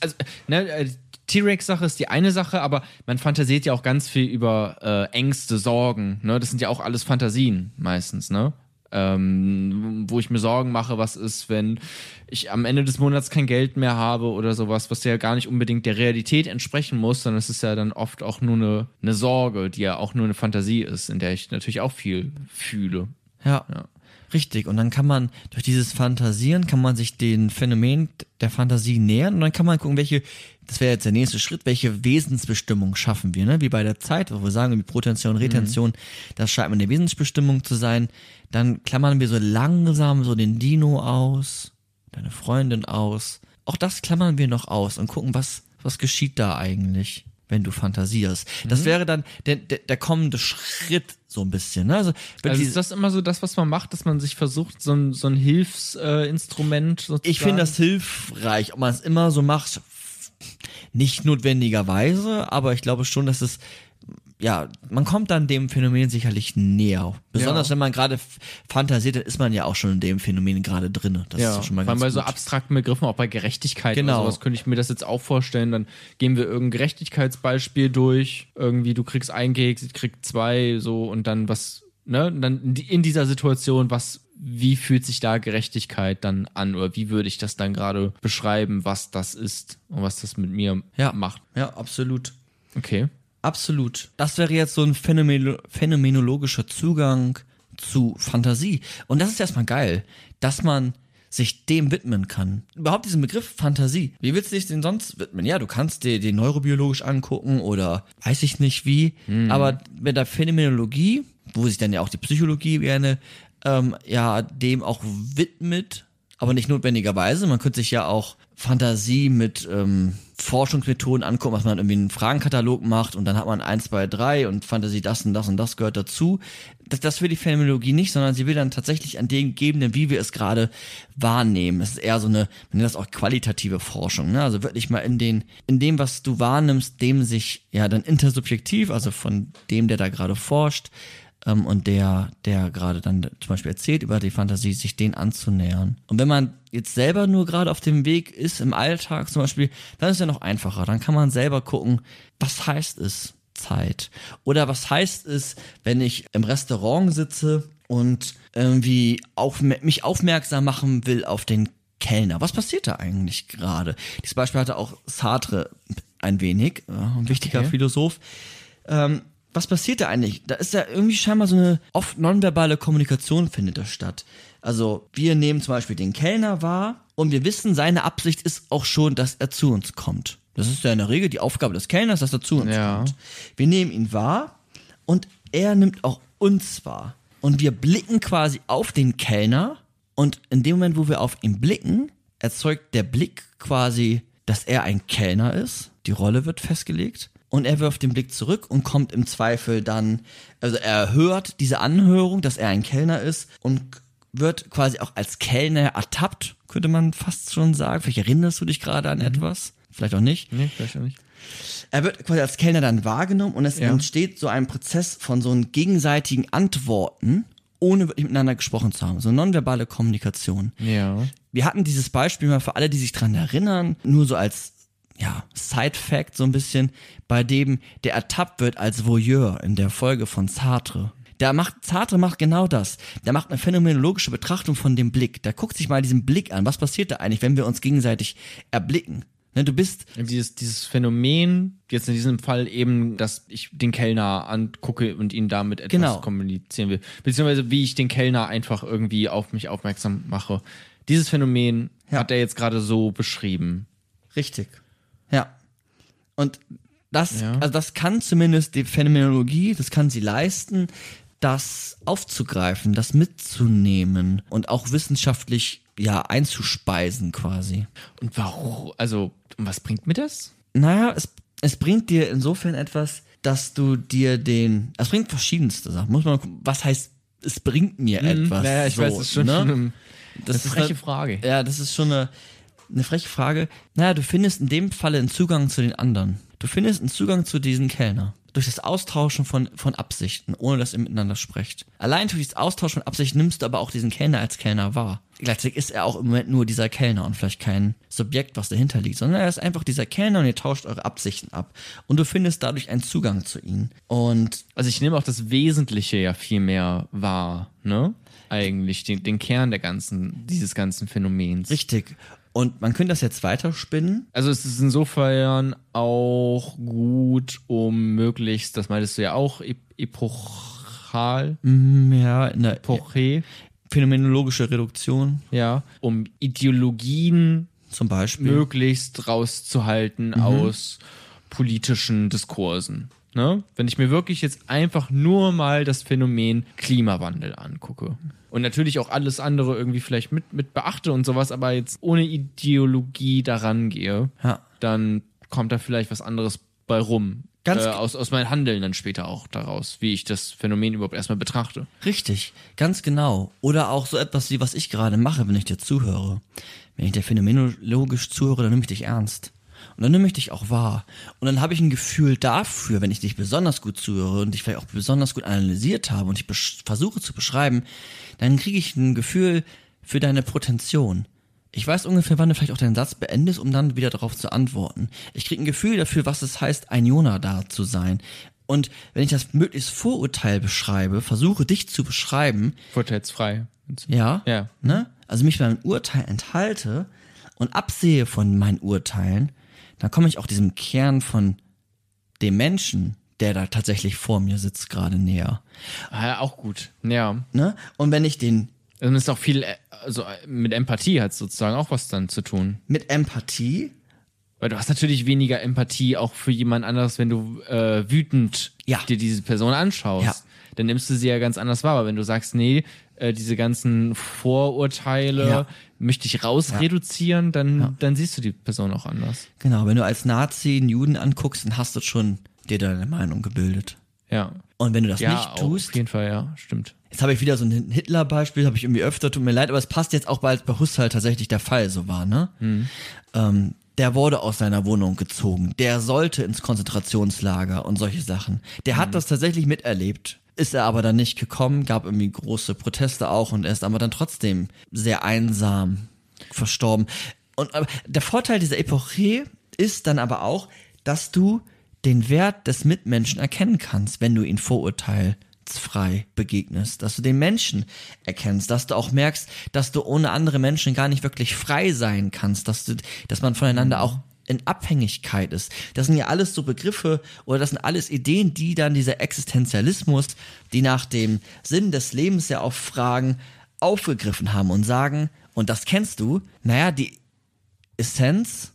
Also, ne, äh, T-Rex-Sache ist die eine Sache, aber man fantasiert ja auch ganz viel über äh, Ängste, Sorgen. Ne? Das sind ja auch alles Fantasien meistens, ne? Ähm, wo ich mir Sorgen mache, was ist, wenn ich am Ende des Monats kein Geld mehr habe oder sowas, was ja gar nicht unbedingt der Realität entsprechen muss, sondern es ist ja dann oft auch nur eine, eine Sorge, die ja auch nur eine Fantasie ist, in der ich natürlich auch viel fühle. Ja. Ja. Richtig, und dann kann man durch dieses Fantasieren, kann man sich den Phänomen der Fantasie nähern und dann kann man gucken, welche, das wäre jetzt der nächste Schritt, welche Wesensbestimmung schaffen wir, ne? Wie bei der Zeit, wo wir sagen, wie Protention, Retention, das scheint mir eine Wesensbestimmung zu sein. Dann klammern wir so langsam so den Dino aus, deine Freundin aus. Auch das klammern wir noch aus und gucken, was, was geschieht da eigentlich, wenn du fantasierst. Das wäre dann der, der, der kommende Schritt so ein bisschen. Ne? Also, Also ist das immer so das, was man macht, dass man sich versucht, so ein, so ein Hilfsinstrument äh, sozusagen? Ich finde das hilfreich, ob man es immer so macht, nicht notwendigerweise, aber ich glaube schon, dass es ja, man kommt dann dem Phänomen sicherlich näher. Besonders Ja. wenn man gerade fantasiert, dann ist man ja auch schon in dem Phänomen gerade drin. Das ja, ist schon mal vor allem bei so gut. abstrakten Begriffen, auch bei Gerechtigkeit Genau. oder sowas, könnte ich mir das jetzt auch vorstellen. Dann gehen wir irgendein Gerechtigkeitsbeispiel durch. Irgendwie, du kriegst ein Keks, ich krieg zwei, so und dann was, ne? Dann in die- in dieser Situation, was, wie fühlt sich da Gerechtigkeit dann an? Oder wie würde ich das dann gerade beschreiben, was das ist und was das mit mir Ja. macht? Ja, absolut. Okay. Absolut. Das wäre jetzt so ein Phänomeno phänomenologischer Zugang zu Fantasie. Und das ist erstmal geil, dass man sich dem widmen kann. Überhaupt diesen Begriff Fantasie. Wie willst du dich denn sonst widmen? Ja, du kannst dir den neurobiologisch angucken oder weiß ich nicht wie. Aber mit der Phänomenologie, wo sich dann ja auch die Psychologie gerne ähm, ja dem auch widmet, aber nicht notwendigerweise. Man könnte sich ja auch Fantasie mit ähm, Forschungsmethoden angucken, was man irgendwie einen Fragenkatalog macht und dann hat man eins, zwei, drei und Fantasie das und das und das gehört dazu. Das, das will die Phänomenologie nicht, sondern sie will dann tatsächlich an den Gegebenen, wie wir es gerade wahrnehmen. Es ist eher so eine, man nennt das auch qualitative Forschung, ne? Also wirklich mal in den, in dem, was du wahrnimmst, dem sich ja dann intersubjektiv, also von dem, der da gerade forscht, ähm, und der, der gerade dann zum Beispiel erzählt über die Fantasie, sich den anzunähern. Und wenn man jetzt selber nur gerade auf dem Weg ist, im Alltag zum Beispiel, dann ist ja noch einfacher. Dann kann man selber gucken, was heißt es Zeit? Oder was heißt es, wenn ich im Restaurant sitze und irgendwie auf, mich aufmerksam machen will auf den Kellner. Was passiert da eigentlich gerade? Dieses Beispiel hatte auch Sartre ein wenig, ein wichtiger Okay. Philosoph. Ähm, was passiert da eigentlich? Da ist ja irgendwie scheinbar so eine oft nonverbale Kommunikation findet da statt. Also wir nehmen zum Beispiel den Kellner wahr und wir wissen, seine Absicht ist auch schon, dass er zu uns kommt. Das ist ja in der Regel die Aufgabe des Kellners, dass er zu uns Ja. kommt. Wir nehmen ihn wahr und er nimmt auch uns wahr. Und wir blicken quasi auf den Kellner und in dem Moment, wo wir auf ihn blicken, erzeugt der Blick quasi, dass er ein Kellner ist. Die Rolle wird festgelegt. Und er wirft den Blick zurück und kommt im Zweifel dann, also er hört diese Anhörung, dass er ein Kellner ist und wird quasi auch als Kellner ertappt, könnte man fast schon sagen. Vielleicht erinnerst du dich gerade an etwas, vielleicht auch nicht. Nee, vielleicht auch nicht. Er wird quasi als Kellner dann wahrgenommen und es Ja. entsteht so ein Prozess von so einem gegenseitigen Antworten, ohne wirklich miteinander gesprochen zu haben. So nonverbale Kommunikation. Ja. Wir hatten dieses Beispiel mal für alle, die sich dran erinnern, nur so als ja, Side-Fact so ein bisschen, bei dem der ertappt wird als Voyeur in der Folge von Sartre. Der macht, Sartre macht genau das. Der macht eine phänomenologische Betrachtung von dem Blick. Der guckt sich mal diesen Blick an. Was passiert da eigentlich, wenn wir uns gegenseitig erblicken? Ne, du bist Dieses, dieses Phänomen, jetzt in diesem Fall eben, dass ich den Kellner angucke und ihn damit etwas Genau. kommunizieren will. Beziehungsweise wie ich den Kellner einfach irgendwie auf mich aufmerksam mache. Dieses Phänomen Ja. hat er jetzt gerade so beschrieben. Richtig. Und das, Ja. also das kann zumindest die Phänomenologie, das kann sie leisten, das aufzugreifen, das mitzunehmen und auch wissenschaftlich ja einzuspeisen quasi. Und warum, also, was bringt mir das? Naja, es, es bringt dir insofern etwas, dass du dir den, es bringt verschiedenste Sachen. Muss man gucken, was heißt, es bringt mir etwas. Mhm. Naja, ich so, weiß, es ist schon ne? eine, Das eine ist freche eine- Frage. Ja, das ist schon eine, eine freche Frage. Naja, du findest in dem Falle einen Zugang zu den anderen. Du findest einen Zugang zu diesen Kellner. Durch das Austauschen von, von Absichten, ohne dass ihr miteinander sprecht. Allein durch das Austauschen von Absichten nimmst du aber auch diesen Kellner als Kellner wahr. Gleichzeitig ist er auch im Moment nur dieser Kellner und vielleicht kein Subjekt, was dahinter liegt, sondern er ist einfach dieser Kellner und ihr tauscht eure Absichten ab. Und du findest dadurch einen Zugang zu ihnen. Und Also ich nehme auch das Wesentliche ja viel mehr wahr, ne? Eigentlich, den, den Kern der ganzen, dieses ganzen Phänomens. richtig. Und man könnte das jetzt weiterspinnen. Also es ist insofern auch gut, um möglichst, das meintest du ja auch, ep epochal, Mm, Ja, in der, epoche, Phänomenologische Reduktion ja, um Ideologien zum Beispiel. möglichst rauszuhalten aus politischen Diskursen. Ne? Wenn ich mir wirklich jetzt einfach nur mal das Phänomen Klimawandel angucke und natürlich auch alles andere irgendwie vielleicht mit, mit beachte und sowas, aber jetzt ohne Ideologie daran gehe, Ja. dann kommt da vielleicht was anderes bei rum. Ganz äh, aus, aus meinem Handeln dann später auch daraus, wie ich das Phänomen überhaupt erstmal betrachte. Richtig, ganz genau. Oder auch so etwas wie was ich gerade mache, wenn ich dir zuhöre. Wenn ich dir phänomenologisch zuhöre, dann nehme ich dich ernst. Und dann nehme ich dich auch wahr. Und dann habe ich ein Gefühl dafür, wenn ich dich besonders gut zuhöre und dich vielleicht auch besonders gut analysiert habe und ich versuche zu beschreiben, dann kriege ich ein Gefühl für deine Potention. Ich weiß ungefähr, wann du vielleicht auch deinen Satz beendest, um dann wieder darauf zu antworten. Ich kriege ein Gefühl dafür, was es heißt, ein Jona da zu sein. Und wenn ich das möglichst Vorurteil beschreibe, versuche dich zu beschreiben, Vorteilsfrei. ja, Ja. ne? also mich beim Urteil enthalte und absehe von meinen Urteilen, dann komme ich auch diesem Kern von dem Menschen, der da tatsächlich vor mir sitzt, gerade näher. Ah, auch gut. Ja. Ne? Und wenn ich den Dann ist auch viel, äh, also äh, mit Empathie hat sozusagen auch was dann zu tun. mit Empathie, Weil du hast natürlich weniger Empathie auch für jemand anderes, wenn du äh, wütend Ja. dir diese Person anschaust. Ja. Dann nimmst du sie ja ganz anders wahr. Aber wenn du sagst, nee, äh, diese ganzen Vorurteile Ja. möchte ich rausreduzieren, dann, dann siehst du die Person auch anders. genau, wenn du als Nazi einen Juden anguckst, dann hast du schon dir deine Meinung gebildet. Ja. Und wenn du das Ja, nicht tust, auf jeden Fall, ja, stimmt. Jetzt habe ich wieder so ein Hitler-Beispiel, habe ich irgendwie öfter, tut mir leid, aber es passt jetzt auch, weil es bei Husserl tatsächlich der Fall so war, ne? Ähm, der wurde aus seiner Wohnung gezogen, der sollte ins Konzentrationslager und solche Sachen. Der hat das tatsächlich miterlebt, ist er aber dann nicht gekommen, gab irgendwie große Proteste auch und er ist aber dann trotzdem sehr einsam verstorben. Und der Vorteil dieser Epoche ist dann aber auch, dass du den Wert des Mitmenschen erkennen kannst, wenn du ihn vorurteilsfrei begegnest, dass du den Menschen erkennst, dass du auch merkst, dass du ohne andere Menschen gar nicht wirklich frei sein kannst, dass du, dass man voneinander auch in Abhängigkeit ist. Das sind ja alles so Begriffe oder das sind alles Ideen, die dann dieser Existenzialismus, die nach dem Sinn des Lebens ja auch fragen, aufgegriffen haben und sagen, und das kennst du, naja, die Essenz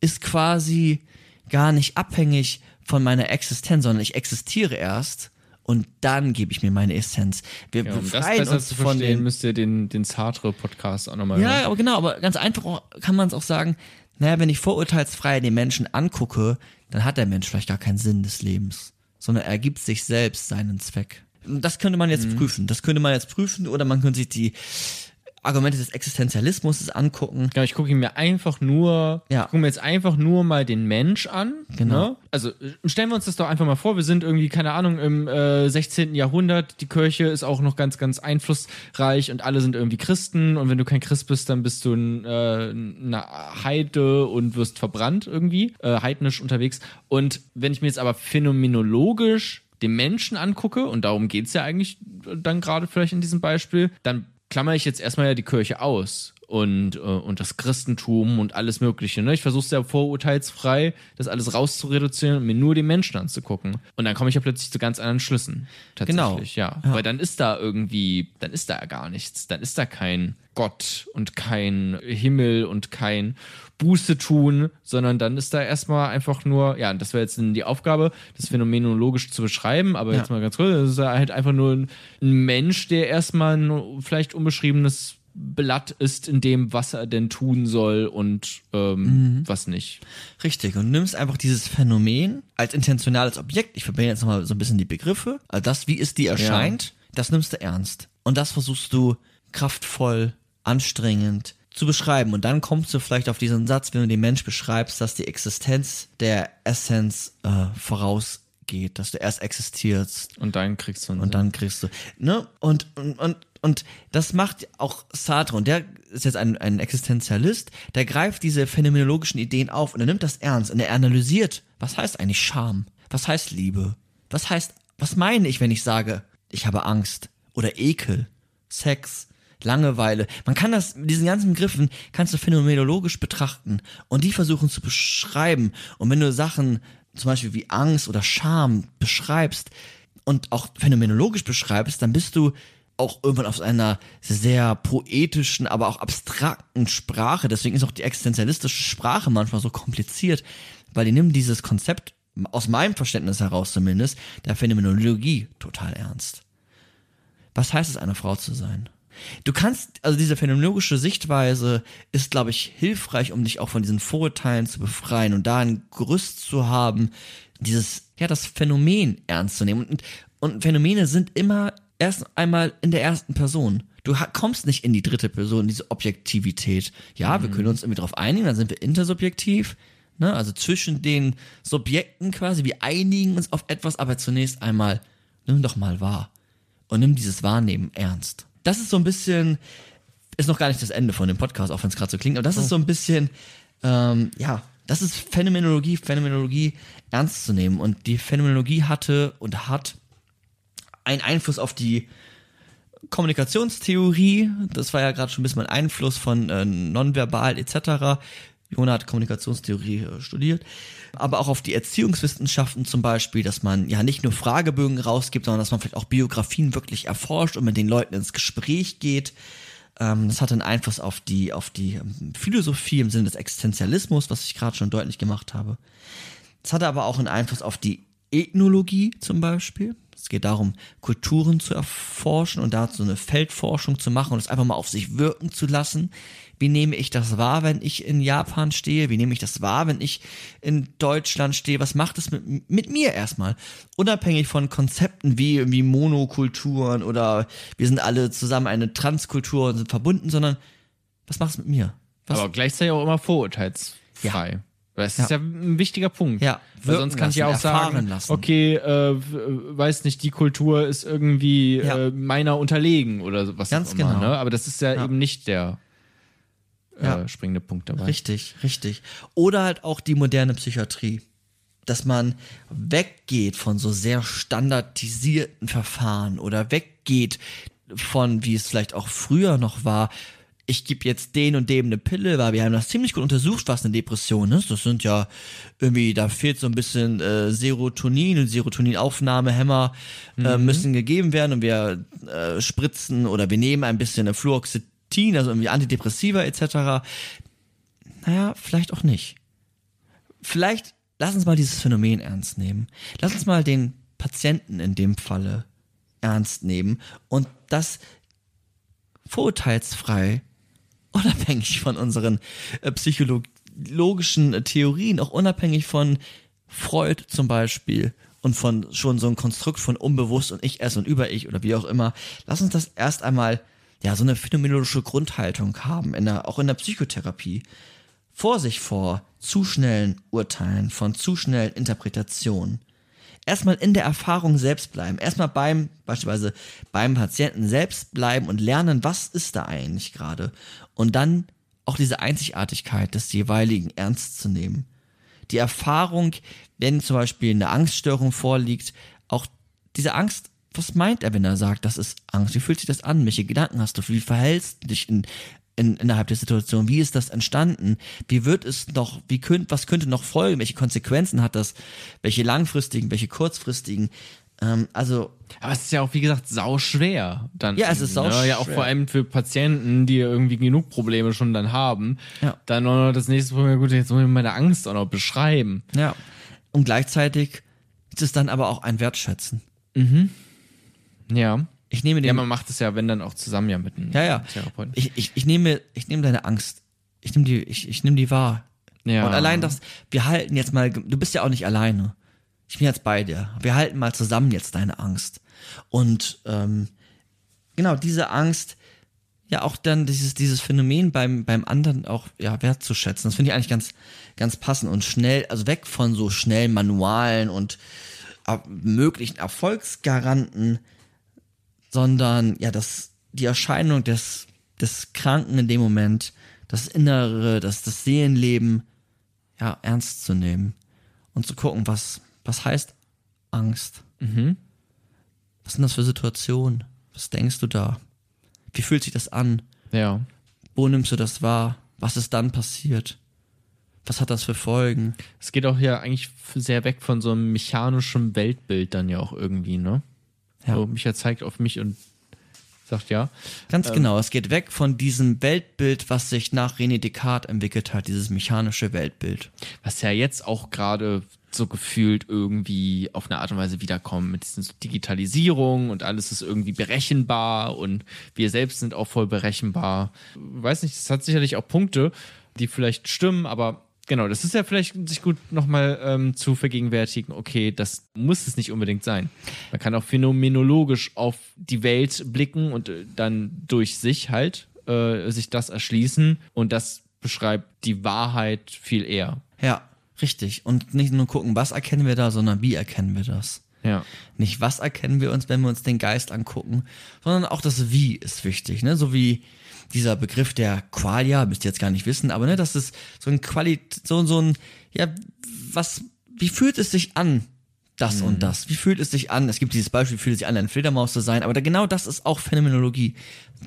ist quasi gar nicht abhängig von meiner Existenz, sondern ich existiere erst und dann gebe ich mir meine Essenz. Wir Ja, um das befreien besser uns zu von verstehen, den müsst ihr den, den Sartre-Podcast auch nochmal ja, hören. aber genau, aber ganz einfach kann man es auch sagen, naja, wenn ich vorurteilsfrei den Menschen angucke, dann hat der Mensch vielleicht gar keinen Sinn des Lebens, sondern er gibt sich selbst seinen Zweck. Das könnte man Mhm. jetzt prüfen. Das könnte man jetzt prüfen oder man könnte sich die Argumente des Existenzialismus angucken. Ja, ich gucke ihn mir einfach nur, Ja. gucke mir jetzt einfach nur mal den Mensch an. Genau. Ne? Also äh, stellen wir uns das doch einfach mal vor, wir sind irgendwie, keine Ahnung, im äh, 16. Jahrhundert, die Kirche ist auch noch ganz, ganz einflussreich und alle sind irgendwie Christen und wenn du kein Christ bist, dann bist du ein, äh, eine Heide und wirst verbrannt irgendwie, äh, heidnisch unterwegs. Und wenn ich mir jetzt aber phänomenologisch den Menschen angucke, und darum geht's ja eigentlich dann gerade vielleicht in diesem Beispiel, dann klammer ich jetzt erstmal ja die Kirche aus und, äh, und das Christentum und alles Mögliche. Ne? Ich versuche es ja vorurteilsfrei, das alles rauszureduzieren und mir nur den Menschen anzugucken. Und dann komme ich ja plötzlich zu ganz anderen Schlüssen. Tatsächlich, ja. Weil dann ist da irgendwie, dann ist da ja gar nichts. Dann ist da kein Gott und kein Himmel und kein Buße tun, sondern dann ist da erstmal einfach nur, ja, das wäre jetzt die Aufgabe, das phänomenologisch zu beschreiben, aber jetzt mal ganz kurz, das ist halt einfach nur ein, ein Mensch, der erstmal ein vielleicht unbeschriebenes Blatt ist in dem, was er denn tun soll und ähm, was nicht. Richtig, und nimmst einfach dieses Phänomen als intentionales Objekt, ich verbinde jetzt nochmal so ein bisschen die Begriffe, also das, wie es dir erscheint, das nimmst du ernst. Und das versuchst du kraftvoll, anstrengend zu beschreiben. Und dann kommst du vielleicht auf diesen Satz, wenn du den Mensch beschreibst, dass die Existenz der Essenz äh, vorausgeht, dass du erst existierst Und dann kriegst du einen und dann kriegst du, ne? Und, und, und, und das macht auch Sartre, und der ist jetzt ein, ein Existenzialist, der greift diese phänomenologischen Ideen auf und er nimmt das ernst und er analysiert, was heißt eigentlich Scham? Was heißt Liebe? Was heißt, was meine ich, wenn ich sage, ich habe Angst oder Ekel, Sex, Langeweile. Man kann das, mit diesen ganzen Begriffen kannst du phänomenologisch betrachten und die versuchen zu beschreiben. Und wenn du Sachen, zum Beispiel wie Angst oder Scham beschreibst und auch phänomenologisch beschreibst, dann bist du auch irgendwann auf einer sehr poetischen, aber auch abstrakten Sprache. Deswegen ist auch die existenzialistische Sprache manchmal so kompliziert, weil die nimmt dieses Konzept, aus meinem Verständnis heraus zumindest, der Phänomenologie total ernst. Was heißt es, eine Frau zu sein? Du kannst, also diese phänomenologische Sichtweise ist, glaube ich, hilfreich, um dich auch von diesen Vorurteilen zu befreien und da ein Gerüst zu haben, dieses, ja, das Phänomen ernst zu nehmen. Und, und Phänomene sind immer erst einmal in der ersten Person. Du kommst nicht in die dritte Person, diese Objektivität. Ja, mhm. wir können uns irgendwie darauf einigen, dann sind wir intersubjektiv. Ne? Also zwischen den Subjekten quasi, wir einigen uns auf etwas, aber zunächst einmal, nimm doch mal wahr. Und nimm dieses Wahrnehmen ernst das ist so ein bisschen, ist noch gar nicht das Ende von dem Podcast, auch wenn es gerade so klingt, aber das ist so ein bisschen, ähm, ja, das ist Phänomenologie, Phänomenologie ernst zu nehmen. Und die Phänomenologie hatte und hat einen Einfluss auf die Kommunikationstheorie. Das war ja gerade schon ein bisschen ein Einfluss von äh, nonverbal etc. Jona hat Kommunikationstheorie äh, studiert. Aber auch auf die Erziehungswissenschaften zum Beispiel, dass man ja nicht nur Fragebögen rausgibt, sondern dass man vielleicht auch Biografien wirklich erforscht und mit den Leuten ins Gespräch geht. Ähm, das hat einen Einfluss auf die, auf die ähm, Philosophie im Sinne des Existenzialismus, was ich gerade schon deutlich gemacht habe. Es hatte aber auch einen Einfluss auf die Ethnologie zum Beispiel. Es geht darum, Kulturen zu erforschen und dazu eine Feldforschung zu machen und es einfach mal auf sich wirken zu lassen. Wie nehme ich das wahr, wenn ich in Japan stehe? Wie nehme ich das wahr, wenn ich in Deutschland stehe? Was macht es mit, mit mir erstmal? Unabhängig von Konzepten wie, wie Monokulturen oder wir sind alle zusammen eine Transkultur und sind verbunden, sondern was macht es mit mir? Was? Aber gleichzeitig auch immer vorurteilsfrei. Ja. Das ist ja. ja ein wichtiger Punkt. Ja, weil sonst kann ich ja auch sagen, lassen. okay, äh, weiß nicht, die Kultur ist irgendwie ja. äh, meiner unterlegen oder was Ganz auch immer. Genau. Ne? Aber das ist ja, ja. eben nicht der äh, springende Punkt dabei. Richtig, richtig. Oder halt auch die moderne Psychiatrie. Dass man weggeht von so sehr standardisierten Verfahren oder weggeht von, wie es vielleicht auch früher noch war, ich gebe jetzt den und dem eine Pille, weil wir haben das ziemlich gut untersucht, was eine Depression ist. Das sind ja irgendwie, da fehlt so ein bisschen äh, Serotonin und Serotoninaufnahmehämmer äh, mhm. müssen gegeben werden und wir äh, spritzen oder wir nehmen ein bisschen Fluoxetin, also irgendwie Antidepressiva etc. Naja, vielleicht auch nicht. Vielleicht lass uns mal dieses Phänomen ernst nehmen. Lass uns mal den Patienten in dem Falle ernst nehmen und das vorurteilsfrei unabhängig von unseren äh, psychologischen äh, Theorien, auch unabhängig von Freud zum Beispiel und von schon so einem Konstrukt von unbewusst und ich es und über ich oder wie auch immer, lass uns das erst einmal ja so eine phänomenologische Grundhaltung haben, in der, auch in der Psychotherapie. Vorsicht vor zu schnellen Urteilen, von zu schnellen Interpretationen erstmal in der Erfahrung selbst bleiben. Erstmal beim, beispielsweise beim Patienten selbst bleiben und lernen, was ist da eigentlich gerade. Und dann auch diese Einzigartigkeit des jeweiligen ernst zu nehmen. Die Erfahrung, wenn zum Beispiel eine Angststörung vorliegt, auch diese Angst, was meint er, wenn er sagt, das ist Angst? Wie fühlt sich das an? Welche Gedanken hast du? Wie verhältst du dich in, in, innerhalb der Situation? Wie ist das entstanden? Wie wird es noch, wie könnt, was könnte noch folgen? Welche Konsequenzen hat das? Welche langfristigen, welche kurzfristigen? Ähm, also. Aber es ist ja auch, wie gesagt, sau schwer. Dann ja, es ist sau ne? Ja, auch vor allem für Patienten, die irgendwie genug Probleme schon dann haben. Ja. Dann noch das nächste Problem, gut, jetzt muss ich meine Angst auch noch beschreiben. Ja. Und gleichzeitig ist es dann aber auch ein Wertschätzen. Mhm. Ja. Ich nehme den, ja, man macht es ja, wenn dann auch zusammen ja mit einem ja, ja. Therapeuten. Ich, ich, ich nehme, ich nehme deine Angst. Ich nehme die, ich, ich nehme die wahr. Ja. Und allein das, wir halten jetzt mal, du bist ja auch nicht alleine. Ich bin jetzt bei dir. Wir halten mal zusammen jetzt deine Angst. Und ähm, genau, diese Angst, ja auch dann dieses, dieses Phänomen beim, beim anderen auch ja, wertzuschätzen. Das finde ich eigentlich ganz, ganz passend und schnell, also weg von so schnellen Manualen und äh, möglichen Erfolgsgaranten sondern ja, das, die Erscheinung des, des Kranken in dem Moment, das Innere, das, das Seelenleben, ja, ernst zu nehmen und zu gucken, was, was heißt Angst? Mhm. Was sind das für Situationen? Was denkst du da? Wie fühlt sich das an? Ja. Wo nimmst du das wahr? Was ist dann passiert? Was hat das für Folgen? Es geht auch ja eigentlich sehr weg von so einem mechanischen Weltbild dann ja auch irgendwie, ne? Ja. So, Micha zeigt auf mich und sagt ja. Ganz Ähm. genau. Es geht weg von diesem Weltbild, was sich nach René Descartes entwickelt hat, dieses mechanische Weltbild. was ja jetzt auch gerade so gefühlt irgendwie auf eine Art und Weise wiederkommt mit diesen Digitalisierung und alles ist irgendwie berechenbar und wir selbst sind auch voll berechenbar. Weiß nicht, es hat sicherlich auch Punkte, die vielleicht stimmen, aber genau, das ist ja vielleicht sich gut nochmal ähm, zu vergegenwärtigen, okay, das muss es nicht unbedingt sein. Man kann auch phänomenologisch auf die Welt blicken und äh, dann durch sich halt äh, sich das erschließen und das beschreibt die Wahrheit viel eher. Ja, richtig. Und nicht nur gucken, was erkennen wir da, sondern wie erkennen wir das. Ja. Nicht was erkennen wir uns, wenn wir uns den Geist angucken, sondern auch das Wie ist wichtig, ne? So wie dieser Begriff der Qualia, müsst ihr jetzt gar nicht wissen, aber ne, das ist so ein Qualit, so, so ein, ja, was, wie fühlt es sich an, das Mhm. und das? Wie fühlt es sich an? Es gibt dieses Beispiel, wie fühlt es sich an, eine Fledermaus zu sein, aber da, genau das ist auch Phänomenologie.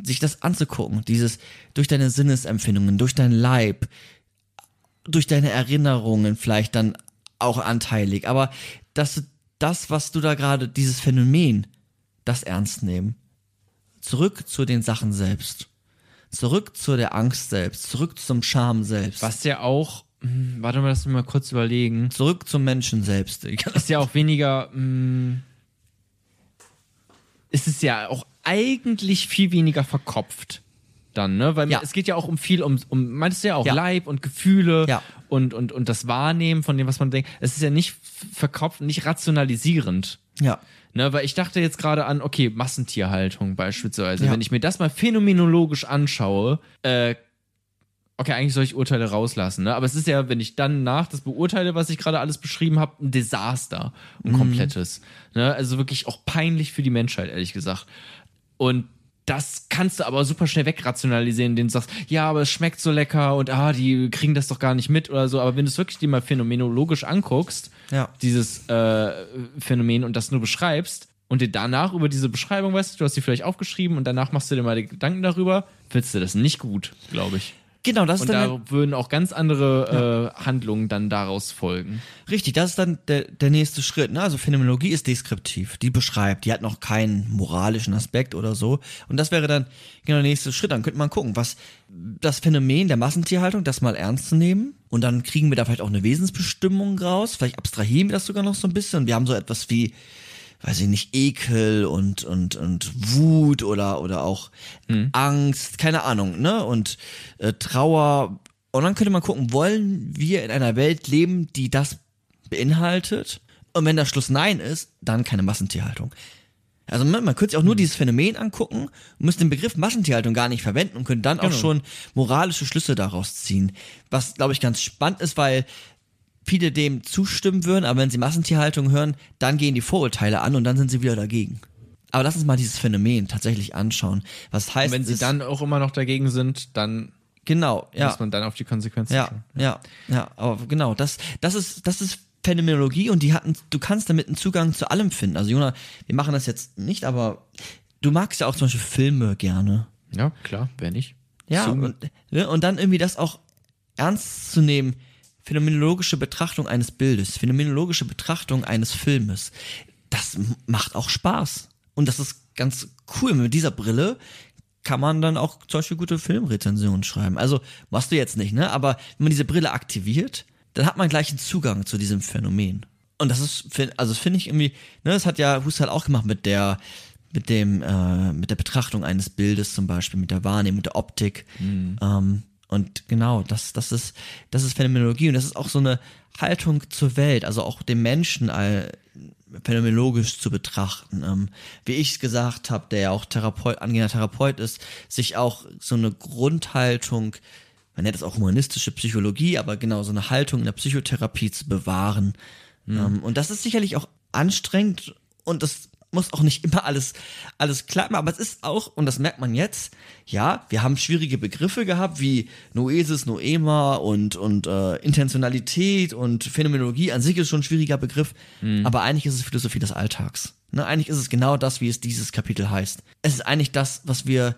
Sich das anzugucken, dieses durch deine Sinnesempfindungen, durch deinen Leib, durch deine Erinnerungen vielleicht dann auch anteilig, aber dass du das, was du da gerade, dieses Phänomen, das ernst nehmen. Zurück zu den Sachen selbst. Zurück zu der Angst selbst. Zurück zum Scham selbst. Was ja auch, hm, warte mal, lass mich mal kurz überlegen. Zurück zum Menschen selbst. Ist ja auch weniger, hm, ist es ja auch eigentlich viel weniger verkopft. Dann, ne? Weil Ja. es geht ja auch um viel, um, um meinst du ja auch Ja. Leib und Gefühle Ja. und, und, und das Wahrnehmen von dem, was man denkt. Es ist ja nicht verkopft, nicht rationalisierend. Ja. Ne, weil ich dachte jetzt gerade an, okay, Massentierhaltung beispielsweise. Ja. Wenn ich mir das mal phänomenologisch anschaue, äh, okay, eigentlich soll ich Urteile rauslassen, ne? Aber es ist ja, wenn ich dann nach das beurteile, was ich gerade alles beschrieben habe, ein Desaster, ein Mhm. komplettes. Ne? Also wirklich auch peinlich für die Menschheit, ehrlich gesagt. Und das kannst du aber super schnell wegrationalisieren, indem du sagst, ja, aber es schmeckt so lecker und ah, die kriegen das doch gar nicht mit oder so. Aber wenn du es wirklich dir mal phänomenologisch anguckst, Ja. dieses äh, Phänomen und das nur beschreibst und dir danach über diese Beschreibung, weißt du, du hast sie vielleicht aufgeschrieben und danach machst du dir mal die Gedanken darüber, findest du das nicht gut, glaube ich. Genau, das Und ist dann da würden auch ganz andere äh, Handlungen dann daraus folgen. Richtig, das ist dann der, der nächste Schritt. Ne? Also Phänomenologie ist deskriptiv, die beschreibt, die hat noch keinen moralischen Aspekt oder so. Und das wäre dann genau der nächste Schritt. Dann könnte man gucken, was das Phänomen der Massentierhaltung, das mal ernst zu nehmen. Und dann kriegen wir da vielleicht auch eine Wesensbestimmung raus. Vielleicht abstrahieren wir das sogar noch so ein bisschen. Wir haben so etwas wie, weiß ich nicht, Ekel und, und, und Wut oder, oder auch Angst, keine Ahnung, ne? Und äh, Trauer. Und dann könnte man gucken, wollen wir in einer Welt leben, die das beinhaltet? Und wenn der Schluss Nein ist, dann keine Massentierhaltung. Also man, man könnte sich auch nur dieses Phänomen angucken, müsste den Begriff Massentierhaltung gar nicht verwenden und könnte dann auch schon moralische Schlüsse daraus ziehen. Was, glaube ich, ganz spannend ist, weil viele dem zustimmen würden, aber wenn sie Massentierhaltung hören, dann gehen die Vorurteile an und dann sind sie wieder dagegen. Aber lass uns mal dieses Phänomen tatsächlich anschauen. Was heißt Und wenn sie es- dann auch immer noch dagegen sind, dann genau, ja. muss man dann auf die Konsequenzen Ja, schauen. ja, ja, aber genau, das, das ist, das ist Phänomenologie und die hatten, du kannst damit einen Zugang zu allem finden. Also Jona, wir machen das jetzt nicht, aber du magst ja auch zum Beispiel Filme gerne. Ja, klar, wer nicht. Ja, und, ne, und dann irgendwie das auch ernst zu nehmen, phänomenologische Betrachtung eines Bildes, phänomenologische Betrachtung eines Filmes, das macht auch Spaß. Und das ist ganz cool. Mit dieser Brille kann man dann auch zum Beispiel gute Filmrezensionen schreiben. Also machst du jetzt nicht, ne? Aber wenn man diese Brille aktiviert, dann hat man gleich einen Zugang zu diesem Phänomen. Und das ist, also finde ich irgendwie, ne, das hat ja Husserl auch gemacht mit der, mit dem, äh, mit der Betrachtung eines Bildes zum Beispiel, mit der Wahrnehmung, mit der Optik. Ähm, und genau, das, das ist, das ist Phänomenologie und das ist auch so eine Haltung zur Welt, also auch den Menschen all, phänomenologisch zu betrachten. Ähm, wie ich es gesagt habe, der ja auch Therapeut, angehender Therapeut ist, sich auch so eine Grundhaltung, man nennt es auch humanistische Psychologie, aber genau so eine Haltung in der Psychotherapie zu bewahren. Ähm, und das ist sicherlich auch anstrengend und das muss auch nicht immer alles, alles klappen, aber es ist auch, und das merkt man jetzt, ja, wir haben schwierige Begriffe gehabt, wie Noesis, Noema und, und äh, Intentionalität und Phänomenologie an sich ist schon ein schwieriger Begriff, aber eigentlich ist es Philosophie des Alltags. Ne? Eigentlich ist es genau das, wie es dieses Kapitel heißt. Es ist eigentlich das, was wir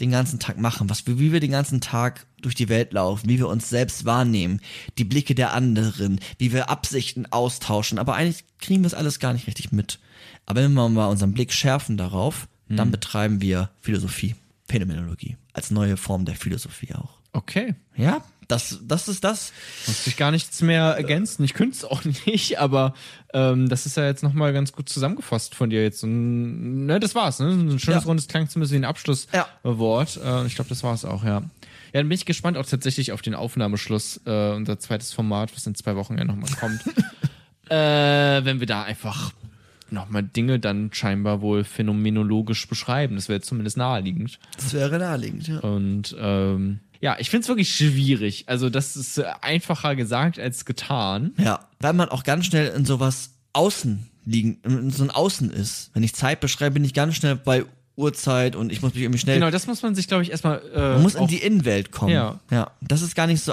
den ganzen Tag machen, was wir, wie wir den ganzen Tag durch die Welt laufen, wie wir uns selbst wahrnehmen, die Blicke der anderen, wie wir Absichten austauschen, aber eigentlich kriegen wir es alles gar nicht richtig mit. Aber wenn wir mal unseren Blick schärfen darauf, dann betreiben wir Philosophie, Phänomenologie, als neue Form der Philosophie auch. Okay. Ja, das, das ist das. Muss ich gar nichts mehr ergänzen. Ich könnte es auch nicht, aber ähm, das ist ja jetzt nochmal ganz gut zusammengefasst von dir jetzt. Und, ne, das war's. Ne? Ein schönes Ja. rundes klang zumindest wie ein Ja. Abschlusswort. Äh, ich glaube, das war's auch, ja. Ja, dann bin ich gespannt auch tatsächlich auf den Aufnahmeschluss, äh, unser zweites Format, was in zwei Wochen ja nochmal kommt. äh, wenn wir da einfach nochmal Dinge dann scheinbar wohl phänomenologisch beschreiben. Das wäre zumindest naheliegend. Das wäre naheliegend, ja. Und ähm, ja, ich finde es wirklich schwierig. Also, das ist äh, einfacher gesagt als getan. Ja, weil man auch ganz schnell in sowas außen liegen, in so ein Außen ist. Wenn ich Zeit beschreibe, bin ich ganz schnell bei Uhrzeit und ich muss mich irgendwie schnell. Genau, das muss man sich, glaube ich, erstmal. Äh, man muss in die Innenwelt kommen. Ja. ja. Das ist gar nicht so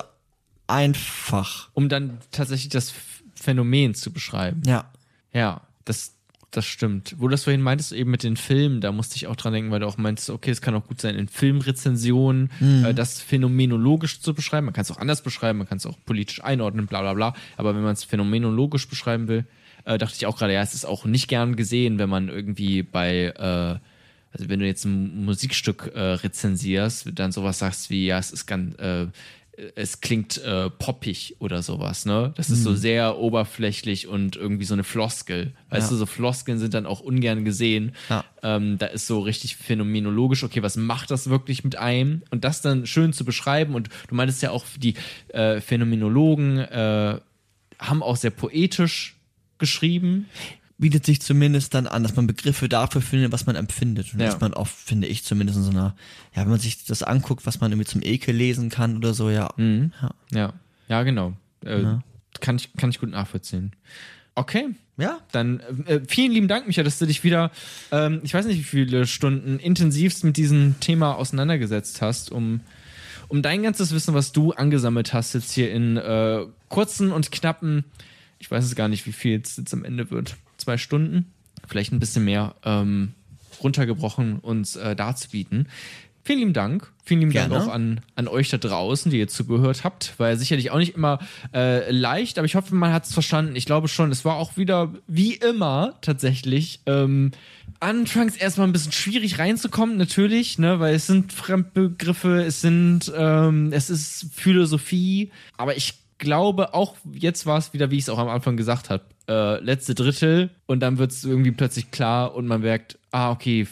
einfach. um dann tatsächlich das Phänomen zu beschreiben. Ja. Ja, das, das stimmt. Wo du das vorhin meintest, eben mit den Filmen, da musste ich auch dran denken, weil du auch meintest, okay, es kann auch gut sein, in Filmrezensionen äh, das phänomenologisch zu beschreiben. Man kann es auch anders beschreiben, man kann es auch politisch einordnen, bla bla bla. Aber wenn man es phänomenologisch beschreiben will, äh, dachte ich auch gerade, ja, es ist auch nicht gern gesehen, wenn man irgendwie bei äh, also wenn du jetzt ein Musikstück äh, rezensierst, dann sowas sagst wie, ja, es ist ganz, äh, es klingt äh, poppig oder sowas, ne? Das ist so sehr oberflächlich und irgendwie so eine Floskel. Weißt Ja. du, so Floskeln sind dann auch ungern gesehen. Ja. Ähm, da ist so richtig phänomenologisch, okay, was macht das wirklich mit einem? Und das dann schön zu beschreiben. Und du meintest ja auch, die äh, Phänomenologen äh, haben auch sehr poetisch geschrieben. Bietet sich zumindest dann an, dass man Begriffe dafür findet, was man empfindet. Und Ja. dass man auch, finde ich, zumindest in so einer, ja, wenn man sich das anguckt, was man irgendwie zum Ekel lesen kann oder so, ja. Mhm. Ja. Ja, ja, genau. Äh, Ja. Kann, ich, kann ich gut nachvollziehen. Okay, Ja. dann äh, vielen lieben Dank, Micha, dass du dich wieder, ähm, ich weiß nicht, wie viele Stunden intensivst mit diesem Thema auseinandergesetzt hast, um, um dein ganzes Wissen, was du angesammelt hast, jetzt hier in äh, kurzen und knappen, ich weiß es gar nicht, wie viel es jetzt am Ende wird, zwei Stunden, vielleicht ein bisschen mehr, ähm, runtergebrochen, uns äh, darzubieten. Vielen lieben Dank. Vielen lieben Gerne. Dank auch an, an euch da draußen, die ihr zugehört habt. War ja sicherlich auch nicht immer äh, leicht, aber ich hoffe, man hat es verstanden. Ich glaube schon, es war auch wieder, wie immer, tatsächlich, ähm, anfangs erstmal ein bisschen schwierig reinzukommen, natürlich, ne, weil es sind Fremdbegriffe, es sind, ähm, es ist Philosophie, aber ich glaube auch, jetzt war es wieder, wie ich es auch am Anfang gesagt habe, äh, letzte Drittel und dann wird es irgendwie plötzlich klar und man merkt, ah, okay,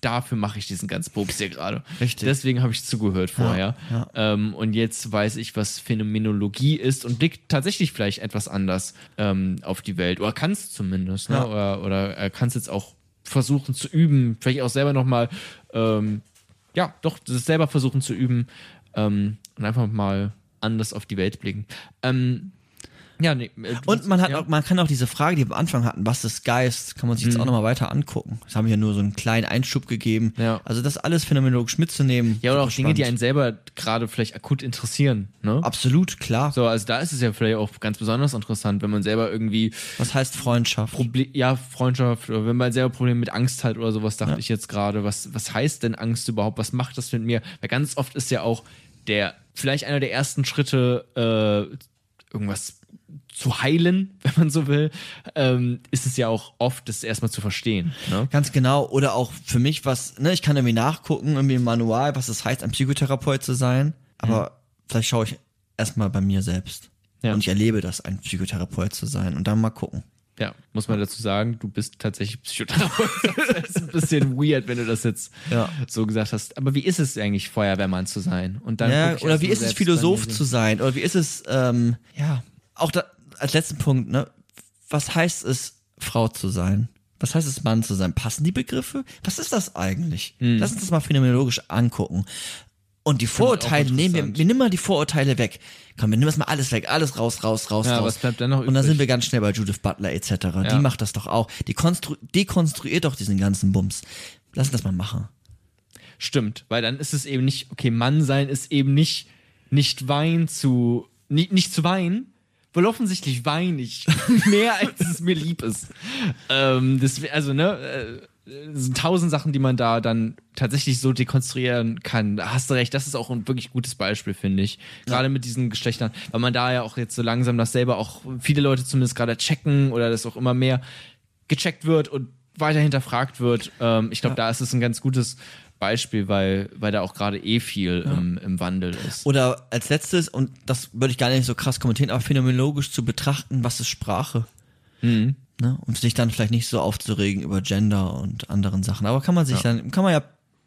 dafür mache ich diesen ganzen Pups hier gerade. Richtig. Deswegen habe ich zugehört vorher. ja. Ähm, und jetzt weiß ich, was Phänomenologie ist und blickt tatsächlich vielleicht etwas anders ähm, auf die Welt. Oder kann es zumindest. Ne? Ja. Oder, oder er kann es jetzt auch versuchen zu üben. Vielleicht auch selber nochmal, ähm, ja, doch, das selber versuchen zu üben ähm, und einfach mal anders auf die Welt blicken. Ähm, ja, nee, äh, Und man hat ja. auch, man kann auch diese Frage, die wir am Anfang hatten, was ist Geist, kann man sich jetzt auch nochmal weiter angucken. Das haben wir ja nur so einen kleinen Einschub gegeben. Ja. Also das alles phänomenologisch mitzunehmen. Ja, oder auch super Dinge, die spannend. einen selber gerade vielleicht akut interessieren. Ne? Absolut, klar. So, also da ist es ja vielleicht auch ganz besonders interessant, wenn man selber irgendwie Was heißt Freundschaft? Proble ja, Freundschaft, oder wenn man selber Probleme mit Angst hat oder sowas, dachte ich jetzt gerade, was, was heißt denn Angst überhaupt? Was macht das mit mir? Weil ganz oft ist ja auch der, vielleicht einer der ersten Schritte, äh, irgendwas zu heilen, wenn man so will, ähm, ist es ja auch oft, das erstmal zu verstehen. Ne? Ganz genau. Oder auch für mich was, ne, ich kann irgendwie nachgucken, irgendwie im Manual, was es heißt, ein Psychotherapeut zu sein. Aber vielleicht schaue ich erstmal bei mir selbst. Ja. Und ich erlebe das, ein Psychotherapeut zu sein. Und dann mal gucken. Ja, muss man dazu sagen, du bist tatsächlich Psychotherapeut. das ist ein bisschen weird, wenn du das jetzt Ja. so gesagt hast. Aber wie ist es eigentlich, Feuerwehrmann zu sein? Und dann Ja, oder wie ist es, Philosoph zu sein? Oder wie ist es, ähm, ja, auch da, als letzten Punkt, ne, was heißt es, Frau zu sein? Was heißt es, Mann zu sein? Passen die Begriffe? Was ist das eigentlich? Hm. Lass uns das mal phänomenologisch angucken. Und die Vorurteile, nehmen wir, wir nehmen mal die Vorurteile weg. Komm, wir nehmen das mal alles weg, alles raus, raus, raus, Ja, raus. was bleibt dann noch Und dann übrig? sind wir ganz schnell bei Judith Butler etc. Ja. Die macht das doch auch. Die konstru dekonstruiert doch diesen ganzen Bums. Lass uns das mal machen. Stimmt, weil dann ist es eben nicht, okay, Mann sein ist eben nicht, nicht Wein zu, nicht, nicht zu weinen, weil offensichtlich weine ich mehr, als es mir lieb ist. Ähm, das, also, ne, äh, es sind tausend Sachen, die man da dann tatsächlich so dekonstruieren kann. Da hast du recht, das ist auch ein wirklich gutes Beispiel, finde ich. Gerade mit diesen Geschlechtern, weil man da ja auch jetzt so langsam das selber auch viele Leute zumindest gerade checken oder das auch immer mehr gecheckt wird und weiter hinterfragt wird. Ähm, ich glaube, da ist es ein ganz gutes Beispiel, weil, weil da auch gerade eh viel im, im Wandel ist. Oder als letztes, und das würde ich gar nicht so krass kommentieren, aber phänomenologisch zu betrachten, was ist Sprache? Mhm. Ne? Und sich dann vielleicht nicht so aufzuregen über Gender und anderen Sachen. Aber kann man sich dann, kann man ja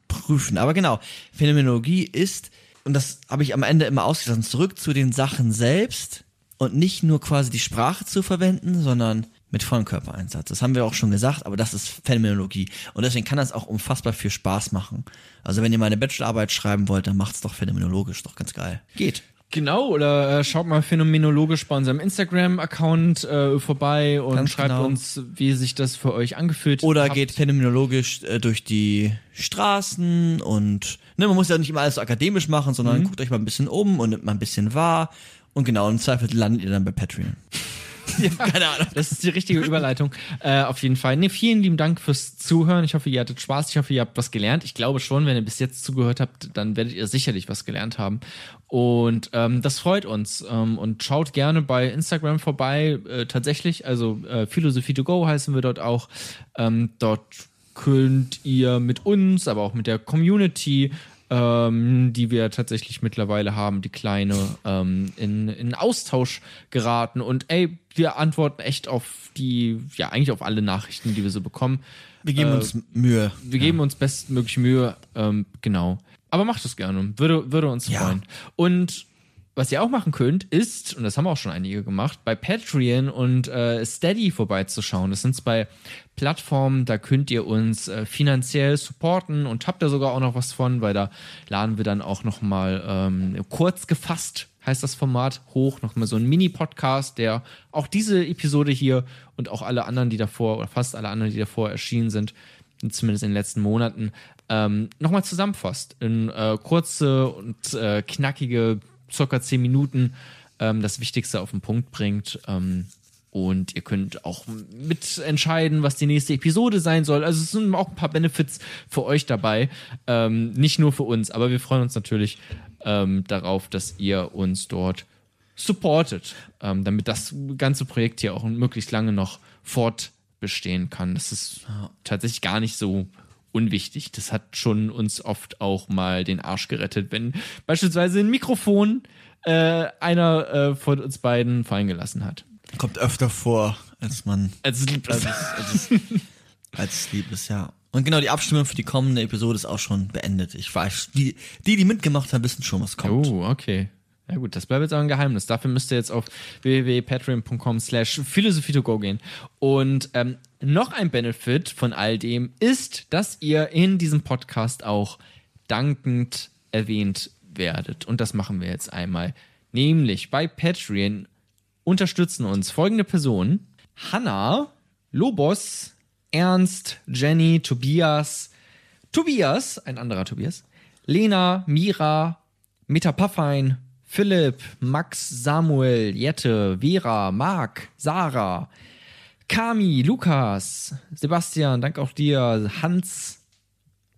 prüfen. Aber genau, Phänomenologie ist, und das habe ich am Ende immer ausgelassen, zurück zu den Sachen selbst und nicht nur quasi die Sprache zu verwenden, sondern mit vollem Körpereinsatz. Das haben wir auch schon gesagt, aber das ist Phänomenologie. Und deswegen kann das auch unfassbar viel Spaß machen. Also wenn ihr mal eine Bachelorarbeit schreiben wollt, dann macht's doch phänomenologisch, doch ganz geil. Geht. Genau, oder äh, schaut mal phänomenologisch bei unserem Instagram-Account äh, vorbei und Ganz schreibt genau. uns, wie sich das für euch angefühlt Oder habt. geht phänomenologisch äh, durch die Straßen und ne, man muss ja nicht immer alles so akademisch machen, sondern Mhm. guckt euch mal ein bisschen um und nimmt mal ein bisschen wahr. Und genau, im Zweifel landet ihr dann bei Patreon. Keine Ahnung. Das ist die richtige Überleitung. äh, auf jeden Fall. Nee, vielen lieben Dank fürs Zuhören. Ich hoffe, ihr hattet Spaß. Ich hoffe, ihr habt was gelernt. Ich glaube schon, wenn ihr bis jetzt zugehört habt, dann werdet ihr sicherlich was gelernt haben. Und ähm, das freut uns. Ähm, und schaut gerne bei Instagram vorbei. Äh, tatsächlich, also äh, Philosophie to go heißen wir dort auch. Ähm, dort könnt ihr mit uns, aber auch mit der Community ähm, die wir tatsächlich mittlerweile haben, die kleine, ähm, in, in Austausch geraten. Und ey, wir antworten echt auf die, ja, eigentlich auf alle Nachrichten, die wir so bekommen. Wir geben Äh, uns Mühe. Wir geben uns bestmöglich Mühe, ähm, genau. Aber macht es gerne, würde, würde uns Ja. freuen. Und was ihr auch machen könnt, ist, und das haben auch schon einige gemacht, bei Patreon und äh, Steady vorbeizuschauen. Das sind zwei Plattformen, da könnt ihr uns äh, finanziell supporten und habt da sogar auch noch was von, weil da laden wir dann auch noch mal ähm, kurz gefasst heißt das Format hoch, noch mal so ein Mini-Podcast, der auch diese Episode hier und auch alle anderen, die davor oder fast alle anderen, die davor erschienen sind, zumindest in den letzten Monaten, ähm, nochmal zusammenfasst. In äh, kurze und äh, knackige, circa 10 Minuten ähm, das Wichtigste auf den Punkt bringt. Ähm, und ihr könnt auch mitentscheiden, was die nächste Episode sein soll. Also es sind auch ein paar Benefits für euch dabei. Ähm, nicht nur für uns, aber wir freuen uns natürlich ähm, darauf, dass ihr uns dort supportet, ähm, damit das ganze Projekt hier auch möglichst lange noch fortbestehen kann. Das ist tatsächlich gar nicht so unwichtig. Das hat schon uns oft auch mal den Arsch gerettet, wenn beispielsweise ein Mikrofon äh, einer äh, von uns beiden fallen gelassen hat. Kommt öfter vor, als man als, als, als lieb ist, ja. Und genau, die Abstimmung für die kommende Episode ist auch schon beendet. Ich weiß, die, die, die mitgemacht haben, wissen schon, was kommt. Oh, okay. Ja gut, das bleibt jetzt aber ein Geheimnis. Dafür müsst ihr jetzt auf www.patreon.com slash philosophie to go gehen. Und ähm, noch ein Benefit von all dem ist, dass ihr in diesem Podcast auch dankend erwähnt werdet. Und das machen wir jetzt einmal. Nämlich bei Patreon unterstützen uns. Folgende Personen. Hanna, Lobos, Ernst, Jenny, Tobias, Tobias, ein anderer Tobias, Lena, Mira, Meta Paffein, Philipp, Max, Samuel, Jette, Vera, Marc, Sarah, Kami, Lukas, Sebastian, danke auch dir, Hans,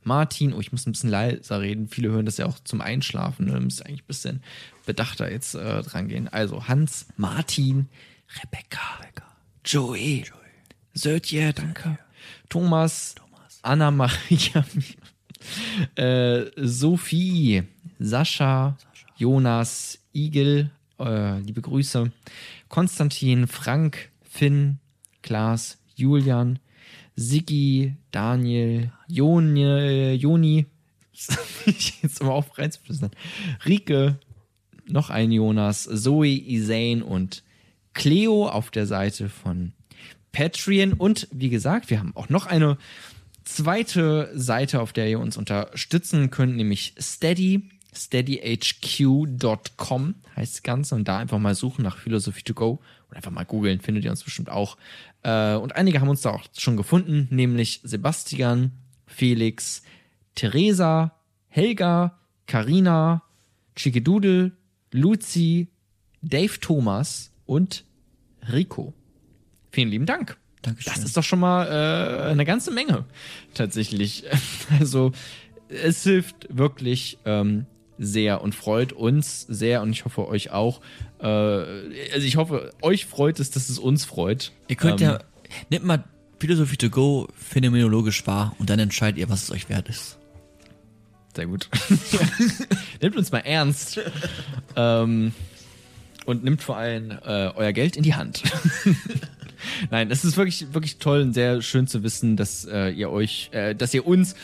Martin, oh, ich muss ein bisschen leiser reden. Viele hören das ja auch zum Einschlafen. Ne? Müsst eigentlich ein bisschen bedachter jetzt äh, dran gehen. Also Hans, Martin, Rebecca, Joey, Sötje, danke. Thomas, Anna Maria, äh, Sophie, Sascha, Jonas, Igel, äh, liebe Grüße, Konstantin, Frank, Finn, Klaas, Julian, Siggi, Daniel, Joni, Joni, jetzt mal auf reinzuflüstern, Rike, noch ein Jonas, Zoe, Isane und Cleo auf der Seite von Patreon. Und wie gesagt, wir haben auch noch eine zweite Seite, auf der ihr uns unterstützen könnt, nämlich Steady. steadyhq.com heißt das Ganze und da einfach mal suchen nach Philosophy to go oder einfach mal googeln, findet ihr uns bestimmt auch. Äh, und einige haben uns da auch schon gefunden, nämlich Sebastian, Felix, Theresa, Helga, Karina, Chiquedudel, Luzi, Dave Thomas und Rico. Vielen lieben Dank. Dankeschön. Das ist doch schon mal äh, eine ganze Menge tatsächlich. Also es hilft wirklich ähm, sehr und freut uns sehr und ich hoffe euch auch. Äh, also ich hoffe, euch freut es, dass es uns freut. Ihr könnt Ähm, ja, nehmt mal Philosophie to go phänomenologisch wahr und dann entscheidet ihr, was es euch wert ist. Sehr gut. Nehmt uns mal ernst. ähm, und nimmt vor allem äh, euer Geld in die Hand. Nein, es ist wirklich, wirklich toll und sehr schön zu wissen, dass äh, ihr euch, äh, dass ihr uns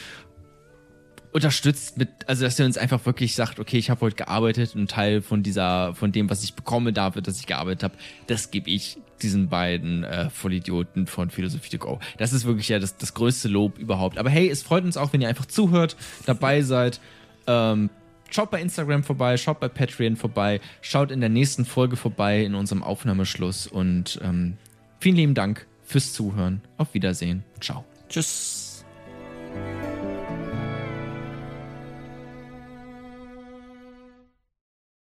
unterstützt mit, also dass ihr uns einfach wirklich sagt, okay, ich habe heute gearbeitet und Teil von dieser, von dem, was ich bekomme dafür, dass ich gearbeitet habe, das gebe ich diesen beiden äh, Vollidioten von Philosophie to Go. Das ist wirklich ja das, das größte Lob überhaupt. Aber hey, es freut uns auch, wenn ihr einfach zuhört, dabei seid. Ähm, schaut bei Instagram vorbei, schaut bei Patreon vorbei, schaut in der nächsten Folge vorbei in unserem Aufnahmeschluss und ähm, vielen lieben Dank fürs Zuhören. Auf Wiedersehen. Ciao. Tschüss.